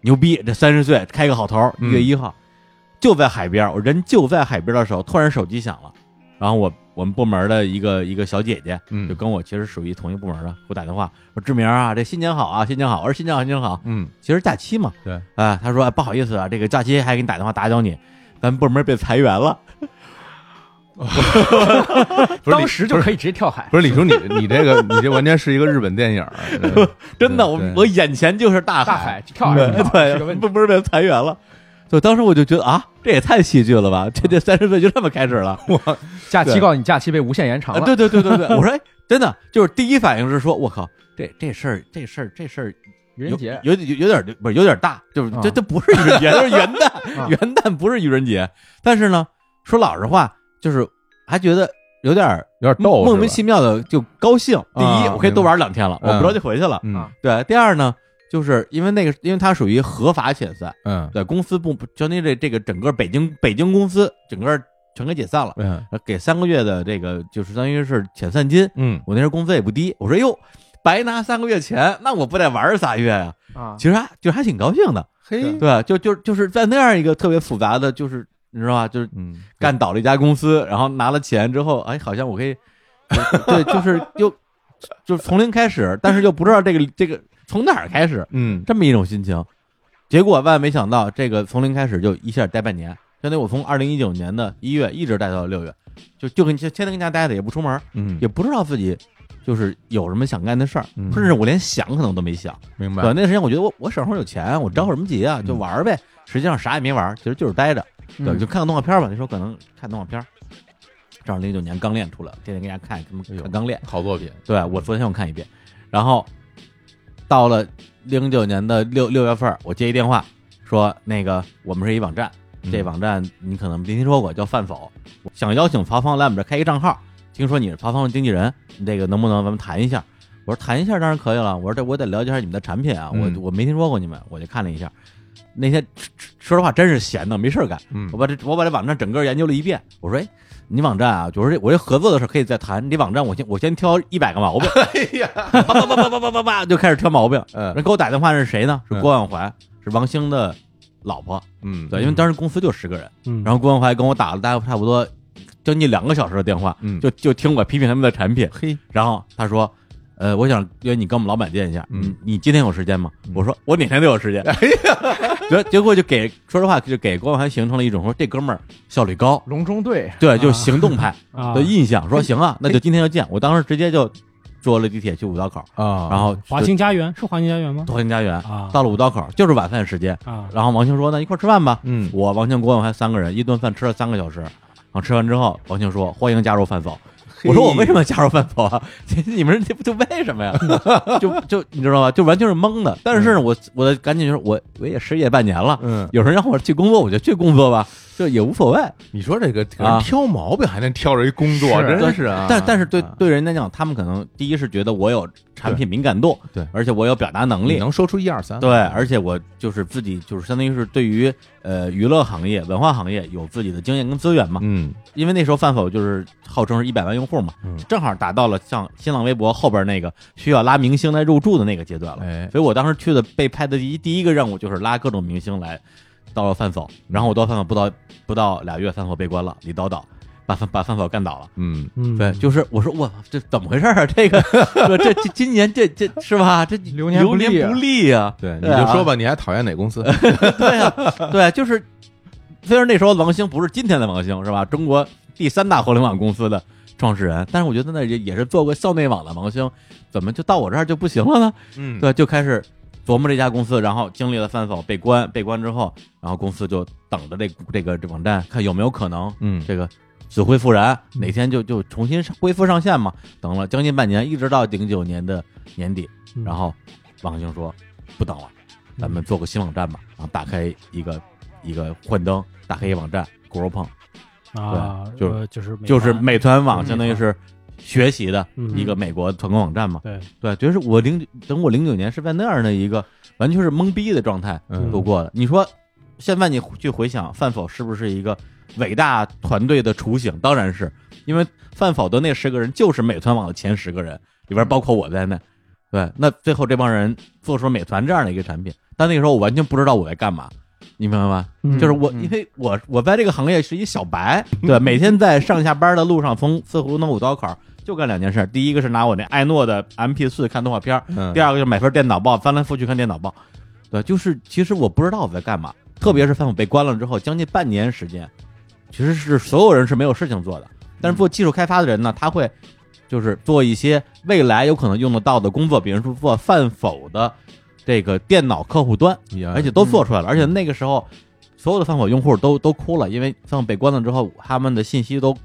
牛逼，这三十岁开个好头，一嗯。月一号、就在海边，我人就在海边的时候，突然手机响了，然后我我们部门的一个一个小姐姐嗯就跟我其实属于同一部门的，给我打电话说志明啊，这新年好啊，新年好，我说新年好，新年好，嗯。其实假期嘛，对，哎，他说、哎不好意思啊，这个假期还给你打电话打搅你，咱部门被裁员了，当时就可以直接跳海，不是李叔，你你这个你这完全是一个日本电影 真的，我我眼前就是大大海跳海对对，问题部门被裁员了。就当时我就觉得啊，这也太戏剧了吧！这这三十岁就这么开始了，我假期告诉你假期被无限延长啊，了，对对对对对，我说哎，真的就是第一反应是说，我靠，这这事儿这事儿这事儿愚人节有有有有点不是有点大，就是啊这这不是愚人节，这是元旦，啊元旦不是愚人节。但是呢，说老实话，就是还觉得有点儿有点逗，莫名其妙的就高兴。第一，啊我可以多玩两天了，我嗯不着急回去了。嗯啊对，第二呢，就是因为那个，因为它属于合法遣散，嗯对，公司不相当于这这个整个北京北京公司整个全给解散了，嗯给三个月的这个就是相当于是遣散金。嗯我那时候工资也不低，我说哟，白拿三个月钱，那我不得玩仨月呀、啊，其实还就还挺高兴的，嘿对？就就就是在那样一个特别复杂的，就是你知道吧？就是嗯干倒了一家公司，然后拿了钱之后，哎，好像我可以，对，就是又就是从零开始，但是又不知道这个这个从哪儿开始，嗯这么一种心情。结果万万没想到，这个从零开始就一下待半年，相当于我从二零一九年的一月一直待到六月，就就跟天天跟家待着，也不出门，嗯，也不知道自己就是有什么想干的事儿，嗯甚至我连想可能都没想。明白对，，那时间我觉得我我手上有钱，我着什么急啊？就嗯玩儿呗。实际上啥也没玩，其实就是待着，对，嗯就看个动画片儿吧。那时候可能看动画片儿，正好零九年刚练出来，天天跟家看，哎呦看刚练。好作品，对我昨天我看一遍，然后到了零九年的六六月份儿，我接一电话说那个我们是一网站，这嗯网站你可能没听说过，叫饭否，想邀请曹芳来我们这儿开一个账号，听说你是曹芳的经纪人，你这个能不能咱们谈一下？我说谈一下当然可以了，我说这我得了解一下你们的产品啊，嗯我我没听说过你们，我就看了一下。那天说实话真是闲的没事儿干，嗯我把这我把这网站整个研究了一遍，我说哎，你网站啊，就是我这合作的事可以再谈，你网站我先我先挑一百个毛病，哎呀，叭叭叭叭叭叭叭叭就开始挑毛病。嗯人给我打电话是谁呢？是嗯郭万怀，是王兴的老婆。嗯，对，因为当时公司就十个人，嗯，然后郭万怀跟我打了大概差不多将近两个小时的电话，嗯就就听我批评他们的产品。嘿，然后他说。呃，我想约你跟我们老板见一下。嗯你你今天有时间吗？嗯我说我哪天都有时间。哎呀，结结果就给说实话，就给郭万怀形成了一种说这哥们儿效率高，隆中对，对，就是行动派 啊的印象。说行啊，那就今天就见。我当时直接就坐了地铁去五道口，啊，然后华清家园是华清家园吗？华清家园啊到了五道口，就是晚饭时间。啊，然后王兴说：“那一块吃饭吧。”嗯，我王兴、郭万怀三个人一顿饭吃了三个小时。然后吃完之后，王兴说：“欢迎加入饭否。”我说：“我为什么要加入饭否啊？你们这不就为什么呀？就就你知道吗？就完全是懵的。但是呢，我我赶紧就说，我我也失业半年了，嗯，有人让我去工作，我就去工作吧，就也无所谓。你说这个挑毛病还能挑着一工作，是。真是啊，但但是对啊。对人来讲，他们可能第一是觉得我有产品敏感度，对。而且我有表达能力，能说出一二三，对，而且我就是自己就是相当于是对于呃娱乐行业、文化行业有自己的经验跟资源嘛。嗯。因为那时候饭否就是号称是一百万用户嘛，嗯。正好达到了像新浪微博后边那个需要拉明星来入驻的那个阶段了。哎，所以我当时去的被拍的第一第一个任务就是拉各种明星来到了饭否，然后我到饭否不到不到俩月，饭否被关了，李叨叨把饭把饭否干倒了。嗯嗯，对，就是我说我这怎么回事啊？这个这这 这今年这这是吧？这流年不利啊流年不利啊！对，你就说吧，你还讨厌哪公司？对呀、对啊，就是虽然那时候王兴不是今天的王兴是吧？中国第三大互联网公司的创始人，但是我觉得那也也是做过校内网的王兴，怎么就到我这儿就不行了呢？嗯，对，就开始琢磨这家公司，然后经历了三否被关，被关之后，然后公司就等着这这个这网站看有没有可能嗯这个死灰复燃，哪天就就重新上恢复上线嘛。等了将近半年，一直到零九年的年底，嗯然后王兴说不等了，咱们做个新网站吧。然后打开一个一个幻灯，打开一网站 growpon，啊，对就是就是就是美团网，嗯相当于是学习的嗯一个美国团购网站嘛。对，对，就是我零等我零九年是在那样的一个完全是懵逼的状态嗯度过的。你说现在你去回想范否是不是一个伟大团队的雏形？当然是，因为范否的那十个人就是美团网的前十个人，里边包括我在内。对，那最后这帮人做出美团这样的一个产品，但那个时候我完全不知道我在干嘛。你明白吗？嗯就是我，嗯因为我我在这个行业是一小白，对，每天在上下班的路上，从四胡同五道口就干两件事，第一个是拿我那爱诺的 MP 四看动画片儿，嗯第二个就是买份电脑报，翻来覆去看电脑报。对，就是其实我不知道我在干嘛，特别是饭否被关了之后，将近半年时间，其实是所有人是没有事情做的。但是做技术开发的人呢，他会就是做一些未来有可能用得到的工作，比如说做饭否的这个电脑客户端，而且都做出来了。而且那个时候，所有的饭否用户都都哭了，因为饭否被关了之后，他们的信息都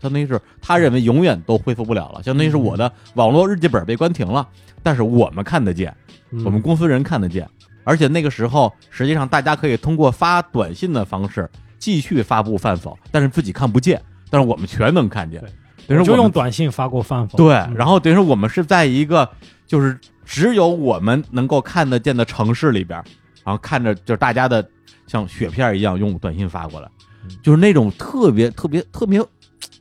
相当于是他认为永远都恢复不了了，相当于是我的网络日记本被关停了，但是我们看得见。嗯。我们公司人看得见，而且那个时候实际上大家可以通过发短信的方式继续发布饭否，但是自己看不见，但是我们全能看见。等于说我们用短信发过饭否，对，嗯。然后等于说我们是在一个就是只有我们能够看得见的城市里边，然后看着就是大家的像雪片一样用短信发过来，就是那种特别特别特别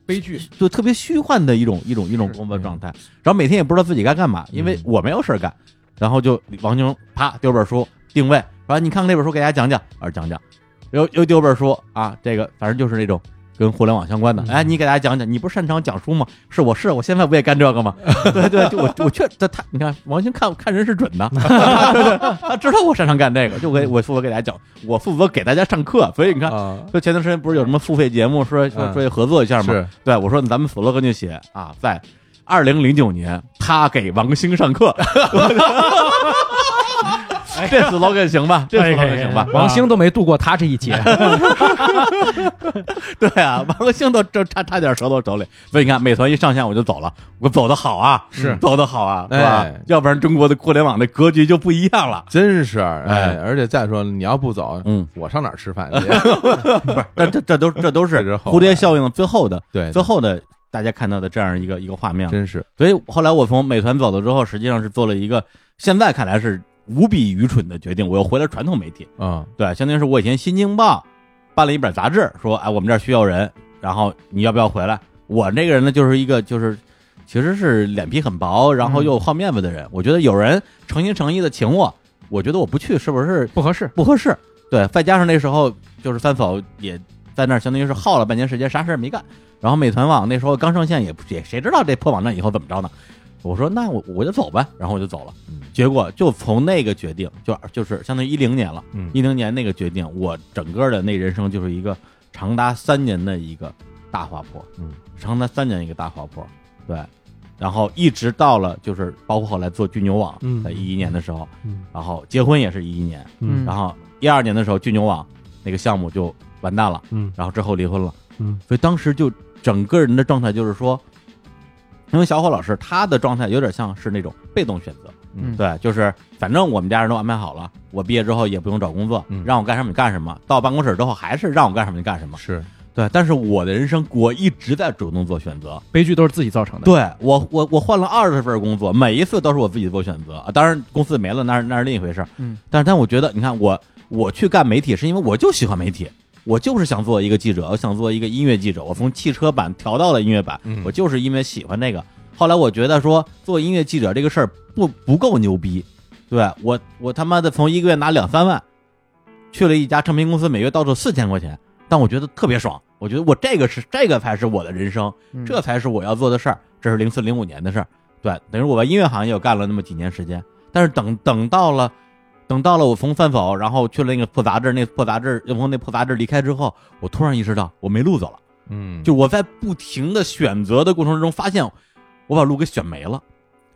悲剧，就特别虚幻的一种一种一种工作状态，然后每天也不知道自己该干嘛，因为嗯。我没有事儿干，然后就王晶啪丢本书定位，说你看看这本书给大家讲讲，啊讲讲，又又丢本书啊，这个反正就是那种跟互联网相关的。哎，你给大家讲讲，你不是擅长讲书吗？是，我是，我现在不也干这个吗？对对，就我我确他他，你看王鑫看看人是准的，对对，他知道我擅长干这个，就给我负责给大家讲，我负责给大家上课，所以你看。啊，就前段时间不是有什么付费节目说说合作一下吗？对我说咱们 slogan 就写啊，在二零零九年他给王兴上课，这 slogan 行吧？这可以可以 slogan 行吧？王兴都没度过他这一劫，对啊，王兴都这差差点折到手里。所以你看，美团一上线我就走了，我走的 好啊，是走的好啊，是吧哎？要不然中国的互联网的格局就不一样了。真是哎哎，而且再说你要不走，嗯，我上哪吃饭去？不是，这这这都这都是蝴蝶效应最后的对，最后的大家看到的这样一个一个画面。真是所以后来我从美团走了之后，实际上是做了一个现在看来是无比愚蠢的决定，我又回了传统媒体。嗯，对，相当于是我以前《新京报》办了一本杂志，说哎我们这儿需要人，然后你要不要回来？我这个人呢，就是一个就是其实是脸皮很薄，然后又好面子的人。我觉得有人诚心诚意的请我，我觉得我不去是不是不合适。不合适？对，再加上那时候就是三嫂也在那儿，相当于是耗了半年时间，啥事儿没干。然后美团网那时候刚上线，也不也谁知道这破网站以后怎么着呢？我说那我我就走呗，然后我就走了。嗯。结果就从那个决定，就就是相当于一零年了，嗯。一零年那个决定，我整个的那人生就是一个长达三年的一个大滑坡，嗯，长达三年一个大滑坡，对，然后一直到了就是包括后来做巨牛网，嗯在一一年的时候，嗯然后结婚也是一一年，嗯然后一二年的时候巨牛网那个项目就完蛋了，嗯然后之后离婚了，嗯，所以当时就整个人的状态就是说，因为小伙老师他的状态有点像是那种被动选择，嗯对，就是反正我们家人都安排好了，我毕业之后也不用找工作，嗯让我干什么你干什么，到办公室之后还是让我干什么你干什么，是对，但是我的人生我一直在主动做选择，悲剧都是自己造成的。对我我我换了二十份工作，每一次都是我自己做选择，啊当然公司没了那是那是另一回事，嗯，但是但我觉得你看我我去干媒体是因为我就喜欢媒体。我就是想做一个记者，我想做一个音乐记者。我从汽车版调到了音乐版，嗯我就是因为喜欢这个。后来我觉得说做音乐记者这个事儿不不够牛逼，对我我他妈的从一个月拿两三万，去了一家唱片公司，每月到手四千块钱，但我觉得特别爽。我觉得我这个是这个才是我的人生，嗯这才是我要做的事儿。这是零四零五年的事儿，对，等于我在音乐行业我干了那么几年时间，但是等等到了。等到了我从饭否，然后去了那个破杂志，那破杂志又从那破杂志离开之后，我突然意识到我没路走了。嗯，就我在不停的选择的过程中，发现我把路给选没了，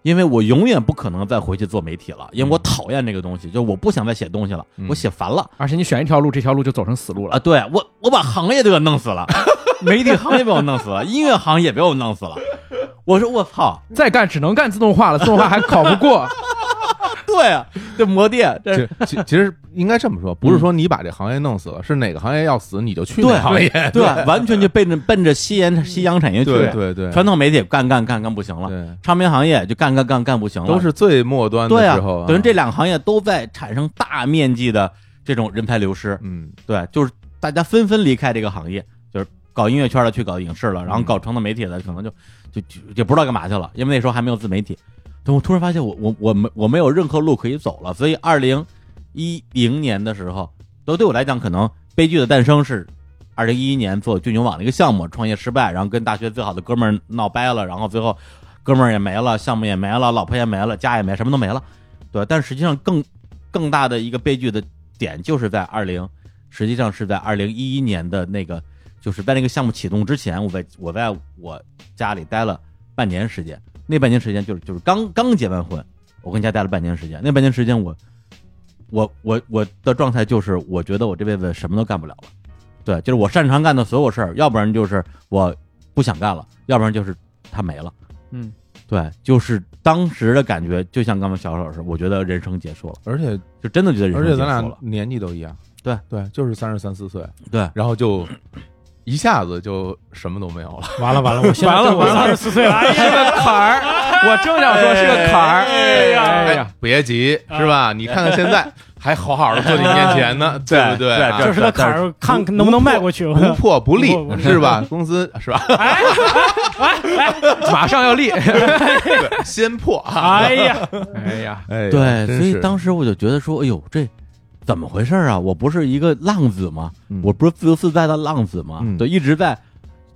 因为我永远不可能再回去做媒体了，因为我讨厌这个东西，就我不想再写东西了，嗯我写烦了而且你选一条路，这条路就走成死路啊！了。对我，我把行业都给弄死了，媒体行业被我弄死了，音乐行业也被我弄死了。我说我操，再干只能干自动化了，自动化还考不过。对啊，这摩 电这其其其实应该这么说，不是说你把这行业弄死了，是哪个行业要死你就去哪个行业，对，完全就奔着奔着夕阳夕阳产业去。对对对，传统媒体干干干干不行了，对唱片行业就干干干干不行了，都是最末端的时候，，等于这两个行业都在产生大面积的这种人才流失。嗯对，就是大家纷纷离开这个行业，就是搞音乐圈的去搞影视了，然后搞传统媒体的可能就就就就不知道干嘛去了，因为那时候还没有自媒体。等我突然发现我我我没我没有任何路可以走了，所以二零一零年的时候，都对我来讲可能悲剧的诞生是二零一一年做巨牛网的一个项目创业失败，然后跟大学最好的哥们儿闹掰了，然后最后哥们儿也没了，项目也没了，老婆也没了，家也没，什么都没了。对，但实际上更更大的一个悲剧的点就是在二零，实际上是在二零一一年的那个，就是在那个项目启动之前，我在我在我家里待了半年时间，那半年时间就是就是刚刚结完婚，我跟家待了半年时间，那半年时间我我我我的状态就是我觉得我这辈子什么都干不了了，对，就是我擅长干的所有事儿，要不然就是我不想干了，要不然就是他没了。嗯，对，就是当时的感觉，就像刚刚小老师，我觉得人生结束了，而且就真的觉得人生结束了。咱俩年纪都一样，对对，就是三十三四岁，对，然后就一下子就什么都没有了，完了完了，我现在完了完了三十四岁了，哎是，个 坎儿，我正想说是个坎儿。哎呀哎呀，别急，是吧？你看看现在还好好的坐你面前呢，对不对？这是个坎儿，看看能不能迈过去。不破不立是吧？公司是吧？哎马上要立。对，先破啊！哎呀，哎呀，哎，对，所以当时我就觉得说，哎呦，这怎么回事啊？我不是一个浪子吗？嗯我不是自由自在的浪子吗？嗯对，一直在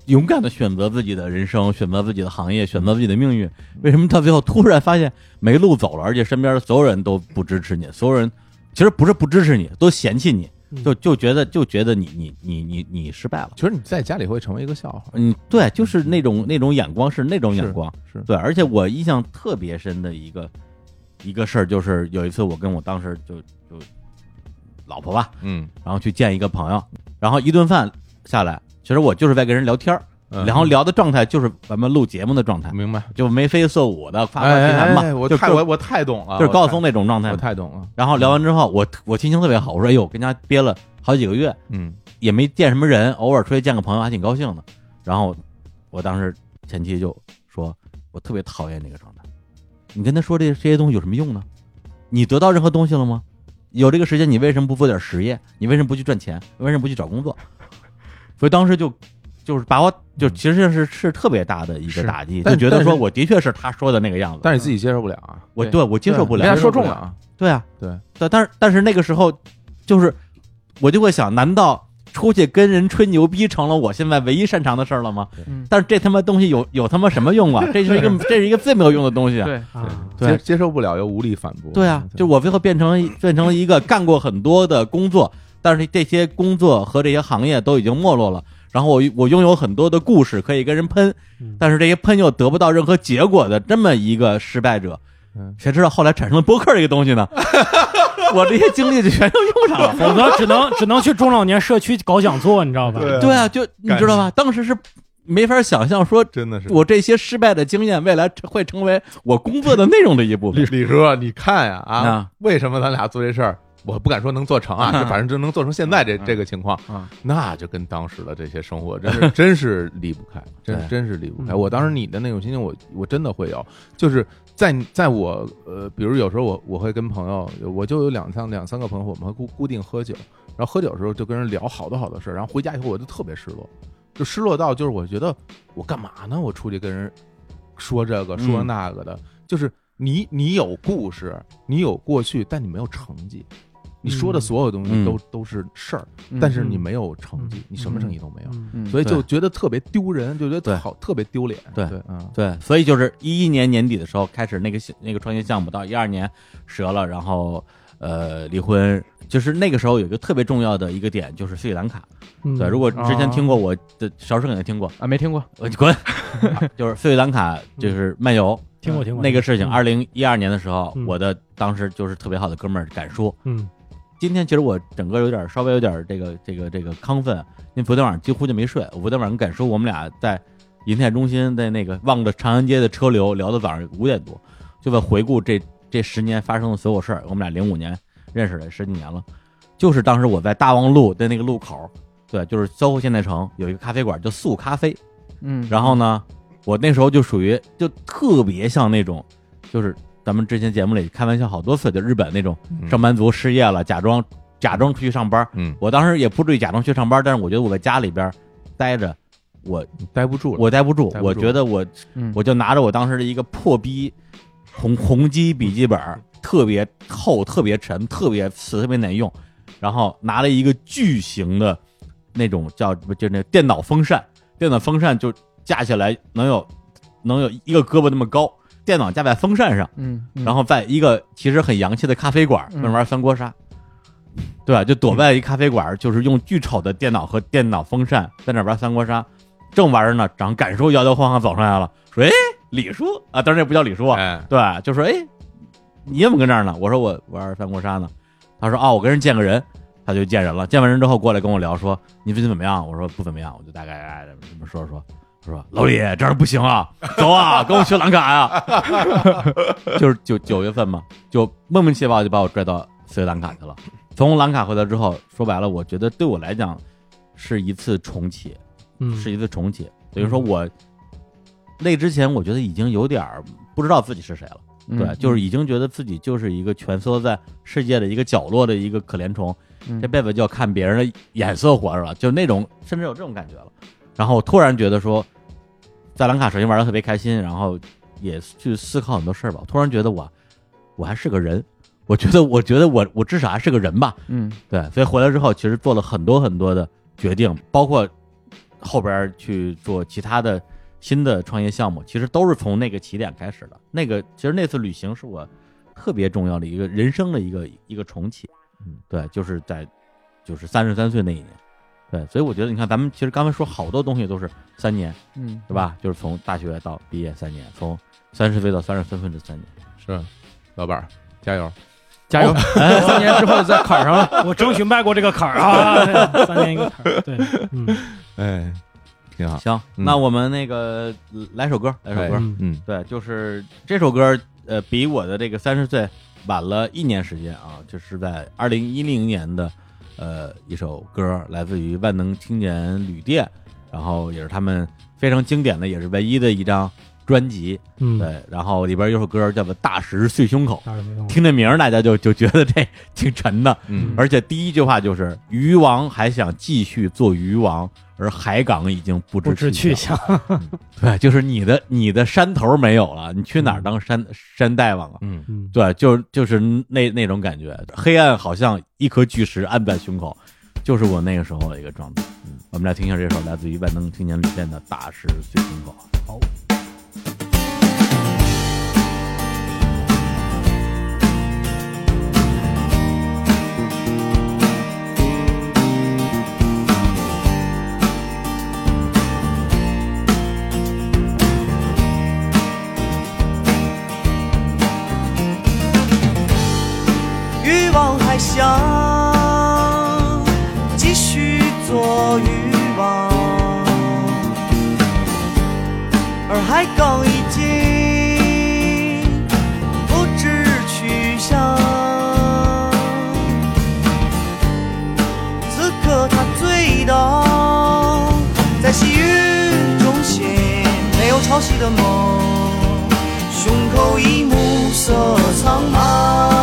勇敢的选择自己的人生，选择自己的行业，选择自己的命运。为什么到最后突然发现没路走了，而且身边的所有人都不支持你，所有人其实不是不支持你，都嫌弃你，嗯就就觉得就觉得你你你你你失败了。其实你在家里会成为一个笑话，嗯，对，就是那种那种眼光是那种眼光，是对，而且我印象特别深的一个一个事儿，就是有一次我跟我当时就就老婆吧，嗯，然后去见一个朋友，然后一顿饭下来，其实我就是在跟人聊天然后聊的状态就是咱们录节目的状态，明白。就眉飞色舞的夸夸哎其谈嘛，哎，我太我我太懂了，就是高晓松那种状态我。太懂了，然后聊完之后，我我心情特别好，我说哎呦，跟家憋了好几个月，嗯也没见什么人，偶尔出去见个朋友还挺高兴的。然后我当时前妻就说，我特别讨厌这个状态。你跟他说这这些东西有什么用呢？你得到任何东西了吗？有这个时间，你为什么不做点实业？你为什么不去赚钱？为什么不去找工作？所以当时就就是把我就其实是是特别大的一个打击，就但觉得说我的确是他说的那个样子，但是你自己接受不了啊，我对我接受不了人家，说中了啊，对啊，对，但但是但是那个时候，就是我就会想，难道出去跟人吹牛逼成了我现在唯一擅长的事儿了吗？嗯但是这他妈东西有有他妈什么用啊？这是一个这是一个最没有用的东西啊！对，啊，对接接受不了又无力反驳，对啊，就我最后变成变成了一个干过很多的工作，但是这些工作和这些行业都已经没落了。然后我我拥有很多的故事可以跟人喷嗯，但是这些喷又得不到任何结果的这么一个失败者嗯，谁知道后来产生了播客这个东西呢？我这些精力就全都用上了。否则只能只能去中老年社区搞讲座，你知道吧？对对啊，就你知道吧？当时是没法想象说，真的是我这些失败的经验未来会成为我工作的内容的一部分。李李叔，你看呀啊啊，为什么咱俩做这事儿？我不敢说能做成啊，啊就反正就能做成现在这啊 这个情况啊，那就跟当时的这些生活真是真是离不开，真真是离不开。嗯我当时你的那种心情，我我真的会有，就是在在我呃，比如有时候我我会跟朋友，我就有两三两三个朋友，我们会固固定喝酒，然后喝酒的时候就跟人聊好多好多事儿，然后回家以后我就特别失落，就失落到就是我觉得我干嘛呢？我出去跟人说这个说嗯那个的，就是你你有故事，你有过去，但你没有成绩。你说的嗯。所有东西嗯。都、都是事儿，嗯。但是你没有成绩，嗯你什么成绩都没有，所以就觉得特别丢人，就觉得对。好特别丢脸。对对，嗯，对，所以就是一一年年底的时候开始那个那个创业项目，到一二年折了，然后呃离婚。就是那个时候有一个特别重要的一个点，就是斯里兰卡。嗯。对，如果之前听过我的小史肯定听过，啊，没听过，我滚，就是斯里兰卡就是漫游听过听过那个事情。嗯。二零一二年的时候，嗯。我的当时就是特别好的哥们儿敢说，嗯今天其实我整个有点稍微有点这个这个这个亢奋，因为昨天晚上几乎就没睡。我昨天晚上敢说，我们俩在银泰中心在那个望着长安街的车流聊到早上五点多，就在回顾这这十年发生的所有事儿。我们俩零五年认识的，十几年了。就是当时我在大望路的那个路口，对，就是搜狐现代城有一个咖啡馆叫素咖啡，嗯，然后呢，我那时候就属于就特别像那种，就是咱们之前节目里开玩笑好多次，就日本那种嗯上班族失业了，假装假装出去上班。嗯，我当时也不至于假装去上班，但是我觉得我在家里边待着，我待不住了。我待不住，我觉得我嗯我就拿着我当时的一个破逼红红基笔记本，特别厚、特别沉、特别次、特别难用，然后拿了一个巨型的那种叫就那电脑风扇，电脑风扇就架起来能有能有一个胳膊那么高，电脑架在风扇上，嗯，嗯然后在一个其实很洋气的咖啡馆玩三国杀，对吧？就躲在一咖啡馆，就是用巨丑的电脑和电脑风扇在那玩三国杀，正玩着呢，长感受摇摇晃晃走上来了，说：“哎，李叔啊，当然这不叫李叔啊，哎，对，就说：“哎，你怎么跟这儿呢？”我说：“我玩三国杀呢。”他说：“哦，我跟人见个人。”他就见人了，见完人之后过来跟我聊说：“你最近怎么样？”我说：“不怎么样。”我就大概哎这么说说。他说：“老李，这样不行啊，走啊，跟我去兰卡呀。”就是九九月份嘛，就莫名其妙就把我拽到斯里兰卡去了。从兰卡回来之后，说白了，我觉得对我来讲是一次重启，嗯是一次重启。等于说我那之前，我觉得已经有点儿不知道自己是谁了。嗯对，就是已经觉得自己就是一个蜷缩在世界的一个角落的一个可怜虫，嗯这辈子就要看别人的眼色活着了，就那种甚至有这种感觉了。然后我突然觉得说，在兰卡首先玩的特别开心，然后也去思考很多事儿吧。突然觉得我我还是个人，我觉得我觉得我我至少还是个人吧。嗯对，所以回来之后，其实做了很多很多的决定，包括后边去做其他的新的创业项目，其实都是从那个起点开始的。那个其实那次旅行是我特别重要的一个人生的一个一个重启，嗯，对，就是在就是三十三岁那一年，对，所以我觉得你看咱们其实刚才说好多东西都是三年，嗯，对吧？就是从大学到毕业三年，从三十岁到三十三岁这三年，是，老板加油！加油！三年之后在坎儿上了，我争取迈过这个坎儿啊，三年一个坎儿。对，嗯哎，挺好。行，嗯那我们那个来首歌，来首歌，嗯对，就是这首歌，呃，比我的这个三十岁晚了一年时间啊，就是在二零一零年的，呃，一首歌，来自于万能青年旅店，然后也是他们非常经典的，也是唯一的一张专辑，嗯，对，然后里边有首歌叫做《大石碎胸口》。听这名儿大家就就觉得这 挺沉的，嗯而且第一句话就是鱼王还想继续做鱼王，而海港已经不知不知去向。向，对，就是你的你的山头没有了，你去哪儿当山、山大王啊？对，就就是那那种感觉，黑暗好像一颗巨石按在胸口，就是我那个时候的一个状态。嗯，我们来听一下这首来自于万能青年旅店的《大石碎胸口》。好，还想继续做欲望，而海港已经不知去向。此刻他醉倒在细雨中心，没有潮汐的梦。胸口已暮色苍茫。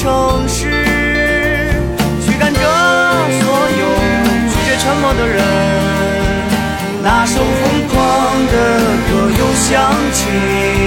城市，驱赶着所有拒绝沉默的人。那首疯狂的歌又响起。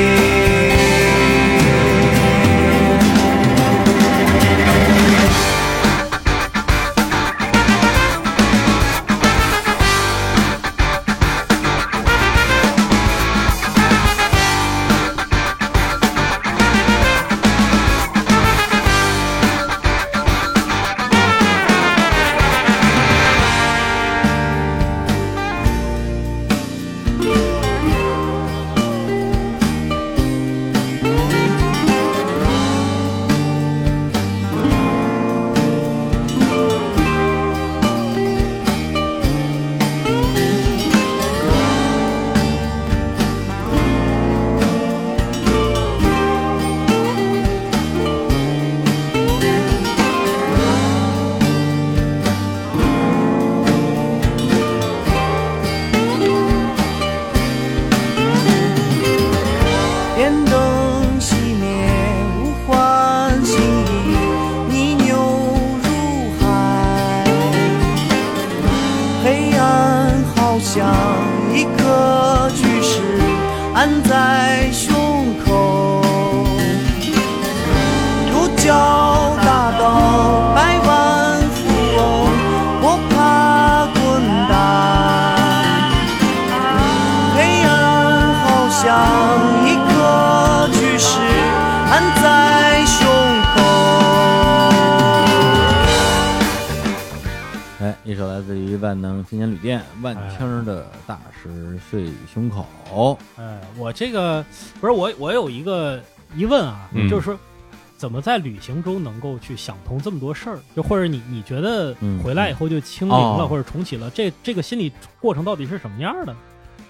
怎么在旅行中能够去想通这么多事儿？就或者你你觉得嗯回来以后就清零了，哦或者重启了，这这个心理过程到底是什么样的？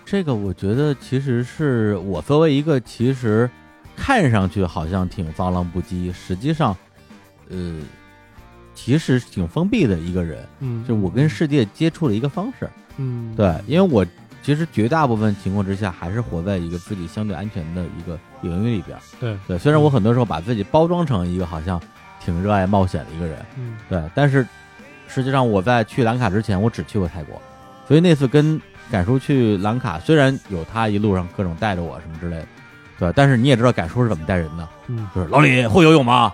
这个我觉得其实是我作为一个其实看上去好像挺放浪不羁，实际上，呃，其实挺封闭的一个人。嗯就我跟世界接触的一个方式。嗯对，因为我其实绝大部分情况之下还是活在一个自己相对安全的一个领域里边。对。对，虽然我很多时候把自己包装成一个好像挺热爱冒险的一个人，嗯。对，但是实际上我在去兰卡之前，我只去过泰国，所以那次跟赶叔去兰卡，虽然有他一路上各种带着我什么之类的，对，但是你也知道赶叔是怎么带人的，嗯，就是老李会游泳吗？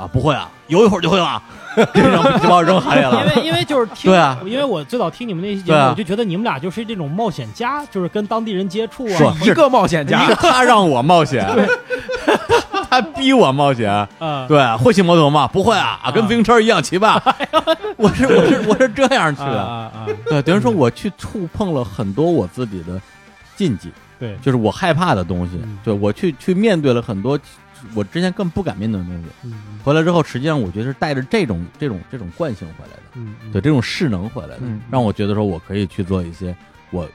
啊，不会啊，游一会儿就会了，就把我扔海里了。因为因为就是 听，对啊因为我最早听你们那期节目，对啊我就觉得你们俩就是这种冒险家，就是跟当地人接触是啊，一个冒险家是，他让我冒险，他逼我冒险。啊，对，会骑摩托吗？不会啊，跟自行车一样骑吧。我是我是我是这样去啊的。啊啊，对，等于说我去触碰了很多我自己的禁忌，对，就是我害怕的东西嗯。对我去去面对了很多我之前更不敢面对的东西。嗯回来之后，实际上我觉得是带着这种这种这种惯性回来的，对这种势能回来的嗯，让我觉得说我可以去做一些我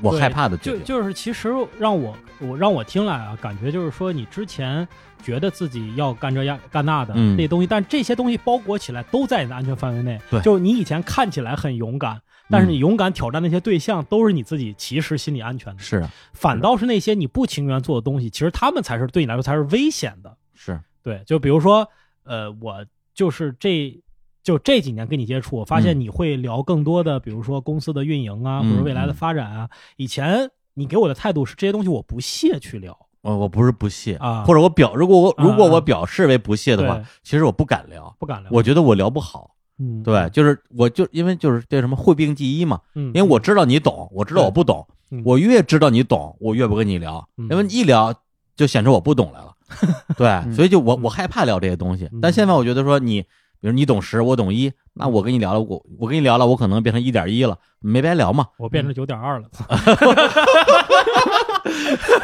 我害怕的决定。就就是其实让我我让我听来啊，感觉就是说你之前觉得自己要干这样干那的嗯这些东西，但这些东西包裹起来都在你的安全范围内。对就你以前看起来很勇敢，但是你勇敢挑战那些对象，都是你自己其实心理安全的。是啊，反倒是那些你不情愿做的东西，其实他们才是对你来说才是危险的。是，对，就比如说，呃，我就是这就这几年跟你接触，我发现嗯你会聊更多的，比如说公司的运营啊，嗯或者未来的发展啊。以前你给我的态度是这些东西我不屑去聊，呃我不是不屑啊或者我表如果我如果我表示为不屑的话对，其实我不敢聊，不敢聊。我觉得我聊不好。嗯，对，就是我就因为就是这什么会病忌医嘛，嗯，因为我知道你懂，我知道我不懂嗯，我越知道你懂，我越不跟你聊，嗯因为一聊就显出我不懂来了。对，嗯所以就我我害怕聊这些东西嗯。但现在我觉得说你，比如你懂十，我懂一，那我跟你聊了，我我跟你聊了，我可能变成一点一了，没白聊嘛。我变成九点二了，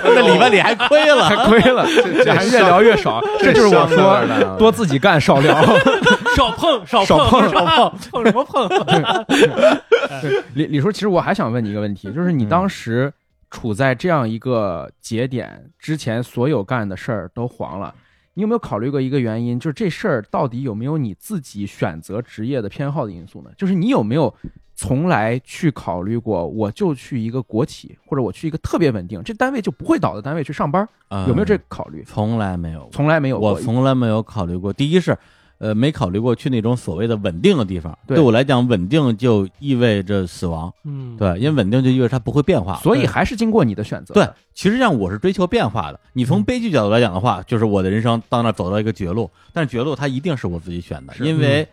那里边你还亏了，还亏了，这还越聊越少，这就是我说多自己干少聊。少碰少碰少碰 是吧碰什么碰？李李叔，其实我还想问你一个问题，就是你当时处在这样一个节点之前，所有干的事儿都黄了。你有没有考虑过一个原因，就是这事儿到底有没有你自己选择职业的偏好的因素呢？就是你有没有从来去考虑过，我就去一个国企，或者我去一个特别稳定，这单位就不会倒的单位去上班，有没有这考虑？从来没有，从来没有过。我从来没有考虑过。第一是，呃，没考虑过去那种所谓的稳定的地方。对对我来讲，稳定就意味着死亡。嗯，对，因为稳定就意味着它不会变化。所以还是经过你的选择。对，其实上我是追求变化的。你从悲剧角度来讲的话，就是我的人生到那走到一个绝路，但是绝路它一定是我自己选的，因为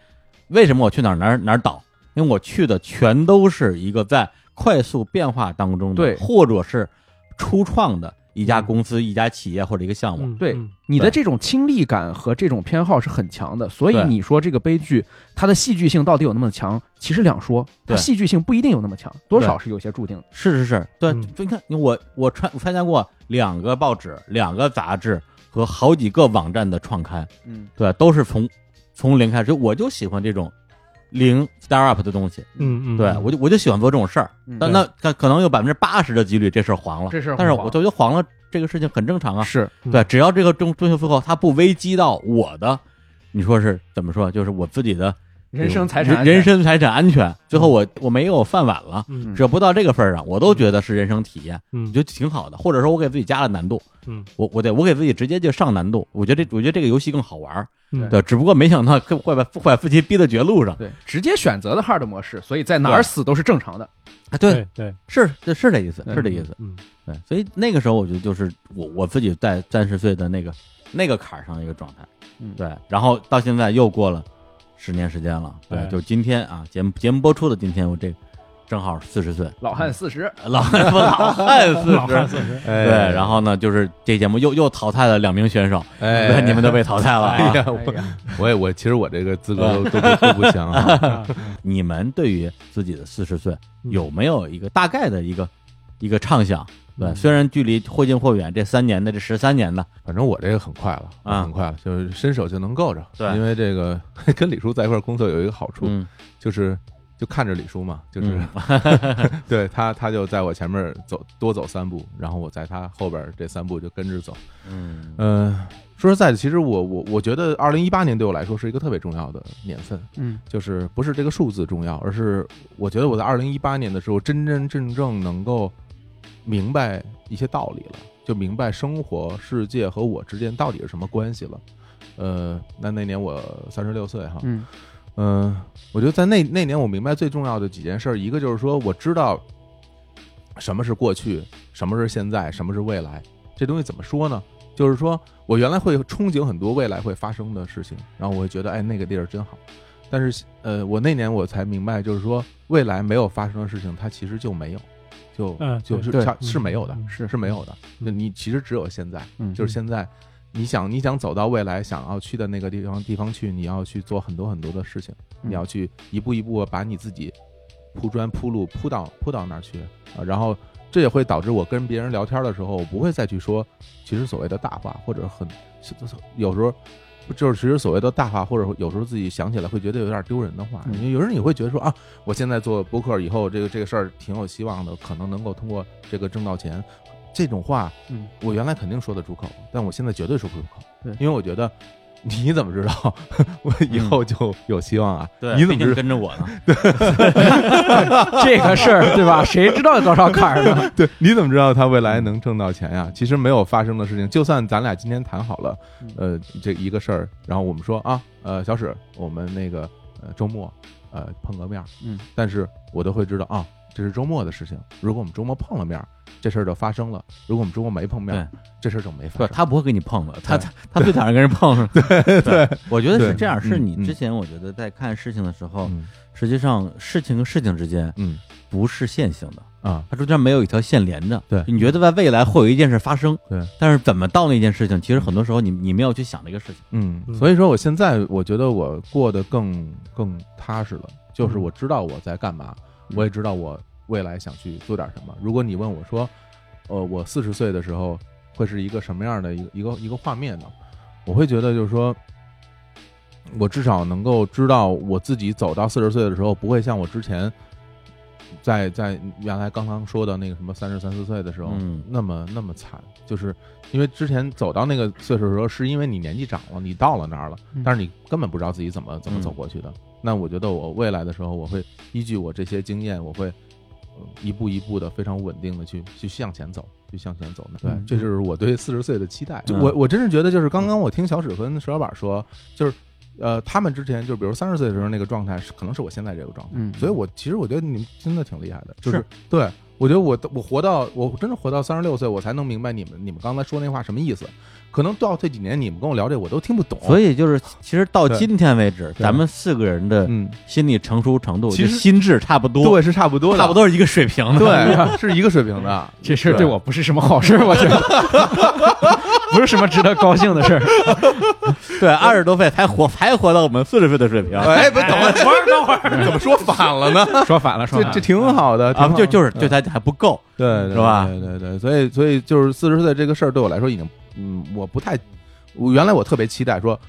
为什么我去哪儿哪儿哪儿倒？因为我去的全都是一个在快速变化当中的，对或者是初创的一家公司、一家企业或者一个项目。嗯对嗯。你的这种亲历感和这种偏好是很强的，所以你说这个悲剧它的戏剧性到底有那么强？其实两说，它对戏剧性不一定有那么强，多少是有些注定的。是是是，对，嗯。就你看我我参我参加过两个报纸、两个杂志和好几个网站的创刊，嗯，对，都是从从零开始，我就喜欢这种零 startup 的东西，嗯嗯，对我就我就喜欢做这种事儿，嗯。但那可可能有百分之八十的几率这事儿黄了，这事儿但是黄我觉得黄了这个事情很正常啊，是对，只要这个中中秋最后它不危及到我的，你说是怎么说？就是我自己的人身财产人人身财产安全，最后我我没有饭碗了，嗯只要不到这个份儿上，我都觉得是人生体验，嗯我觉得挺好的。或者说我给自己加了难度，嗯，我我得我给自己直接就上难度，我觉得这我觉得这个游戏更好玩儿，嗯对，只不过没想到会把会把自己逼到绝路上，对，直接选择的 hard 模式，所以在哪儿死都是正常的。啊，对，对对，是是是这意思，是这意思，嗯对，所以那个时候我觉得就是我我自己在三十岁的那个那个坎儿上的一个状态，嗯对，然后到现在又过了十年时间了，对，对就今天啊，节目节目播出的今天，我这正好四十岁，老汉四十，老汉老汉四老汉十。四十，哎对，然后呢，就是这节目又又淘汰了两名选手，哎，你们都被淘汰了啊。哎呀，我我也我其实我这个资格都都不行 你们对于自己的四十岁嗯有没有一个大概的一个一个畅想？对，嗯虽然距离或近或远，这三年的这十三年的，反正我这个很快了啊。很快了，就是伸手就能够着。对。因为这个 跟李叔在一块儿工作有一个好处，嗯，就是就看着李叔嘛，就是、嗯。对他他就在我前面走多走三步，然后我在他后边这三步就跟着走。嗯。呃、说实在的，其实我我我觉得二零一八年对我来说是一个特别重要的年份，嗯。就是不是这个数字重要，而是我觉得我在二零一八年的时候真真正正能够明白一些道理了，就明白生活、世界和我之间到底是什么关系了。呃，那那年我三十六岁哈，嗯嗯，我觉得在那那年我明白最重要的几件事儿，一个就是说我知道什么是过去，什么是现在，什么是未来。这东西怎么说呢？就是说我原来会憧憬很多未来会发生的事情，然后我会觉得哎那个地儿真好。但是呃，我那年我才明白，就是说未来没有发生的事情，它其实就没有，就嗯就是对它是没有的，嗯是是没有的。那你其实只有现在，嗯，就是现在，你想你想走到未来想要去的那个地方地方去，你要去做很多很多的事情，嗯你要去一步一步把你自己铺砖铺路铺到铺到那儿去啊，然后这也会导致我跟别人聊天的时候，我不会再去说其实所谓的大话或者很有时候。就是其实所谓的大话，或者有时候自己想起来会觉得有点丢人的话，嗯。因为有时候你会觉得说啊，我现在做播客以后，这个这个事儿挺有希望的，可能能够通过这个挣到钱，这种话嗯。我原来肯定说得出口，但我现在绝对说不出口。对。因为我觉得你怎么知道 我以后就有希望啊？对，你怎么知跟着我呢？这个事儿对吧？谁知道有多少坎儿呢？对？你怎么知道他未来能挣到钱呀？其实没有发生的事情，就算咱俩今天谈好了，呃，这一个事儿，然后我们说啊，呃，小史，我们那个呃周末呃碰个面儿，嗯，但是我都会知道啊，这是周末的事情。如果我们周末碰了面儿，这事儿就发生了；如果我们周末没碰面儿，这事儿就没发不，生。他不会跟你碰的，他他他最讨厌跟人碰上。对对，我觉得是这样，是你之前我觉得在看事情的时候，嗯实际上事情跟事情之间嗯不是线性的，啊，它中间没有一条线连着。对你觉得在未来会有一件事发生，对，但是怎么到那件事情，其实很多时候你你没有去想这个事情。嗯，嗯所以说我现在我觉得我过得更更踏实了，就是我知道我在干嘛，我也知道我未来想去做点什么。如果你问我说，呃，我四十岁的时候会是一个什么样的一个一个一个画面呢？我会觉得就是说，我至少能够知道我自己走到四十岁的时候，不会像我之前在在原来刚刚说的那个什么三十三四岁的时候、嗯那么那么惨，就是因为之前走到那个岁数的时候，是因为你年纪长了，你到了那儿了，嗯但是你根本不知道自己怎么怎么嗯走过去的。那我觉得我未来的时候，我会依据我这些经验，我会、呃一步一步的非常稳定的去去向前走，去向前走。对，嗯这就是我对四十岁的期待。我我真是觉得，就是刚刚我听小史跟石老板说，就是。呃，他们之前就比如三十岁的时候那个状态，是可能是我现在这个状态，嗯所以我其实我觉得你们真的挺厉害的，就是是对我觉得我我活到我真的活到三十六岁，我才能明白你们你们刚才说那话什么意思。可能到这几年你们跟我聊这我都听不懂，所以就是，其实到今天为止，咱们四个人的嗯，心理成熟程度，其实心智差不多，对，是差不多的，差不多是一个水平的。对，是一个水平的。这事儿对我不是什么好事，我觉得 不是什么值得高兴的事儿。对，二十多岁才活，才活到我们四十岁的水平。哎，不，等会儿，等会儿等会儿，怎么说反了呢？说反了，说反了。这这挺好的，就就是嗯对他还不够，对，对是吧对对对，所以所以就是四十岁这个事儿对我来说已经，嗯，我不太，我原来我特别期待说，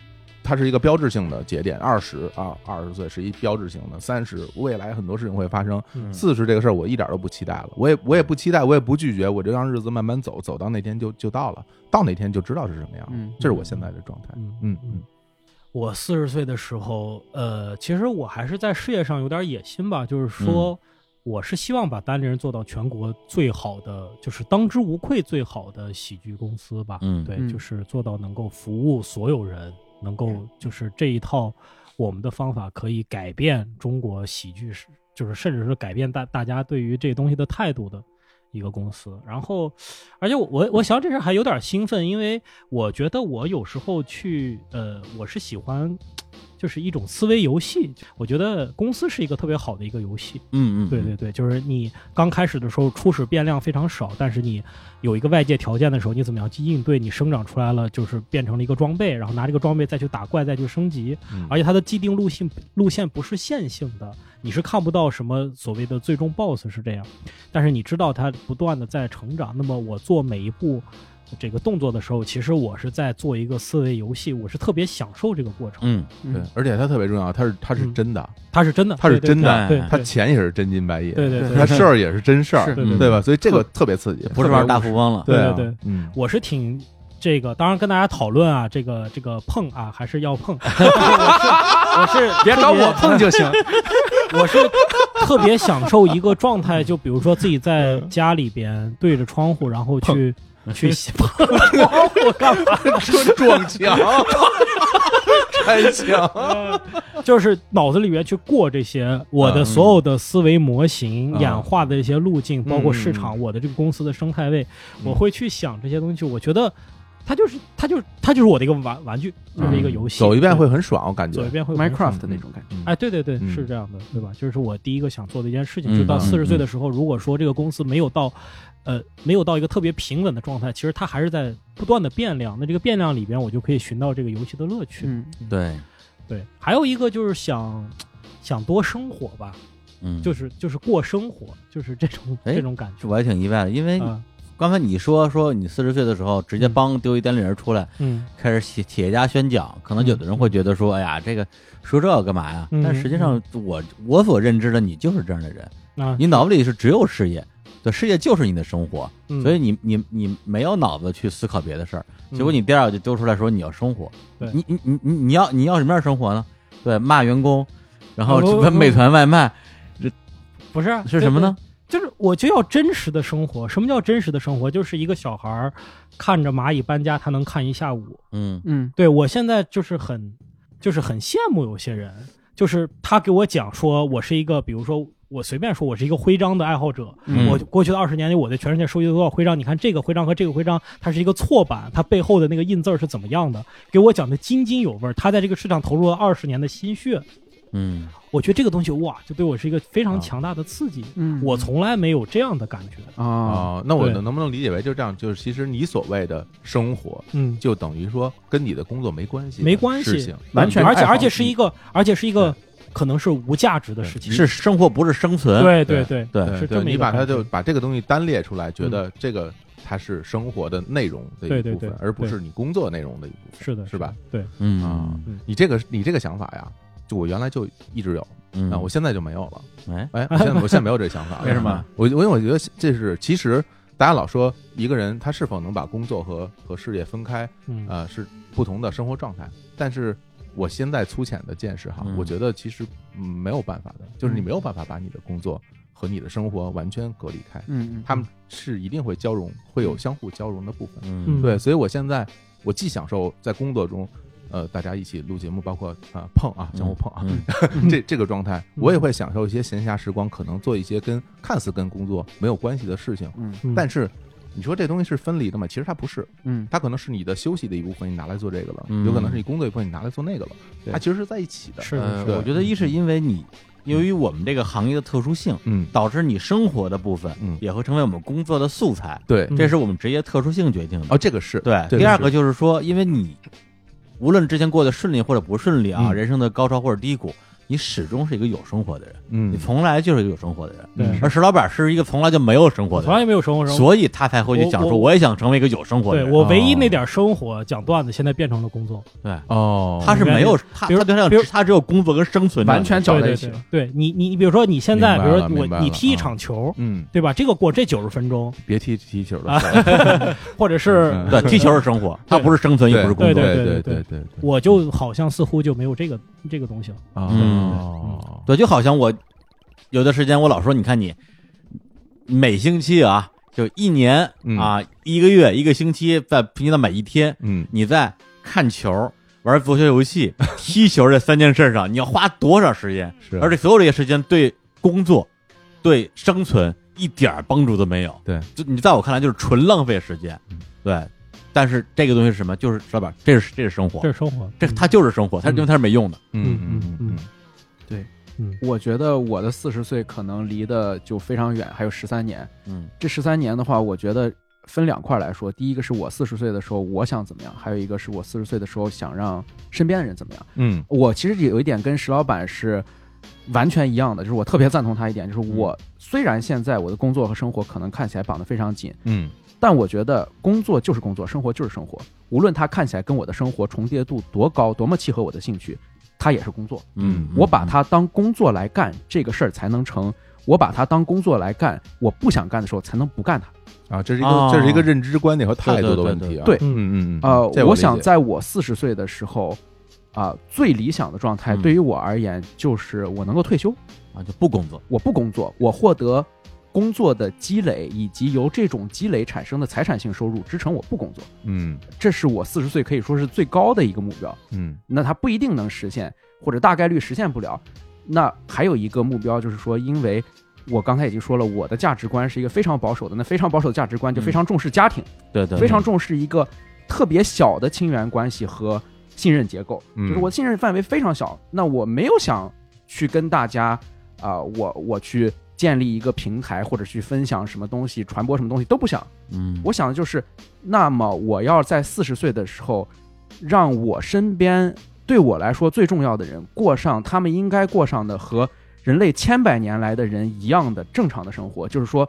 它是一个标志性的节点，二十啊，二十岁是一标志性的，三十未来很多事情会发生，嗯。四十这个事儿我一点都不期待了，我也我也不期待，我也不拒绝，我就让日子慢慢走，走到那天就就到了，到那天就知道是什么样，嗯这是我现在的状态，嗯嗯嗯。我四十岁的时候，呃，其实我还是在事业上有点野心吧，就是说，我是希望把单立人做到全国最好的，就是当之无愧最好的喜剧公司吧。嗯。对，嗯。就是做到能够服务所有人，能够就是这一套我们的方法可以改变中国喜剧史，就是甚至是改变大大家对于这东西的态度的。一个公司，然后，而且我我我想这事儿还有点兴奋，因为我觉得我有时候去，呃，我是喜欢，就是一种思维游戏。我觉得公司是一个特别好的一个游戏。嗯嗯，对对对，就是你刚开始的时候初始变量非常少，但是你有一个外界条件的时候，你怎么样去应对？你生长出来了，就是变成了一个装备，然后拿这个装备再去打怪，再去升级。嗯而且它的既定路线路线不是线性的，你是看不到什么所谓的最终 BOSS 是这样，但是你知道它不断的在成长。那么我做每一步这个动作的时候，其实我是在做一个思维游戏，我是特别享受这个过程。嗯对，而且它特别重要，它是它是嗯。真的，它是真的，它是真的它钱也是真金白银，对对对它事儿也是真事儿，对吧？所以这个特别刺激，不是玩大富翁了，对啊对对。嗯，我是挺这个，当然跟大家讨论啊，这个这个碰啊，还是要碰。我是别找我碰就行。我是特别享受一个状态，就比如说自己在家里边对着窗户，然后去去碰窗户干嘛？说撞墙，拆墙，就是脑子里面去过这些我的所有的思维模型、嗯演化的一些路径，包括市嗯场、我的这个公司的生态位，嗯我会去想这些东西。我觉得它就是它就是它就是我的一个玩玩具，就是一个游戏。走一遍会很爽，我感觉走一。遍会很 Minecraft 的那种感觉。嗯哎，对对对，嗯是这样的，对吧？就是我第一个想做的一件事情，嗯就到嗯四十岁嗯的时候，如果说这个公司没有到，呃，没有到一个特别平稳的状态，其实它还是在不断的变量。那这个变量里边，我就可以寻到这个游戏的乐趣。嗯，对，对，还有一个就是想想多生活吧，嗯，就是就是过生活，就是这种哎这种感觉。我还挺意外的，因为啊，刚才你说说你四十岁的时候直接帮丢一单立人出来，嗯开始企企业家宣讲，可能有的人会觉得说，哎呀，这个说这干嘛呀？嗯但实际上，我我所认知的你就是这样的人，啊，你脑子里是只有事业，对，事业就是你的生活，嗯所以你你你没有脑子去思考别的事儿，嗯结果你第二个就丢出来说你要生活，对你你你你你要你要什么样生活呢？对，骂员工，然后美团外卖不是啊是什么？呢？就是我就要真实的生活。什么叫真实的生活？就是一个小孩儿看着蚂蚁搬家，他能看一下午。嗯嗯对我现在就是很，就是很羡慕有些人，就是他给我讲说，我是一个，比如说我随便说，我是一个徽章的爱好者。嗯我过去的二十年里，我在全世界收集了多少徽章？你看这个徽章和这个徽章，它是一个错版，它背后的那个印字儿是怎么样的？给我讲的津津有味儿。他在这个市场投入了二十年的心血，嗯我觉得这个东西哇，就对我是一个非常强大的刺激。嗯，我从来没有这样的感觉。啊，哦，那我能能不能理解为就这样？就是其实你所谓的生活，嗯，就等于说跟你的工作没关系没关系，完全而且而且是一个，而且是一个可能是无价值的事情。是生活不是生存，对对对对是这么一对你把它就把这个东西单列出来，觉得这个它是生活的内容的对对对一部分，而不是你工作内容的一部分。是的，是吧？对，嗯啊嗯你这个你这个想法呀，就我原来就一直有，嗯，啊，我现在就没有了。哎哎，我现在我现在没有这想法了。为什么？我我因为我觉得这是其实大家老说一个人他是否能把工作和和事业分开，嗯呃，是不同的生活状态。但是我现在粗浅的见识哈，嗯。我觉得其实嗯没有办法的，就是你没有办法把你的工作和你的生活完全隔离开，嗯嗯，他们是一定会交融，会有相互交融的部分。嗯。对，所以我现在我既享受在工作中。呃，大家一起录节目，包括啊、碰啊，相互碰啊，嗯。这这个状态，我也会享受一些闲暇时光，可能做一些跟看似跟工作没有关系的事情。嗯。嗯。但是你说这东西是分离的吗？其实它不是，嗯。它可能是你的休息的一部分，你拿来做这个了；嗯。有可能是你工作一部分，你拿来做那个了。对它其实是在一起的。是的，呃是，的。我觉得一是因为你由于我们这个行业的特殊性，嗯，导致你生活的部分嗯。也会成为我们工作的素材，对。嗯这是我们职业特殊性决定的。哦，这个是。对，这第二个就是说，因为你无论之前过得顺利或者不顺利啊，嗯。人生的高潮或者低谷，你始终是一个有生活的人，嗯你从来就是一个有生活的人。对而石老板是一个从来就没有生活的人，从来没有生活生活。所以他才会去讲说，我我我也想成为一个有生活的人。对我唯一哦那点生活讲段子，现在变成了工作。对，哦，他是没有他，比如他对他比如他只有工作跟生存完全搅对对在一起了。对对，你你你比如说你现在，比如说我你踢一啊场球，嗯，对吧？这个过这九十分钟，别踢踢球了，或者是嗯对，踢球是生活，他不是生存，也不是工作。对对对对对，我就好像似乎就没有这个这个东西了。哦，对，就好像我有的时间，我老说，你看你每星期啊，就一年嗯。啊，一个月，一个星期，在平均到每一天，嗯，你在看球、玩足球游戏、踢球这三件事上，你要花多少时间？是，而且所有这些时间对工作、对生存一点帮助都没有。对，就你在我看来就是纯浪费时间。对，但是这个东西是什么？就是老板，这是这是生活，这是生活，这它就是生活，它因为它是没用的。嗯嗯。嗯嗯我觉得我的四十岁可能离的就非常远，还有十三年。嗯这十三年的话，我觉得分两块来说。第一个是我四十岁的时候我想怎么样，还有一个是我四十岁的时候想让身边的人怎么样。嗯我其实有一点跟石老板是完全一样的，就是我特别赞同他一点，就是我虽然现在我的工作和生活可能看起来绑得非常紧，嗯但我觉得工作就是工作，生活就是生活。无论它看起来跟我的生活重叠度多高，多么契合我的兴趣，它也是工作。嗯，我把它当工作来干，这个事儿才能成。我把它当工作来干，我不想干的时候才能不干它。啊，这是一个哦这是一个认知观点和态度的问题啊。对嗯嗯嗯，呃，我想在我四十岁的时候，啊、最理想的状态嗯对于我而言就是我能够退休，啊就不工作。我不工作，我获得工作的积累，以及由这种积累产生的财产性收入支撑我不工作。嗯这是我四十岁可以说是最高的一个目标。嗯那它不一定能实现，或者大概率实现不了。那还有一个目标就是说，因为我刚才已经说了，我的价值观是一个非常保守的，那非常保守的价值观就非常重视家庭，对对，非常重视一个特别小的亲缘关系和信任结构，嗯就是我的信任范围非常小。那我没有想去跟大家啊、我我去建立一个平台或者去分享什么东西、传播什么东西都不想。嗯，我想的就是，那么我要在四十岁的时候，让我身边对我来说最重要的人过上他们应该过上的和人类千百年来的人一样的正常的生活。就是说，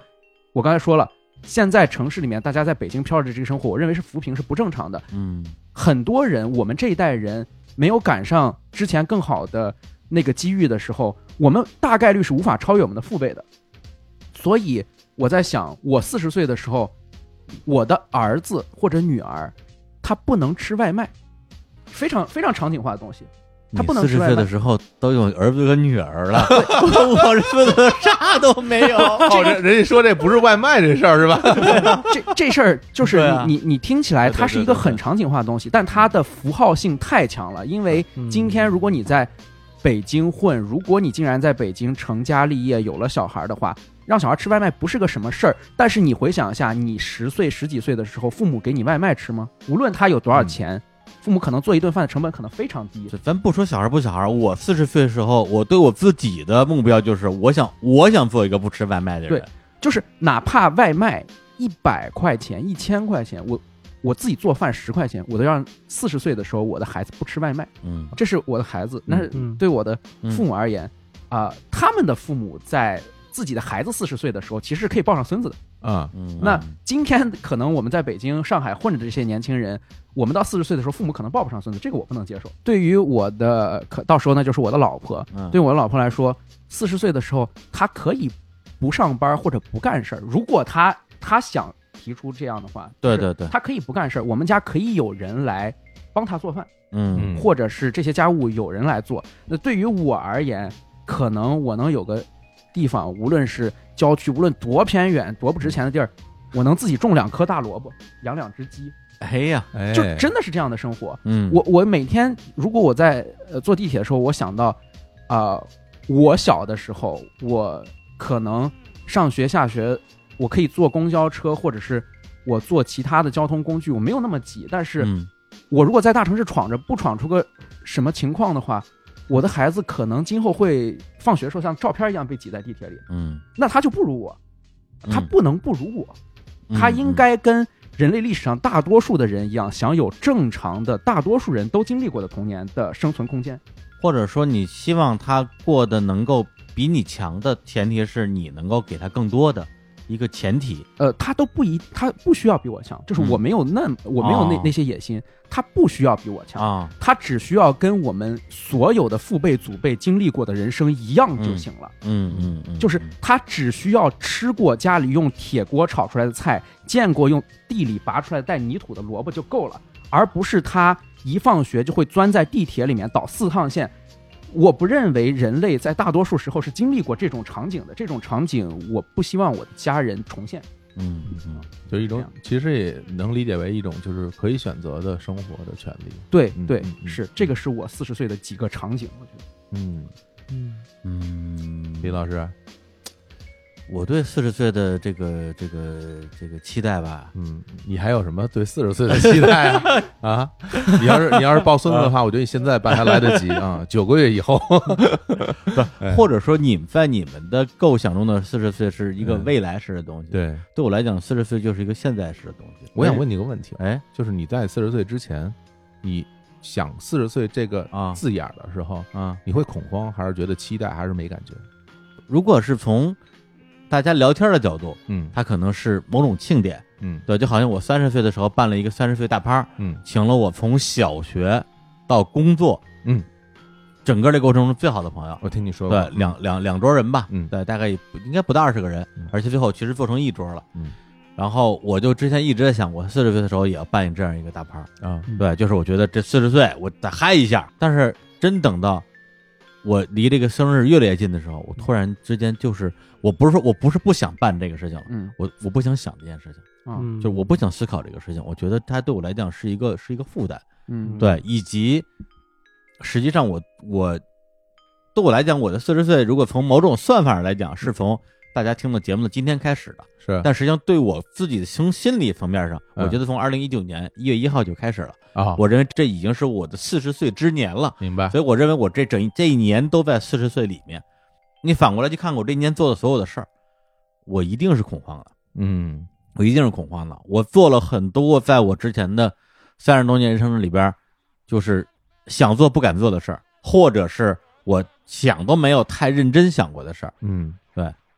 我刚才说了，现在城市里面大家在北京飘着这个生活，我认为是扶贫是不正常的。嗯很多人，我们这一代人没有赶上之前更好的那个机遇的时候，我们大概率是无法超越我们的父辈的。所以我在想，我四十岁的时候，我的儿子或者女儿，他不能吃外卖，非常非常场景化的东西。他不能四十吃外卖岁的时候都有儿子和女儿了，我这孙子啥都没有。哦，人人家说这不是外卖这事儿是吧？这这事儿就是你你你听起来它是一个很场景化的东西，但它的符号性太强了。因为嗯今天如果你在北京混，如果你竟然在北京成家立业有了小孩的话，让小孩吃外卖不是个什么事儿。但是你回想一下，你十岁十几岁的时候，父母给你外卖吃吗？无论他有多少钱，父母可能做一顿饭的成本可能非常低。咱不说小孩不小孩，我四十岁的时候，我对我自己的目标就是，我想我想做一个不吃外卖的人。对就是哪怕外卖一百块钱、一千块钱，我我自己做饭十块钱，我都让四十岁的时候我的孩子不吃外卖。嗯这是我的孩子，那是嗯对我的嗯父母而言，啊、他们的父母在自己的孩子四十岁的时候，其实是可以抱上孙子的。啊，嗯，那今天可能我们在北京、上海混着的这些年轻人，我们到四十岁的时候，父母可能抱不上孙子，这个我不能接受。对于我的可到时候呢，就是我的老婆，嗯对我的老婆来说，四十岁的时候，她可以不上班或者不干事儿。如果她她想提出这样的话，对对对他可以不干事儿，我们家可以有人来帮他做饭。嗯或者是这些家务有人来做。那对于我而言，可能我能有个地方，无论是郊区，无论多偏远、多不值钱的地儿，我能自己种两颗大萝卜，养两只鸡，哎呀，哎，就真的是这样的生活。嗯，我我每天，如果我在呃坐地铁的时候，我想到，啊、我小的时候，我可能上学下学，我可以坐公交车，或者是我坐其他的交通工具，我没有那么挤，但是。嗯我如果在大城市闯着，不闯出个什么情况的话，我的孩子可能今后会放学的时候像照片一样被挤在地铁里，嗯，那他就不如我，他嗯不能不如我，嗯他应该跟人类历史上大多数的人一样，享有正常的大多数人都经历过的童年的生存空间。或者说你希望他过得能够比你强的前提是你能够给他更多的一个前提。呃，他都不一，他不需要比我强，就是我没有那、我没有那、哦那些野心，他不需要比我强，啊，他只需要跟我们所有的父辈祖辈经历过的人生一样就行了。嗯嗯嗯，就是他只需要吃过家里用铁锅炒出来的菜，见过用地里拔出来带泥土的萝卜就够了，而不是他一放学就会钻在地铁里面倒四趟线。我不认为人类在大多数时候是经历过这种场景的，这种场景我不希望我的家人重现。嗯嗯就一种，其实也能理解为一种就是可以选择的生活的权利。对对是这个是我四十岁的几个场景，我觉得。嗯，嗯，嗯，李老师，我对四十岁的这个这个这个期待吧，嗯，你还有什么对四十岁的期待啊？啊，你要是你要是抱孙子的话，我觉得你现在办还来得及 啊，九个月以后，哎或者说你们在你们的构想中的四十岁是一个嗯未来式的东西，，对，对我来讲，四十岁就是一个现在式的东西。我想问你个问题，哎，就是你在四十岁之前，你想四十岁这个啊字眼儿的时候，啊，你会恐慌，还是觉得期待，还是没感觉？如果是从大家聊天的角度，嗯。它可能是某种庆典，嗯。对，就好像我三十岁的时候办了一个三十岁大趴，嗯。请了我从小学到工作，嗯，整个这过程中最好的朋友，我听你说过，对，两两两桌人吧，嗯。对，大概应该不到二十个人嗯，而且最后其实做成一桌了，嗯，然后我就之前一直在想，我四十岁的时候也要办一这样一个大趴，啊，对，就是我觉得这四十岁我再嗨一下，但是真等到我离这个生日越来越近的时候，我突然之间就是，我不是说我不是不想办这个事情了，嗯。我我不想想这件事情，就是我不想思考这个事情，我觉得它对我来讲是一个是一个负担，嗯。对，以及实际上我我对我来讲，我的四十岁如果从某种算法上来讲，是从大家听的节目的今天开始的，是。但实际上对我自己的从心理层面上，嗯。我觉得从二零一九年一月一号就开始了。啊，我认为这已经是我的四十岁之年了，明白，所以我认为我这整这一年都在四十岁里面。你反过来去看我这一年做的所有的事儿，我一定是恐慌的，嗯我一定是恐慌的。我做了很多在我之前的三十多年人生里边，就是想做不敢做的事儿，或者是我想都没有太认真想过的事儿，嗯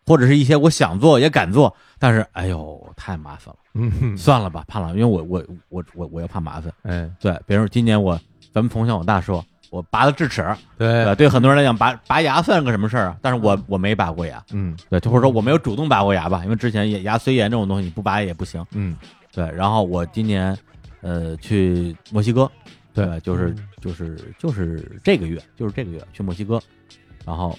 或者是一些我想做也敢做，但是哎呦太麻烦了，嗯，算了吧，怕了，因为我我我我我又怕麻烦。哎，对，比如说今年我咱们从小我大说，我拔了智齿，对吧，对，对很多人来讲拔拔牙算个什么事儿啊？但是我我没拔过牙，嗯对，或者说我没有主动拔过牙吧，因为之前也牙髓炎这种东西你不拔也不行。嗯对，然后我今年呃去墨西哥，对对，就是就是就是这个月，就是这个月去墨西哥，然后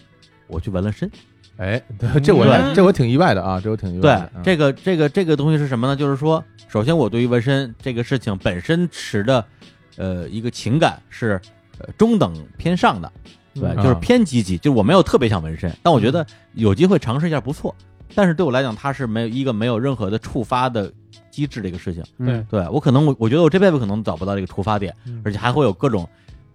我去纹了身。哎，对，这我对这我挺意外的啊，这我挺意外的，，这个这个这个东西是什么呢？就是说，首先我对于纹身这个事情本身持的呃一个情感是呃中等偏上的，对，嗯就是偏积极，就是我没有特别想纹身，但我觉得有机会尝试一下不错。但是对我来讲，它是没有一个没有任何的触发的机制的一个事情。对，对我可能我我觉得我这辈子可能找不到这个触发点，嗯而且还会有各种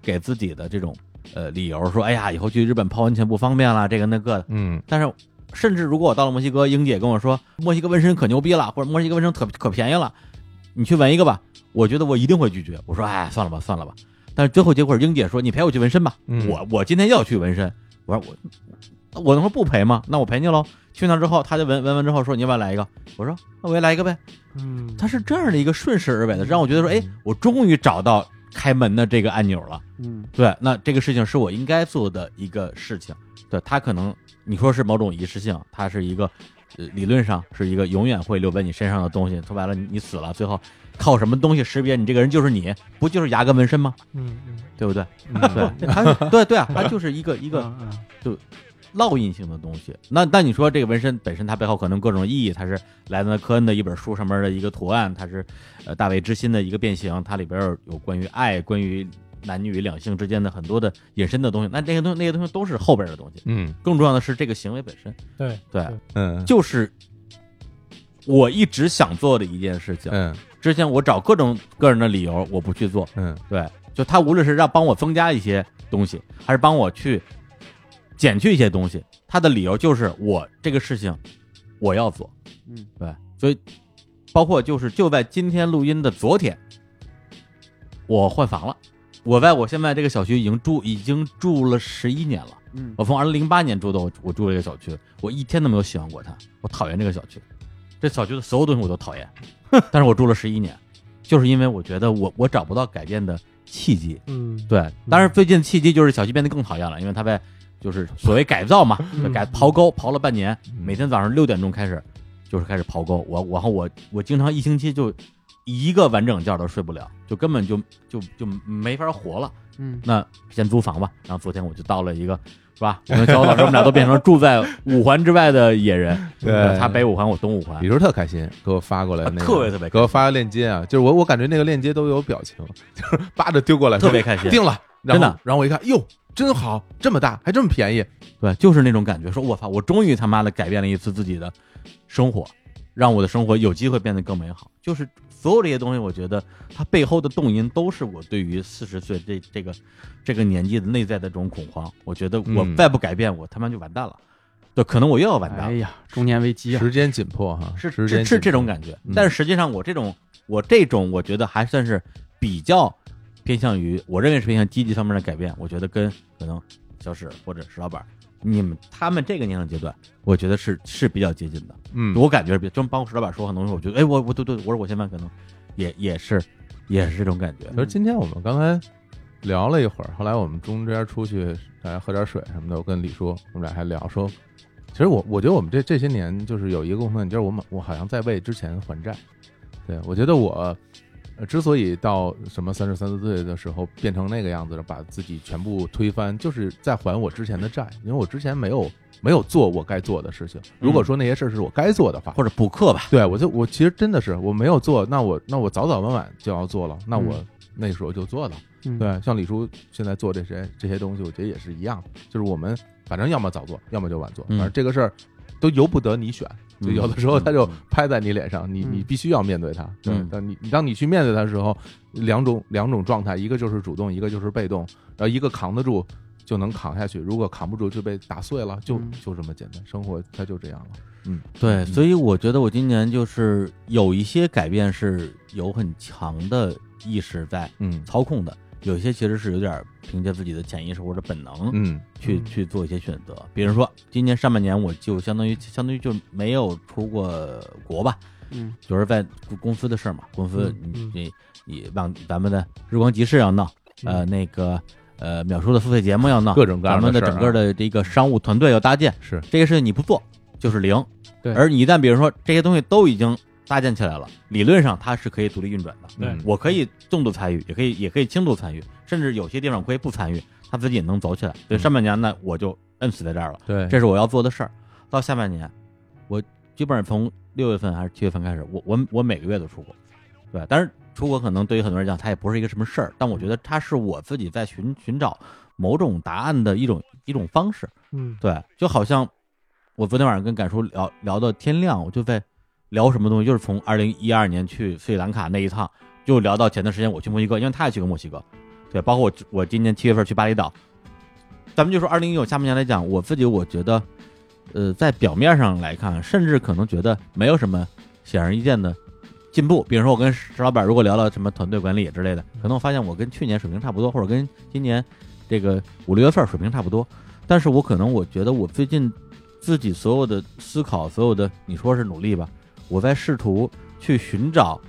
给自己的这种呃理由，说哎呀以后去日本泡温泉不方便了，这个那个的。嗯但是甚至如果我到了墨西哥，英姐跟我说墨西哥纹身可牛逼了，或者墨西哥纹身可可便宜了，你去纹一个吧，我觉得我一定会拒绝。我说哎算了吧算了吧。但是最后结果是英姐说你陪我去纹身吧，嗯我我今天要去纹身。我说我我能说不陪吗？那我陪你喽。去那之后，他就纹纹完之后说你要不要来一个？我说那我也来一个呗。嗯，他是这样的一个顺势而为的，让我觉得说，哎，我终于找到开门的这个按钮了。嗯对，那这个事情是我应该做的一个事情。对，他可能你说是某种仪式性，他是一个呃理论上是一个永远会留在你身上的东西。说白了，你你死了，最后靠什么东西识别你这个人就是你？不就是牙根纹身吗？嗯嗯对不对？嗯对，它对对啊，它就是一个一个嗯嗯烙印性的东西。那那你说这个纹身本身它背后可能各种意义，它是来自科恩的一本书上面的一个图案，它是呃大卫之心的一个变形，它里边有有关于爱、关于男女两性之间的很多的引申的东西。那那些东西那些东西都是后边的东西。嗯更重要的是这个行为本身，对对，嗯就是我一直想做的一件事情。嗯之前我找各种个人的理由，我不去做。嗯对，就他无论是让帮我增加一些东西，还是帮我去减去一些东西，他的理由就是我这个事情我要做。嗯，对，所以包括就是就在今天录音的昨天，我换房了。我在我现在这个小区已经住已经住了十一年了。嗯。我从二零零八年住的，我我住这个小区，我一天都没有喜欢过它，我讨厌这个小区，这小区的所有东西我都讨厌，但是我住了十一年，就是因为我觉得我我找不到改变的契机。嗯，对，当然最近契机就是小区变得更讨厌了，因为它在就是所谓改造嘛，嗯。改刨沟刨了半年，嗯每天早上六点钟开始就是开始刨沟，我然后我我经常一星期就一个完整觉都睡不了，就根本就就就没法活了。嗯那先租房吧。然后昨天我就到了一个，是吧？我跟小老师我们俩都变成住在五环之外的野人，对呃他北五环，我东五环李。叔特开心，给我发过来那个，啊特别特别给我发个链接啊，就是我我感觉那个链接都有表情，就是扒着丢过来，特别开心定了，真的然后我一看，哟，真好，这么大，还这么便宜，对，就是那种感觉，说我操，我终于他妈的改变了一次自己的生活，让我的生活有机会变得更美好。就是所有这些东西，我觉得它背后的动因都是我对于四十岁这这个这个年纪的内在的这种恐慌。我觉得我嗯再不改变，我他妈就完蛋了。对，可能我又要完蛋了。哎呀，中年危机啊！时间紧迫哈，是是是这种感觉嗯，但是实际上我这种我这种我觉得还算是比较偏向于我认为是偏向积极方面的改变。我觉得跟可能小史或者石老板你们他们这个年龄阶段，我觉得是是比较接近的。嗯，我感觉是比，就包括石老板说很多东西，我觉得哎，我我对对，我说我现在可能也也是也是这种感觉。就是今天我们刚才聊了一会儿，后来我们中间出去大家喝点水什么的，我跟李叔我们俩还聊说，其实我我觉得我们这这些年就是有一个共同点，就是我们我好像在为之前还债。对我觉得我。呃，之所以到什么三十三四岁的时候变成那个样子了，把自己全部推翻，就是在还我之前的债，因为我之前没有没有做我该做的事情。如果说那些事儿是我该做的话，或者补课吧，对，我就我其实真的是我没有做，那我那我早早晚晚就要做了，那我嗯那时候就做了。嗯对，像李叔现在做这些这些东西，我觉得也是一样，就是我们反正要么早做，要么就晚做，嗯反正这个事儿都由不得你选，就嗯有的时候他就嗯拍在你脸上，你你嗯必须要面对他。对嗯，当你当你去面对他的时候，两种两种状态，一个就是主动，一个就是被动，然后一个扛得住。就能扛下去，如果扛不住就被打碎了，就嗯就这么简单，生活它就这样了。嗯，对，所以我觉得我今年就是有一些改变是有很强的意识在嗯操控的，有些其实是有点凭借自己的潜意识或者本能嗯。去、嗯。去做一些选择。比如说今年上半年我就相当于相当于就没有出过国吧，嗯。就是在公司的事儿嘛，公司你你你往咱们的日光集市要闹，呃那个呃秒叔的付费节目要闹，各种各样的事咱们的整个的这个商务团队要搭建，是。这些事情你不做就是零。对。而你一旦比如说这些东西都已经搭建起来了，理论上它是可以独立运转的。对嗯我可以重度参与，也可以也可以轻度参与，甚至有些地方可以不参与，它自己也能走起来。所以嗯上半年呢，我就摁死在这儿了，对，这是我要做的事儿。到下半年，我基本上从六月份还是七月份开始，我我我每个月都出国，对，但是出国可能对于很多人讲，它也不是一个什么事儿，但我觉得它是我自己在寻寻找某种答案的一种一种方式。嗯对，就好像我昨天晚上跟感叔聊聊到天亮，我就在聊什么东西，就是从二零一二年去斯里兰卡那一趟，就聊到前段时间我去墨西哥，因为他也去过墨西哥，对，包括我我今年七月份去巴厘岛，咱们就说二零一九下半年来讲，我自己我觉得，呃，在表面上来看，甚至可能觉得没有什么显而易见的进步。比如说，我跟石老板如果聊到什么团队管理之类的，可能我发现我跟去年水平差不多，或者跟今年这个五六月份水平差不多。但是我可能我觉得我最近自己所有的思考，所有的你说是努力吧，我在试图去寻找，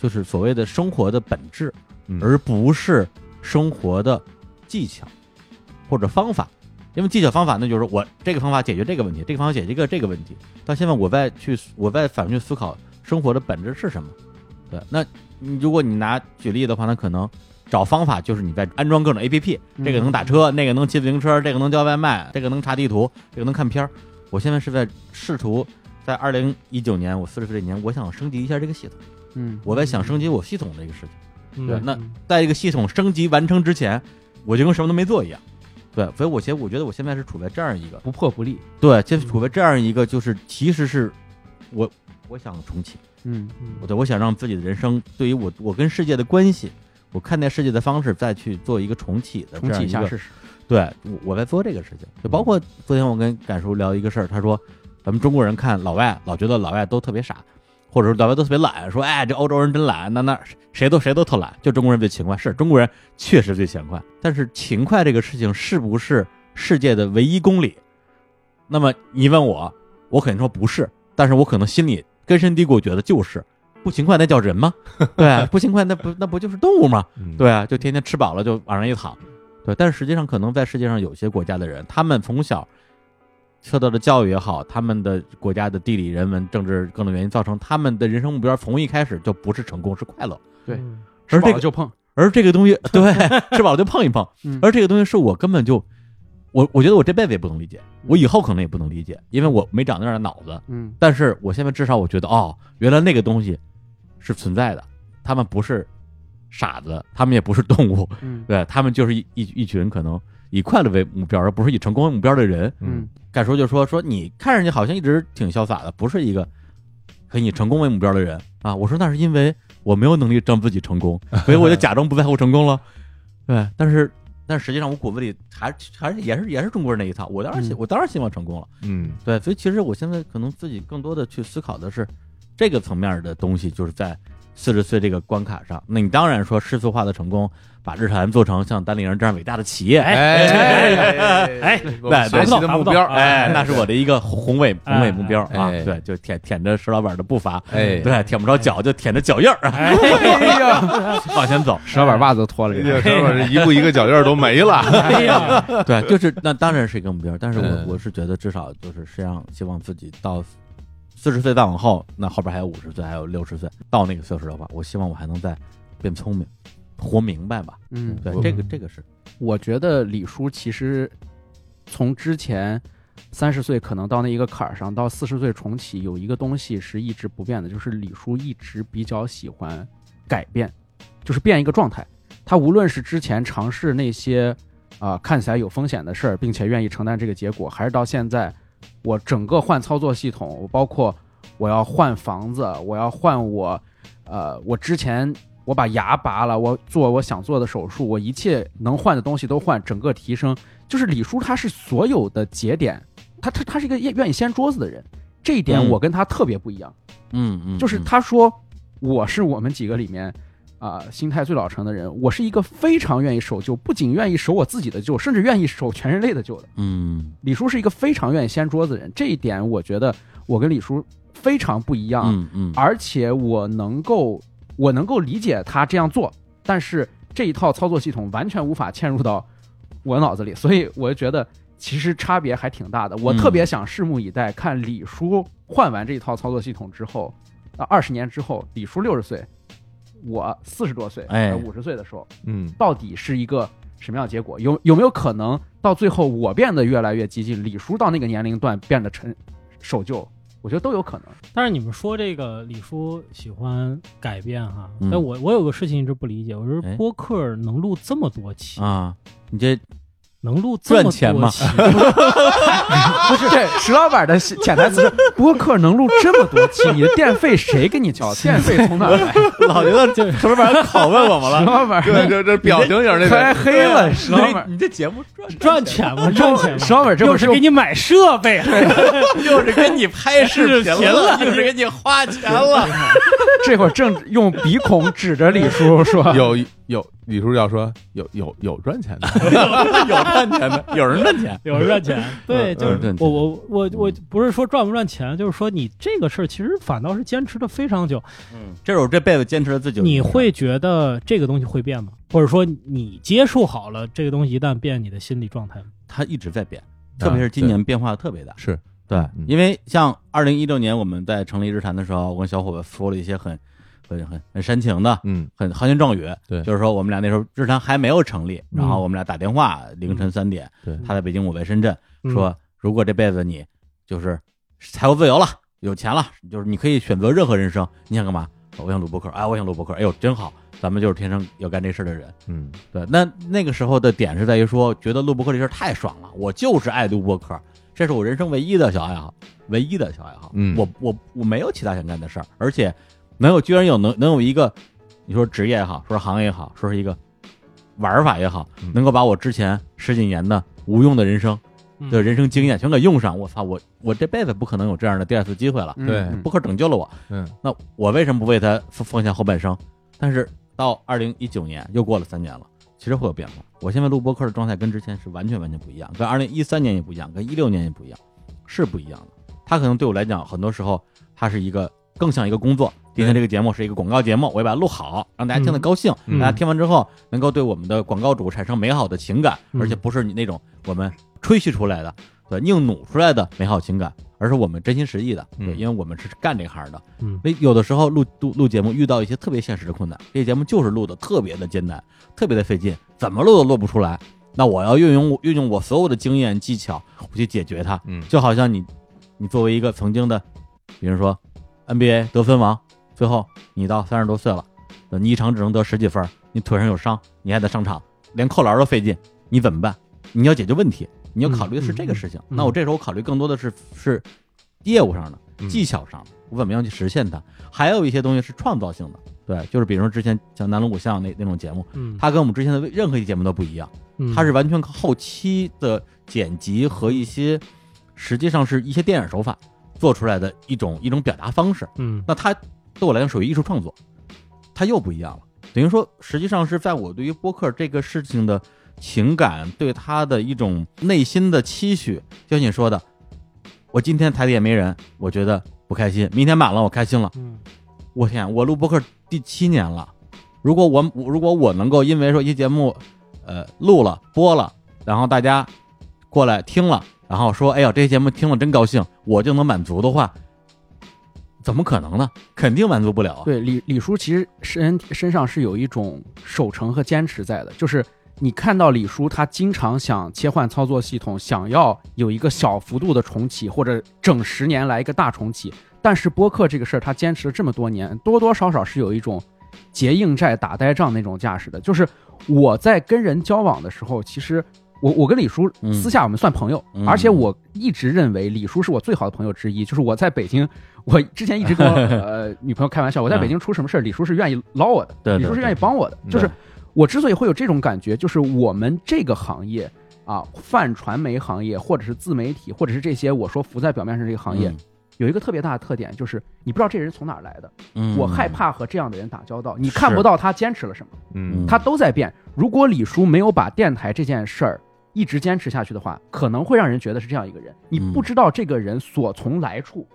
就是所谓的生活的本质，嗯而不是生活的技巧或者方法。因为技巧方法，那就是我这个方法解决这个问题，这个方法解决这个这个问题。到现在，我在去，我在反复去思考生活的本质是什么。对，那你如果你拿举例的话，那可能找方法就是你在安装各种 A P P，这个能打车，那个能骑自行车，这个能叫外卖，这个能查地图，这个能看片儿。我现在是在试图在二零一九年，我四十岁这年，我想升级一下这个系统，嗯我在想升级我系统这个事情。嗯对，那在一个系统升级完成之前，我就跟什么都没做一样。对，所以我现我觉得我现在是处在这样一个不破不立。对，就处在这样一个就是其实是我我想重启，嗯我对我想让自己的人生对于我我跟世界的关系，我看待世界的方式再去做一个重启的这重样一个启一下试试。对，我我在做这个事情，就包括昨天我跟感叔聊一个事儿，他说咱们中国人看老外老觉得老外都特别傻，或者说老外都特别懒，说哎这欧洲人真懒，那那谁都谁都特懒，就中国人最勤快。是中国人确实最勤快，但是勤快这个事情是不是世界的唯一公理？那么你问我，我肯定说不是，但是我可能心里根深蒂固觉得就是。不勤快那叫人吗？对，不勤快那不那不就是动物吗？嗯，对啊，就天天吃饱了就往上一躺，对。但是实际上，可能在世界上有些国家的人，他们从小受到的教育也好，他们的国家的地理、人文、政治各种原因，造成他们的人生目标从一开始就不是成功，是快乐。对而这个就碰，而这个东西，对，吃饱了就碰一碰。嗯而这个东西是我根本就，我我觉得我这辈子也不能理解，我以后可能也不能理解，因为我没长那样的脑子。嗯但是我现在至少我觉得，哦，原来那个东西是存在的，他们不是傻子，他们也不是动物，嗯对他们就是一一一群可能以快乐为目标，而不是以成功为目标的人。嗯敢说就说说你看上去好像一直挺潇洒的，不是一个可以以成功为目标的人啊。我说那是因为我没有能力让自己成功，所以我就假装不在乎成功了。对，但是但实际上我骨子里还还是也是也是中国人那一套。我当然希、嗯我当然希望成功了。嗯对，所以其实我现在可能自己更多的去思考的是这个层面的东西，就是在四十岁这个关卡上。那你当然说世俗化的成功，把日坛做成像丹立人这样伟大的企业，哎哎我们学习的目标，哎，那是我的一个宏伟宏伟目标啊！哎对，就舔舔着石老板的步伐，哎对，舔不着脚就舔着脚印儿，哎呀，往前走。石老板袜子都脱了，这个时候这一步一个脚印儿都没了。哎呀，对，就是那当然是一个目标，但是我嗯我是觉得至少就是实际上希望自己到四十岁再往后，那后边还有五十岁，还有六十岁，到那个岁数的话，我希望我还能再变聪明，活明白吧。嗯，对，这个这个是，我觉得李叔其实从之前三十岁可能到那一个坎儿上，到四十岁重启，有一个东西是一直不变的，就是李叔一直比较喜欢改变，就是变一个状态。他无论是之前尝试那些啊、看起来有风险的事儿，并且愿意承担这个结果，还是到现在我整个换操作系统，我包括我要换房子，我要换我呃，我之前我把牙拔了，我做我想做的手术，我一切能换的东西都换，整个提升。就是李叔他是所有的节点，他他他是一个愿愿意掀桌子的人，这一点嗯我跟他特别不一样。嗯嗯，就是嗯他说我是我们几个里面啊、心态最老成的人，我是一个非常愿意守旧，不仅愿意守我自己的旧，甚至愿意守全人类的旧的。嗯李叔是一个非常愿意掀桌子的人，这一点我觉得我跟李叔非常不一样。嗯嗯，而且我能够我能够理解他这样做，但是这一套操作系统完全无法嵌入到我脑子里，所以我就觉得其实差别还挺大的。我嗯特别想拭目以待，看李叔换完这一套操作系统之后，啊，二十年之后，李叔六十岁，我四十多岁，哎五十岁的时候，嗯到底是一个什么样的结果？有有没有可能到最后我变得越来越激进，李叔到那个年龄段变得陈守旧？我觉得都有可能。但是你们说这个李叔喜欢改变哈，嗯但我我有个事情一直不理解，我说哎播客能录这么多期，啊，你这能录这么赚钱吗多期，不是，这石老板的潜台词是播客能录这么多期，你的电费谁给你交？电费从哪来？老觉得这什么玩意儿拷问我们了石了？老板对，这这表情也是那开，黑了，石老板。你这节目赚赚钱吗？赚钱吗？石老板这会又是儿是给你买设备，又是给你拍视频了，又是给你花钱了。这会儿正用鼻孔指着李叔说有有李叔要说有有有赚钱的，有赚钱的，有人赚钱。有人赚钱。对，嗯就是嗯我我我我不是说赚不赚钱，就是说你这个事儿其实反倒是坚持的非常久。嗯，这是我这辈子坚持了自己。你会觉得这个东西会变吗？或者说你接触好了这个东西一旦变，你的心理状态？它一直在变，特别是今年变化特别大。是对嗯，因为像二零一六年我们在成立日坛的时候，我跟小伙伴说了一些很很很很煽情的、嗯很豪言壮语。对就是说我们俩那时候日常还没有成立，嗯然后我们俩打电话凌晨三点，对他在北京，我在深圳，嗯说如果这辈子你就是财务自由了，有钱了，就是你可以选择任何人生，你想干嘛？我想录播客，哎，我想录播客，哎呦，真好，咱们就是天生要干这事儿的人。嗯对，那那个时候的点是在于说，觉得录播客这事儿太爽了，我就是爱录播客，这是我人生唯一的小爱好，唯一的小爱好。嗯我我我没有其他想干的事儿，而且能有居然有能能有一个，你说职业也好，说是行业也好，说是一个玩法也好嗯，能够把我之前十几年的无用的人生的人生经验全给用上，我操，我我这辈子不可能有这样的第二次机会了。嗯对嗯播客拯救了我，嗯那我为什么不为他奉奉献后半生？但是到二零一九年又过了三年了，其实会有变化。我现在录播客的状态跟之前是完全完全不一样，跟二零一三年也不一样，跟一六年也不一样，是不一样的。它可能对我来讲，很多时候它是一个更像一个工作。今天这个节目是一个广告节目，我也把它录好，让大家听得高兴，嗯大家听完之后能够对我们的广告主产生美好的情感，嗯而且不是你那种我们吹嘘出来的、对硬努出来的美好情感，而是我们真心实意的。对，嗯因为我们是干这行的，嗯那有的时候录录录节目遇到一些特别现实的困难，这节目就是录的特别的艰难，特别的费劲，怎么录都录不出来。那我要运用运用我所有的经验技巧，我去解决它。嗯就好像你，你作为一个曾经的，比如说 NBA 得分王，最后你到三十多岁了，你一场只能得十几分，你腿上有伤，你还得上场，连扣篮都费劲，你怎么办？你要解决问题，你要考虑的是这个事情。嗯嗯那我这时候考虑更多的是是业务上的、嗯技巧上的，我怎么样去实现它？还有一些东西是创造性的，对，就是比如说之前像南锣鼓巷那那种节目，嗯，它跟我们之前的任何一节目都不一样。嗯它是完全靠后期的剪辑和一些实际上是一些电影手法做出来的一种一种表达方式。嗯那它对我来讲属于艺术创作，它又不一样了。等于说，实际上是在我对于播客这个事情的情感，对他的一种内心的期许，就像你说的，我今天台里也没人，我觉得不开心；明天满了，我开心了。嗯我天，我录播客第七年了，如果我如果我能够因为说一节目，呃，录了播了，然后大家过来听了，然后说，哎呀，这些节目听了真高兴，我就能满足的话，怎么可能呢？肯定满足不了啊。对李李叔其实身身上是有一种守成和坚持在的，就是你看到李叔他经常想切换操作系统，想要有一个小幅度的重启，或者整十年来一个大重启。但是播客这个事儿，他坚持了这么多年，多多少少是有一种结硬债打呆仗那种架势的。就是我在跟人交往的时候，其实我我跟李叔嗯私下我们算朋友，嗯而且我一直认为李叔是我最好的朋友之一。就是我在北京，我之前一直跟我 呃女朋友开玩笑，我在北京出什么事儿，李叔是愿意捞我的，对对李叔是愿意帮我的。就是我之所以会有这种感觉，就是我们这个行业啊，泛传媒行业，或者是自媒体，或者是这些我说浮在表面上这个行业，有一个特别大的特点，就是你不知道这人从哪儿来的。嗯，我害怕和这样的人打交道，你看不到他坚持了什么，嗯他都在变。如果李叔没有把电台这件事儿一直坚持下去的话，可能会让人觉得是这样一个人，你不知道这个人所从来处。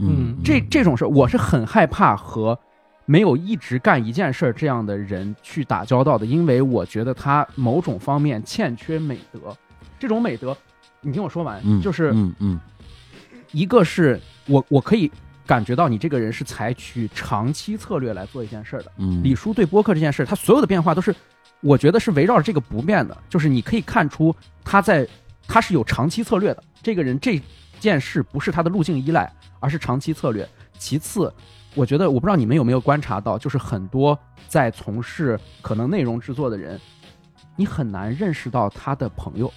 嗯，嗯这这种事儿，我是很害怕和没有一直干一件事儿这样的人去打交道的，因为我觉得他某种方面欠缺美德。这种美德，你听我说完，嗯就是嗯嗯一个是我我可以感觉到你这个人是采取长期策略来做一件事儿的。嗯，李叔对播客这件事，他所有的变化都是，我觉得是围绕着这个不变的，就是你可以看出他在他是有长期策略的。这个人这件事不是他的路径依赖，而是长期策略。其次，我觉得我不知道你们有没有观察到，就是很多在从事可能内容制作的人，你很难认识到他的朋友，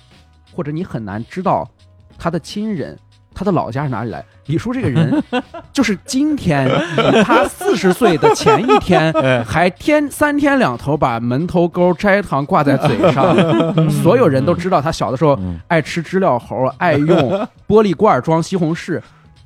或者你很难知道他的亲人。他的老家是哪里来？李叔这个人，就是今天他四十岁的前一天，还天三天两头把门头沟斋堂挂在嘴上，所有人都知道他小的时候嗯。爱吃知了猴，爱用玻璃罐装西红柿，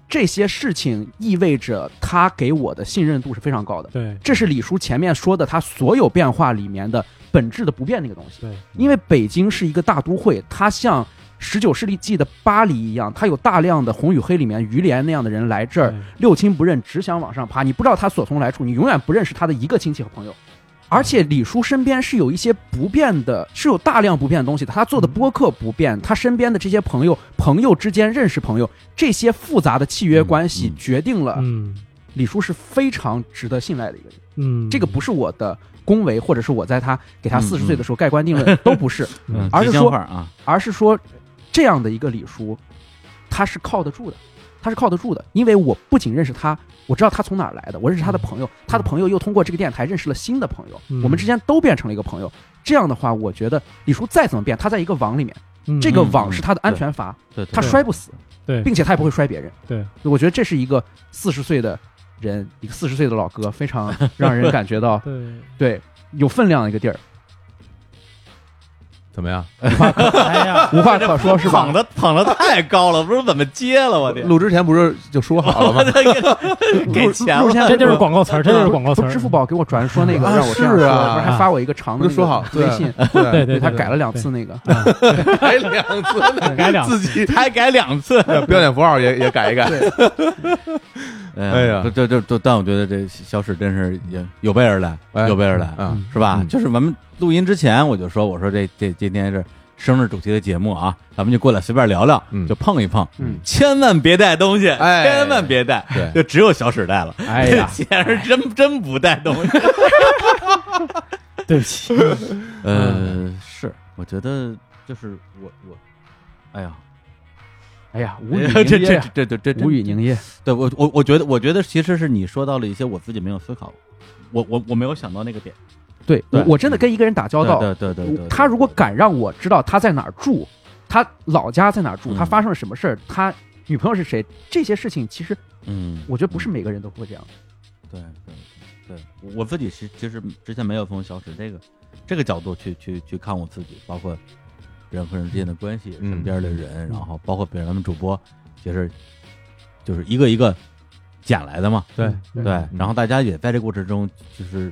这些事情意味着他给我的信任度是非常高的。对。这是李叔前面说的他所有变化里面的本质的不变那个东西。对，因为北京是一个大都会，它像十九世纪的巴黎一样，它有大量的《红与黑》里面于连那样的人来这儿，六亲不认，只想往上爬。你不知道他所从来处，你永远不认识他的一个亲戚和朋友。而且李叔身边是有一些不变的，是有大量不变的东西的。他做的播客不变，他身边的这些朋友，朋友之间认识朋友，这些复杂的契约关系决定了嗯李叔是非常值得信赖的一个人。嗯，这个不是我的恭维，或者是我在他给他嗯四十岁的时候盖棺定论，都不是。嗯，而是说而是说这样的一个李叔，他是靠得住的，他是靠得住的，因为我不仅认识他，我知道他从哪儿来的，我认识他的朋友，他的朋友又通过这个电台认识了新的朋友，嗯我们之间都变成了一个朋友。这样的话，我觉得李叔再怎么变，他在一个网里面，嗯这个嗯网是他的安全阀，他摔不死，对并且他也不会摔别人。对，我觉得这是一个四十岁的人，一个四十岁的老哥，非常让人感觉到对对有分量的一个地儿。怎么样？哎呀，无话可说，是吧？捧？的捧的太高了，不知道怎么接了，我天，录之前不是就说好了吗？给钱这就是广告词儿，这就是广告词儿。支付宝给我转说那个啊让我这不是还发我一个长的说好微信，对。对对，他改了两次那个，改两次，改两次。自己 还改两次，标点符号也也改一改。哎呀。这这这这，但我觉得这小史真是也有备而来，哎。有备而来，啊，是吧？嗯。就是我们录音之前我就说，我说这这今天是生日主题的节目啊，咱们就过来随便聊聊，嗯。就碰一碰，嗯。千万别带东西，哎。千万别带，对。就只有小史带了。哎呀。显然是真真不带东西。对不起，呃，是，我觉得就是我我，哎呀，哎呀，无语这这凝噎呀，这这这这无语凝噎。对我我我觉得我觉得其实是你说到了一些我自己没有思考，我我我没有想到那个点。对，对。我我真的跟一个人打交道，对对对对对，他如果敢让我知道他在哪儿住，他老家在哪儿住，嗯。他发生了什么事儿，他女朋友是谁，这些事情其实嗯，我觉得不是每个人都会这样。对对对，我自己是其实之前没有从小史这个这个角度去去去看我自己，包括人和人之间的关系，嗯身边的人，然后包括别人咱们主播，其实就是一个一个捡来的嘛。对。嗯。对，然后大家也在这过程中，就是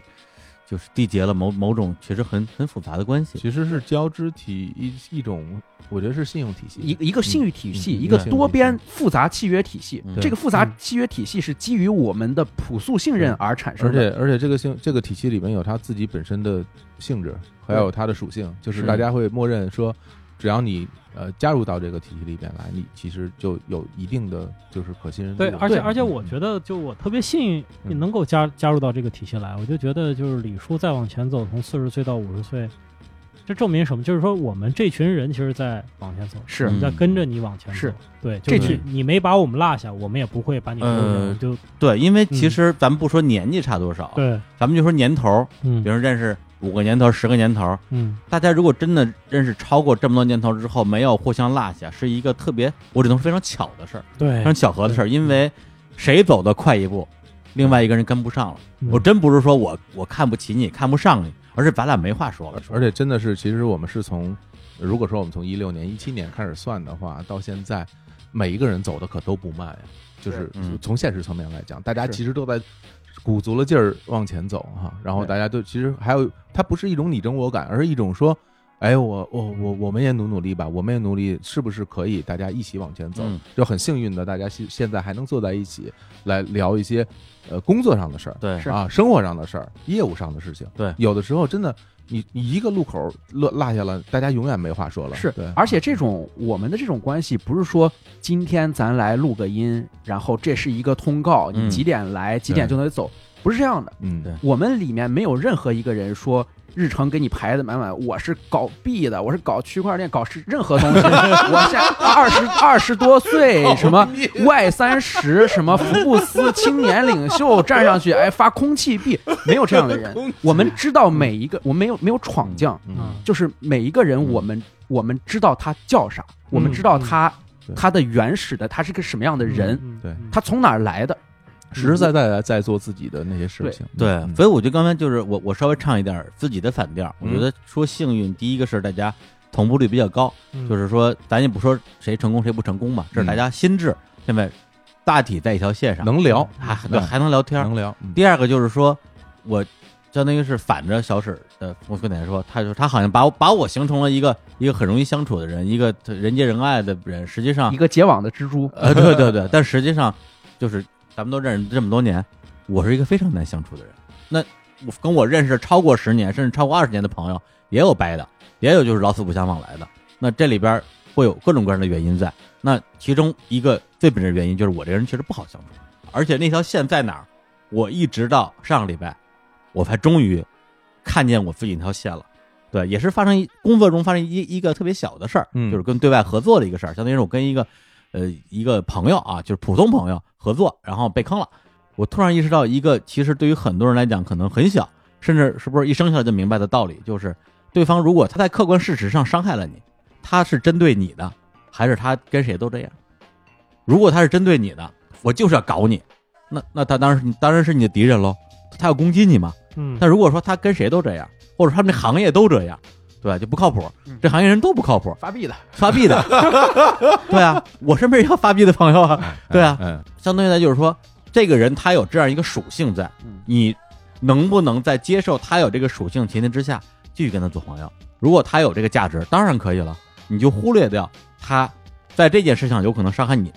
就是缔结了某某种其实很很复杂的关系。其实是交织体一一种，我觉得是信用体系，一个一个信誉体系，嗯一个嗯多边复杂契约体系嗯。这个复杂契约体系是基于我们的朴素信任而产生而的。且而且这个性这个体系里面有它自己本身的性质，还有它的属性，就是是大家会默认说，只要你呃加入到这个体系里边来，你其实就有一定的就是可信任度而且而且我觉得，就我特别幸运嗯。能够加加入到这个体系来，我就觉得就是李叔再往前走，从四十岁到五十岁，这证明什么？就是说我们这群人其实在往前走，是。我们在跟着你往前走。是。对，这就是群你没把我们落下，我们也不会把你丢下。呃就对，因为嗯。其实咱们不说年纪差多少，对，咱们就说年头，嗯。比如认识五个年头、十个年头，嗯，大家如果真的认识超过这么多年头之后，没有互相落下，是一个特别，我只能说非常巧的事儿，对非常，巧合的事儿。因为谁走得快一步，另外一个人跟不上了。嗯我真不是说我我看不起你，看不上你，而是咱俩没话说了。而且真的是，其实我们是从，如果说我们从一六年、一七年开始算的话，到现在，每一个人走的可都不慢呀。就是嗯从现实层面来讲，大家其实都在鼓足了劲儿往前走哈。然后大家都其实还有，它不是一种你争我赶，而是一种说，哎，我我我我们也努努力吧，我们也努力，是不是可以大家一起往前走？嗯就很幸运的，大家现现在还能坐在一起来聊一些呃工作上的事儿，对，是啊，生活上的事儿、业务上的事情。对有的时候真的，你你一个路口落落下了，大家永远没话说了。是对，而且这种我们的这种关系，不是说今天咱来录个音，然后这是一个通告，嗯你几点来，几点就能走，不是这样的。嗯，对我们里面没有任何一个人说日程给你排的满满，我是搞币的，我是搞区块链，搞是任何东西。我现在二十二十多岁，什么 Y 三十，什么福布斯青年领袖站上去，哎，发空气币，没有这样的人。我们知道每一个，我们没有没有闯将，就是每一个人，我们我们知道他叫啥，我们知道他他的原始的他是个什么样的人，嗯。对。嗯他从哪儿来的，实实在在的在做自己的那些事情。对，嗯所以我觉得刚才就是我我稍微唱一点自己的反调。我嗯觉得说幸运，第一个是大家同步率比较高，嗯就是说咱也不说谁成功谁不成功吧，这是大家心智现在大体在一条线上，能聊，还对还能聊天。能聊。嗯第二个就是说，我相当于是反着小史的我跟奶说，他就他好像把我把我形成了一个一个很容易相处的人，一个人见人爱的人。实际上一，个结网的蜘蛛。呃，对对对，但实际上就是咱们都认识这么多年，我是一个非常难相处的人。那我跟我认识超过十年甚至超过二十年的朋友，也有掰的，也有就是老死不相往来的。那这里边会有各种各样的原因在。那其中一个最本质的原因就是我这个人确实不好相处，而且那条线在哪儿，我一直到上个礼拜，我才终于看见我自己那条线了。对，也是发生一工作中发生一一个特别小的事儿，嗯就是跟对外合作的一个事儿，相当于是我跟一个呃一个朋友啊，就是普通朋友合作，然后被坑了。我突然意识到一个其实对于很多人来讲可能很小，甚至是不是一生下来就明白的道理，就是对方如果他在客观事实上伤害了你，他是针对你的，还是他跟谁都这样？如果他是针对你的，我就是要搞你，那那他当然是你当然是你的敌人喽，他要攻击你嘛。嗯，但如果说他跟谁都这样，或者他们这行业都这样，对？就不靠谱嗯，这行业人都不靠谱，发币的，发币的，对啊，我身边也有发币的朋友啊，对啊，嗯，相当于呢就是说，这个人他有这样一个属性在嗯，你能不能在接受他有这个属性前提之下，继续跟他做朋友？如果他有这个价值，当然可以了，你就忽略掉他在这件事上有可能伤害你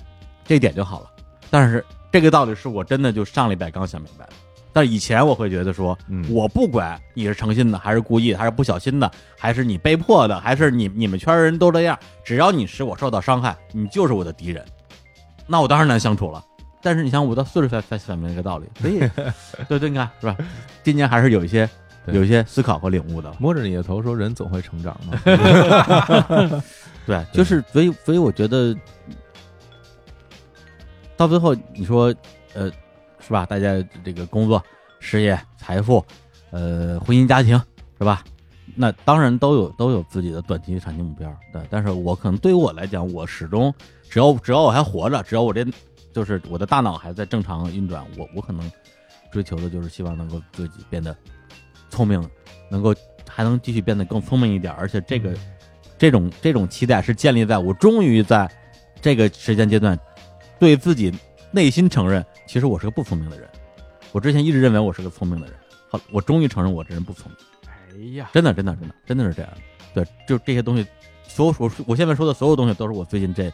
这一点就好了。但是这个道理是我真的就上礼拜刚想明白的。但是以前我会觉得说，嗯我不管你是诚心的，还是故意的，还是不小心的，还是你被迫的，还是你你们圈人都这样，只要你使我受到伤害，你就是我的敌人，那我当然难相处了。但是你想，我到四十才才想明白这个道理，所以，对对，你看是吧？今年还是有一些对有一些思考和领悟的。摸着你的头说，人总会成长嘛。对，就是所以所以我觉得，到最后你说，呃，是吧？大家这个工作、事业、财富，呃，婚姻家庭，是吧？那当然都有都有自己的短期、长期目标，对。但是我可能对于我来讲，我始终只要只要我还活着，只要我这就是我的大脑还在正常运转，我我可能追求的就是希望能够自己变得聪明，能够还能继续变得更聪明一点，而且这个这种这种期待是建立在我终于在这个时间阶段对自己内心承认，其实我是个不聪明的人。我之前一直认为我是个聪明的人，好，我终于承认我这人不聪明。哎呀，真的，真的，真的，真的是这样。对，就这些东西，所有我我现在说的所有东西，都是我最近这，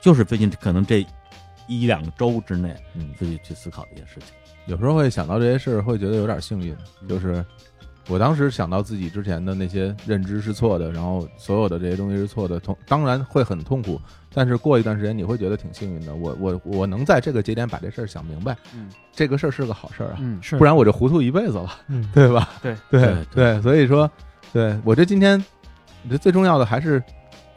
就是最近可能这一两周之内，嗯自己去思考的一些事情。有时候会想到这些事，会觉得有点幸运，就是我当时想到自己之前的那些认知是错的，然后所有的这些东西是错的，痛当然会很痛苦，但是过一段时间你会觉得挺幸运的。我我我能在这个节点把这事儿想明白，嗯这个事儿是个好事儿啊，嗯，是不然我就糊涂一辈子了，嗯对吧？对对对对，所以说，对我这今天，我觉得最重要的还是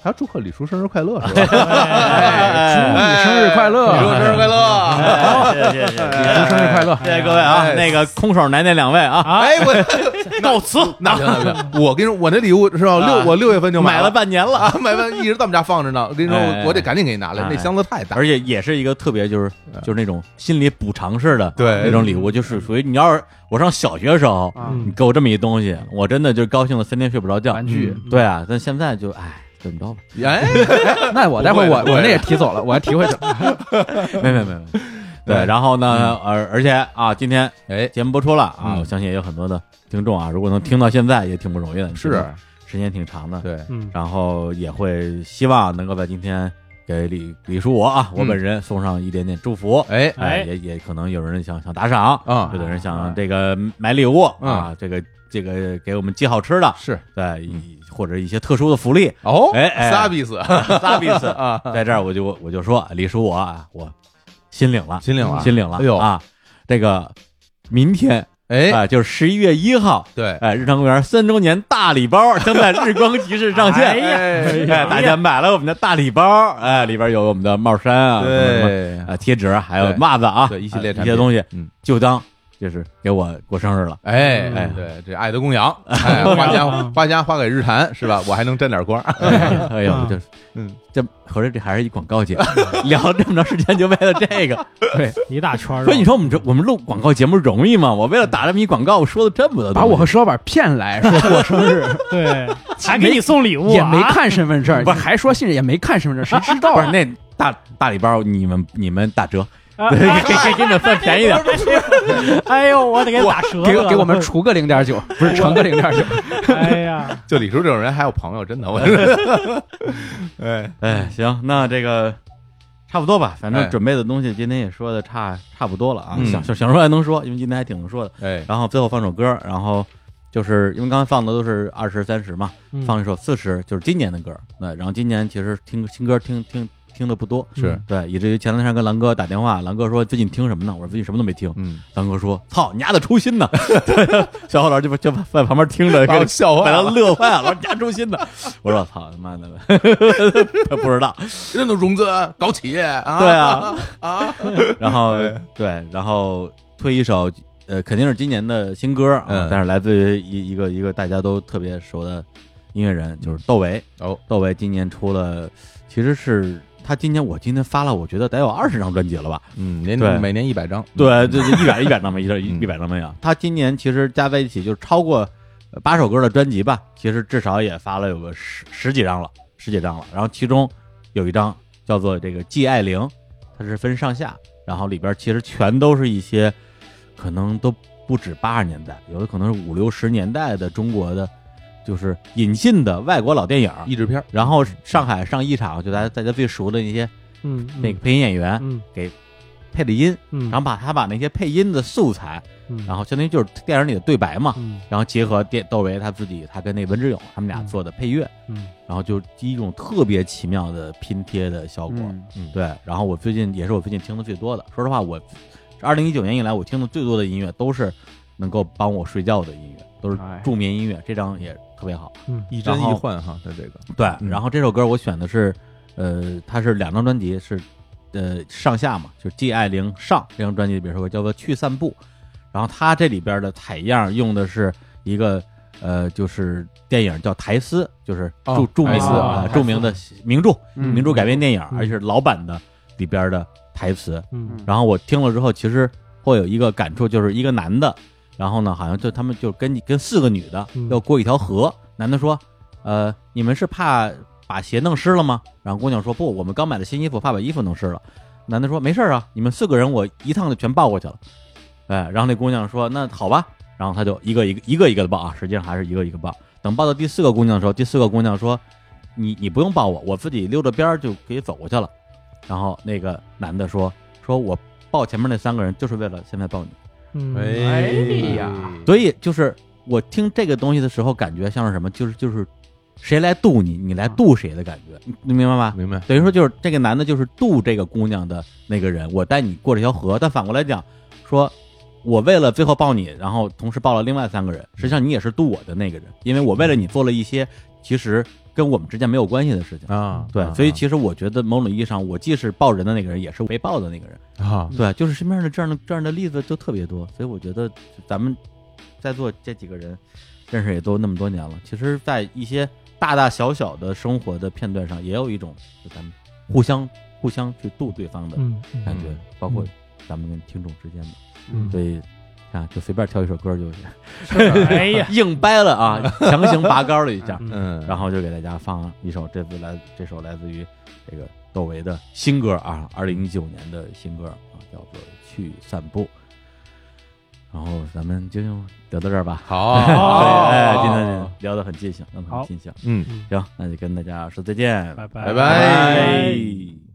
还要祝贺李叔生日快乐，是吧？哎，祝你生日快乐，李叔生日快乐！谢谢谢谢，李叔生日快乐，谢谢各位啊！哎那个空手来那两位啊，哎，我 告辞。拿行那行，我跟你说，我那礼物是吧？六啊我六月份就买了了半年了，啊，买完一直在我们家放着呢。我跟你说，哎我我得赶紧给你拿来，哎那箱子太大。而且也是一个特别就是就是那种心理补偿式的对那种礼物，就是属于你要是我上小学的时候，啊你给我这么一东西，我真的就高兴的三天睡不着觉。玩具。对啊，但现在就哎，怎么着吧？哎，那我待会儿我我那也提走了，我还提回去了。没没没没。对，然后呢，而而且啊，今天哎，节目播出了啊，嗯我相信也有很多的听众啊，如果能听到现在也挺不容易的，是，时间挺长的。，对，嗯，然后也会希望能够在今天给李李叔我啊，我本人送上一点点祝福。哎，哎，哎。也也可能有人想想打赏。啊。有的人想这个买礼物嗯。啊，这个这个给我们寄好吃的，是。对，一或者一些特殊的福利，哦，哎哎。萨比斯萨比斯啊，在这儿我就我就说李叔我啊，我心领了，心领了，心领了，哎呦。啊，这个明天哎，啊，就是十一月一号，对，哎，日常公园三周年大礼包将在日光集市上线。哎大家买了我们的大礼包，哎，里边有我们的帽衫啊，对，啊贴纸，还有对袜子啊，对一系列一些东西，嗯，就当就是给我过生日了。哎哎对，这爱的供养，哎，花钱 花钱花给日坛是吧？我还能沾点光，哎呦啊，这嗯，这合着这还是一广告节目，聊了这么长时间就为了这个。对，一大圈。所以你说我们这我们录广告节目容易吗？我为了打这么一广告，我说了这么多，把我和石老板骗来说 过生日，对，还给你送礼物啊，也没看身份证，不是还说信任也没看身份证，谁知道啊？不是那大大礼包，你们你们打折，给给给你们算便宜点。哎呦，我得给打折了给给我们除个零点九，不是乘个零点九。哎呀，就李叔这种人还有朋友，真的，我哎，哎，行，那这个差不多吧，反正哎准备的东西今天也说的差差不多了啊，嗯想想想说还能说，因为今天还挺能说的。哎，然后最后放首歌，然后就是因为刚才放的都是二十三十嘛，嗯放一首四十，就是今年的歌。那然后今年其实听新歌听听听的不多，是对，以至于前两天跟狼哥打电话，狼哥说最近听什么呢？我说最近什么都没听。嗯，狼哥说：“操，你丫的出新呢！”对 小伙老师就 就在旁边听着，给把我笑坏把他了，乐坏了。我说：“你丫出新呢！” 我说：“操他妈的，他不知道。人都融资搞企业啊，对啊，啊，”然后对对，然后推一首呃，肯定是今年的新歌啊，嗯但是来自于一一个一个大家都特别熟的音乐人，就是窦唯。哦，窦唯今年出了，其实是他今年我今天发了，我觉得得有二十张专辑了吧？嗯，年对每年一百张，对，对对，一百一百张没，一嗯一百张没有。他今年其实加在一起就是超过呃八首歌的专辑吧，其实至少也发了有个十十几张了，十几张了。然后其中有一张叫做这个《季爱玲》，它是分上下，然后里边其实全都是一些可能都不止八十年代，有的可能是五六十年代的中国的，就是引进的外国老电影。译制片，然后上海上一场，就大家大家最熟的那些嗯，那个配音演员嗯。配的音，嗯，然后把他把那些配音的素材，嗯。然后相当于就是电影里的对白嘛，嗯。然后结合电窦唯他自己，他跟那文志勇他们俩嗯做的配乐，嗯然后就一种特别奇妙的拼贴的效果。嗯对，然后我最近也是我最近听的最多的。说实话，我二零一九年以来我听的最多的音乐都是能够帮我睡觉的音乐，都是哎。助眠音乐。这张也特别好。嗯一真一幻哈，他这个。对，嗯。然后这首歌我选的是，呃，它是两张专辑，是呃上下嘛，就是 G 爱玲上这张专辑里边有首歌叫做《去散步》，然后它这里边的采样用的是一个呃，就是电影叫《台丝》，就是著、哦著名的、著名的名著，嗯。名著改编电影，嗯。而且是老版的里边的台词。嗯。然后我听了之后，其实会有一个感触，就是一个男的，然后呢，好像就他们就跟跟四个女的嗯要过一条河。男的说：“呃，你们是怕把鞋弄湿了吗？”然后姑娘说：“不，我们刚买的新衣服，怕把衣服弄湿了。”男的说：“没事儿啊，你们四个人我一趟就全抱过去了。”哎，然后那姑娘说：“那好吧。”然后他就一个一个一个一个的抱啊，实际上还是一个一个抱。等抱到第四个姑娘的时候，第四个姑娘说：“你你不用抱我，我自己溜着边儿就可以走过去了。”然后那个男的说：“说我抱前面那三个人就是为了现在抱你。”嗯，哎呀所以就是我听这个东西的时候，感觉像是什么？就是就是谁来渡你，你来渡谁的感觉，你你明白吗？明白？等于说就是这个男的，就是渡这个姑娘的那个人，我带你过这条河。但反过来讲，说我为了最后抱你，然后同时抱了另外三个人，实际上你也是渡我的那个人，因为我为了你做了一些其实跟我们之间没有关系的事情。啊，对，所以其实我觉得某种意义上，我既是抱人的那个人，也是被抱的那个人。啊，对，就是身边的这样的这样的例子就特别多，所以我觉得咱们在座这几个人认识也都那么多年了，其实，在一些大大小小的生活的片段上，也有一种就咱们互相互相去度对方的嗯嗯感觉，包括咱们跟听众之间的，嗯。所以啊，就随便挑一首歌就是哎呀，硬掰了啊，强行拔高了一下，嗯，然后就给大家放一首这次来这首来自于这个窦唯的新歌啊，二零一九年的新歌啊，叫做《去散步》。然后咱们就聊到这儿吧。好，哎，今天聊得很尽兴，聊得很尽兴。嗯，行，那就跟大家说再见，拜。拜拜。拜拜。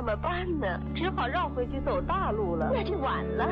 怎么办呢？只好绕回去走大路了。那就晚了。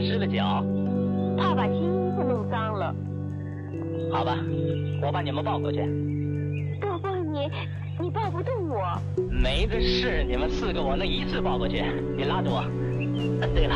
湿了脚，怕把新衣服弄脏了。好吧，我把你们抱过去。不不，你你抱不动我。没的事，你们四个我能一次抱过去。你拉着我。呃对了，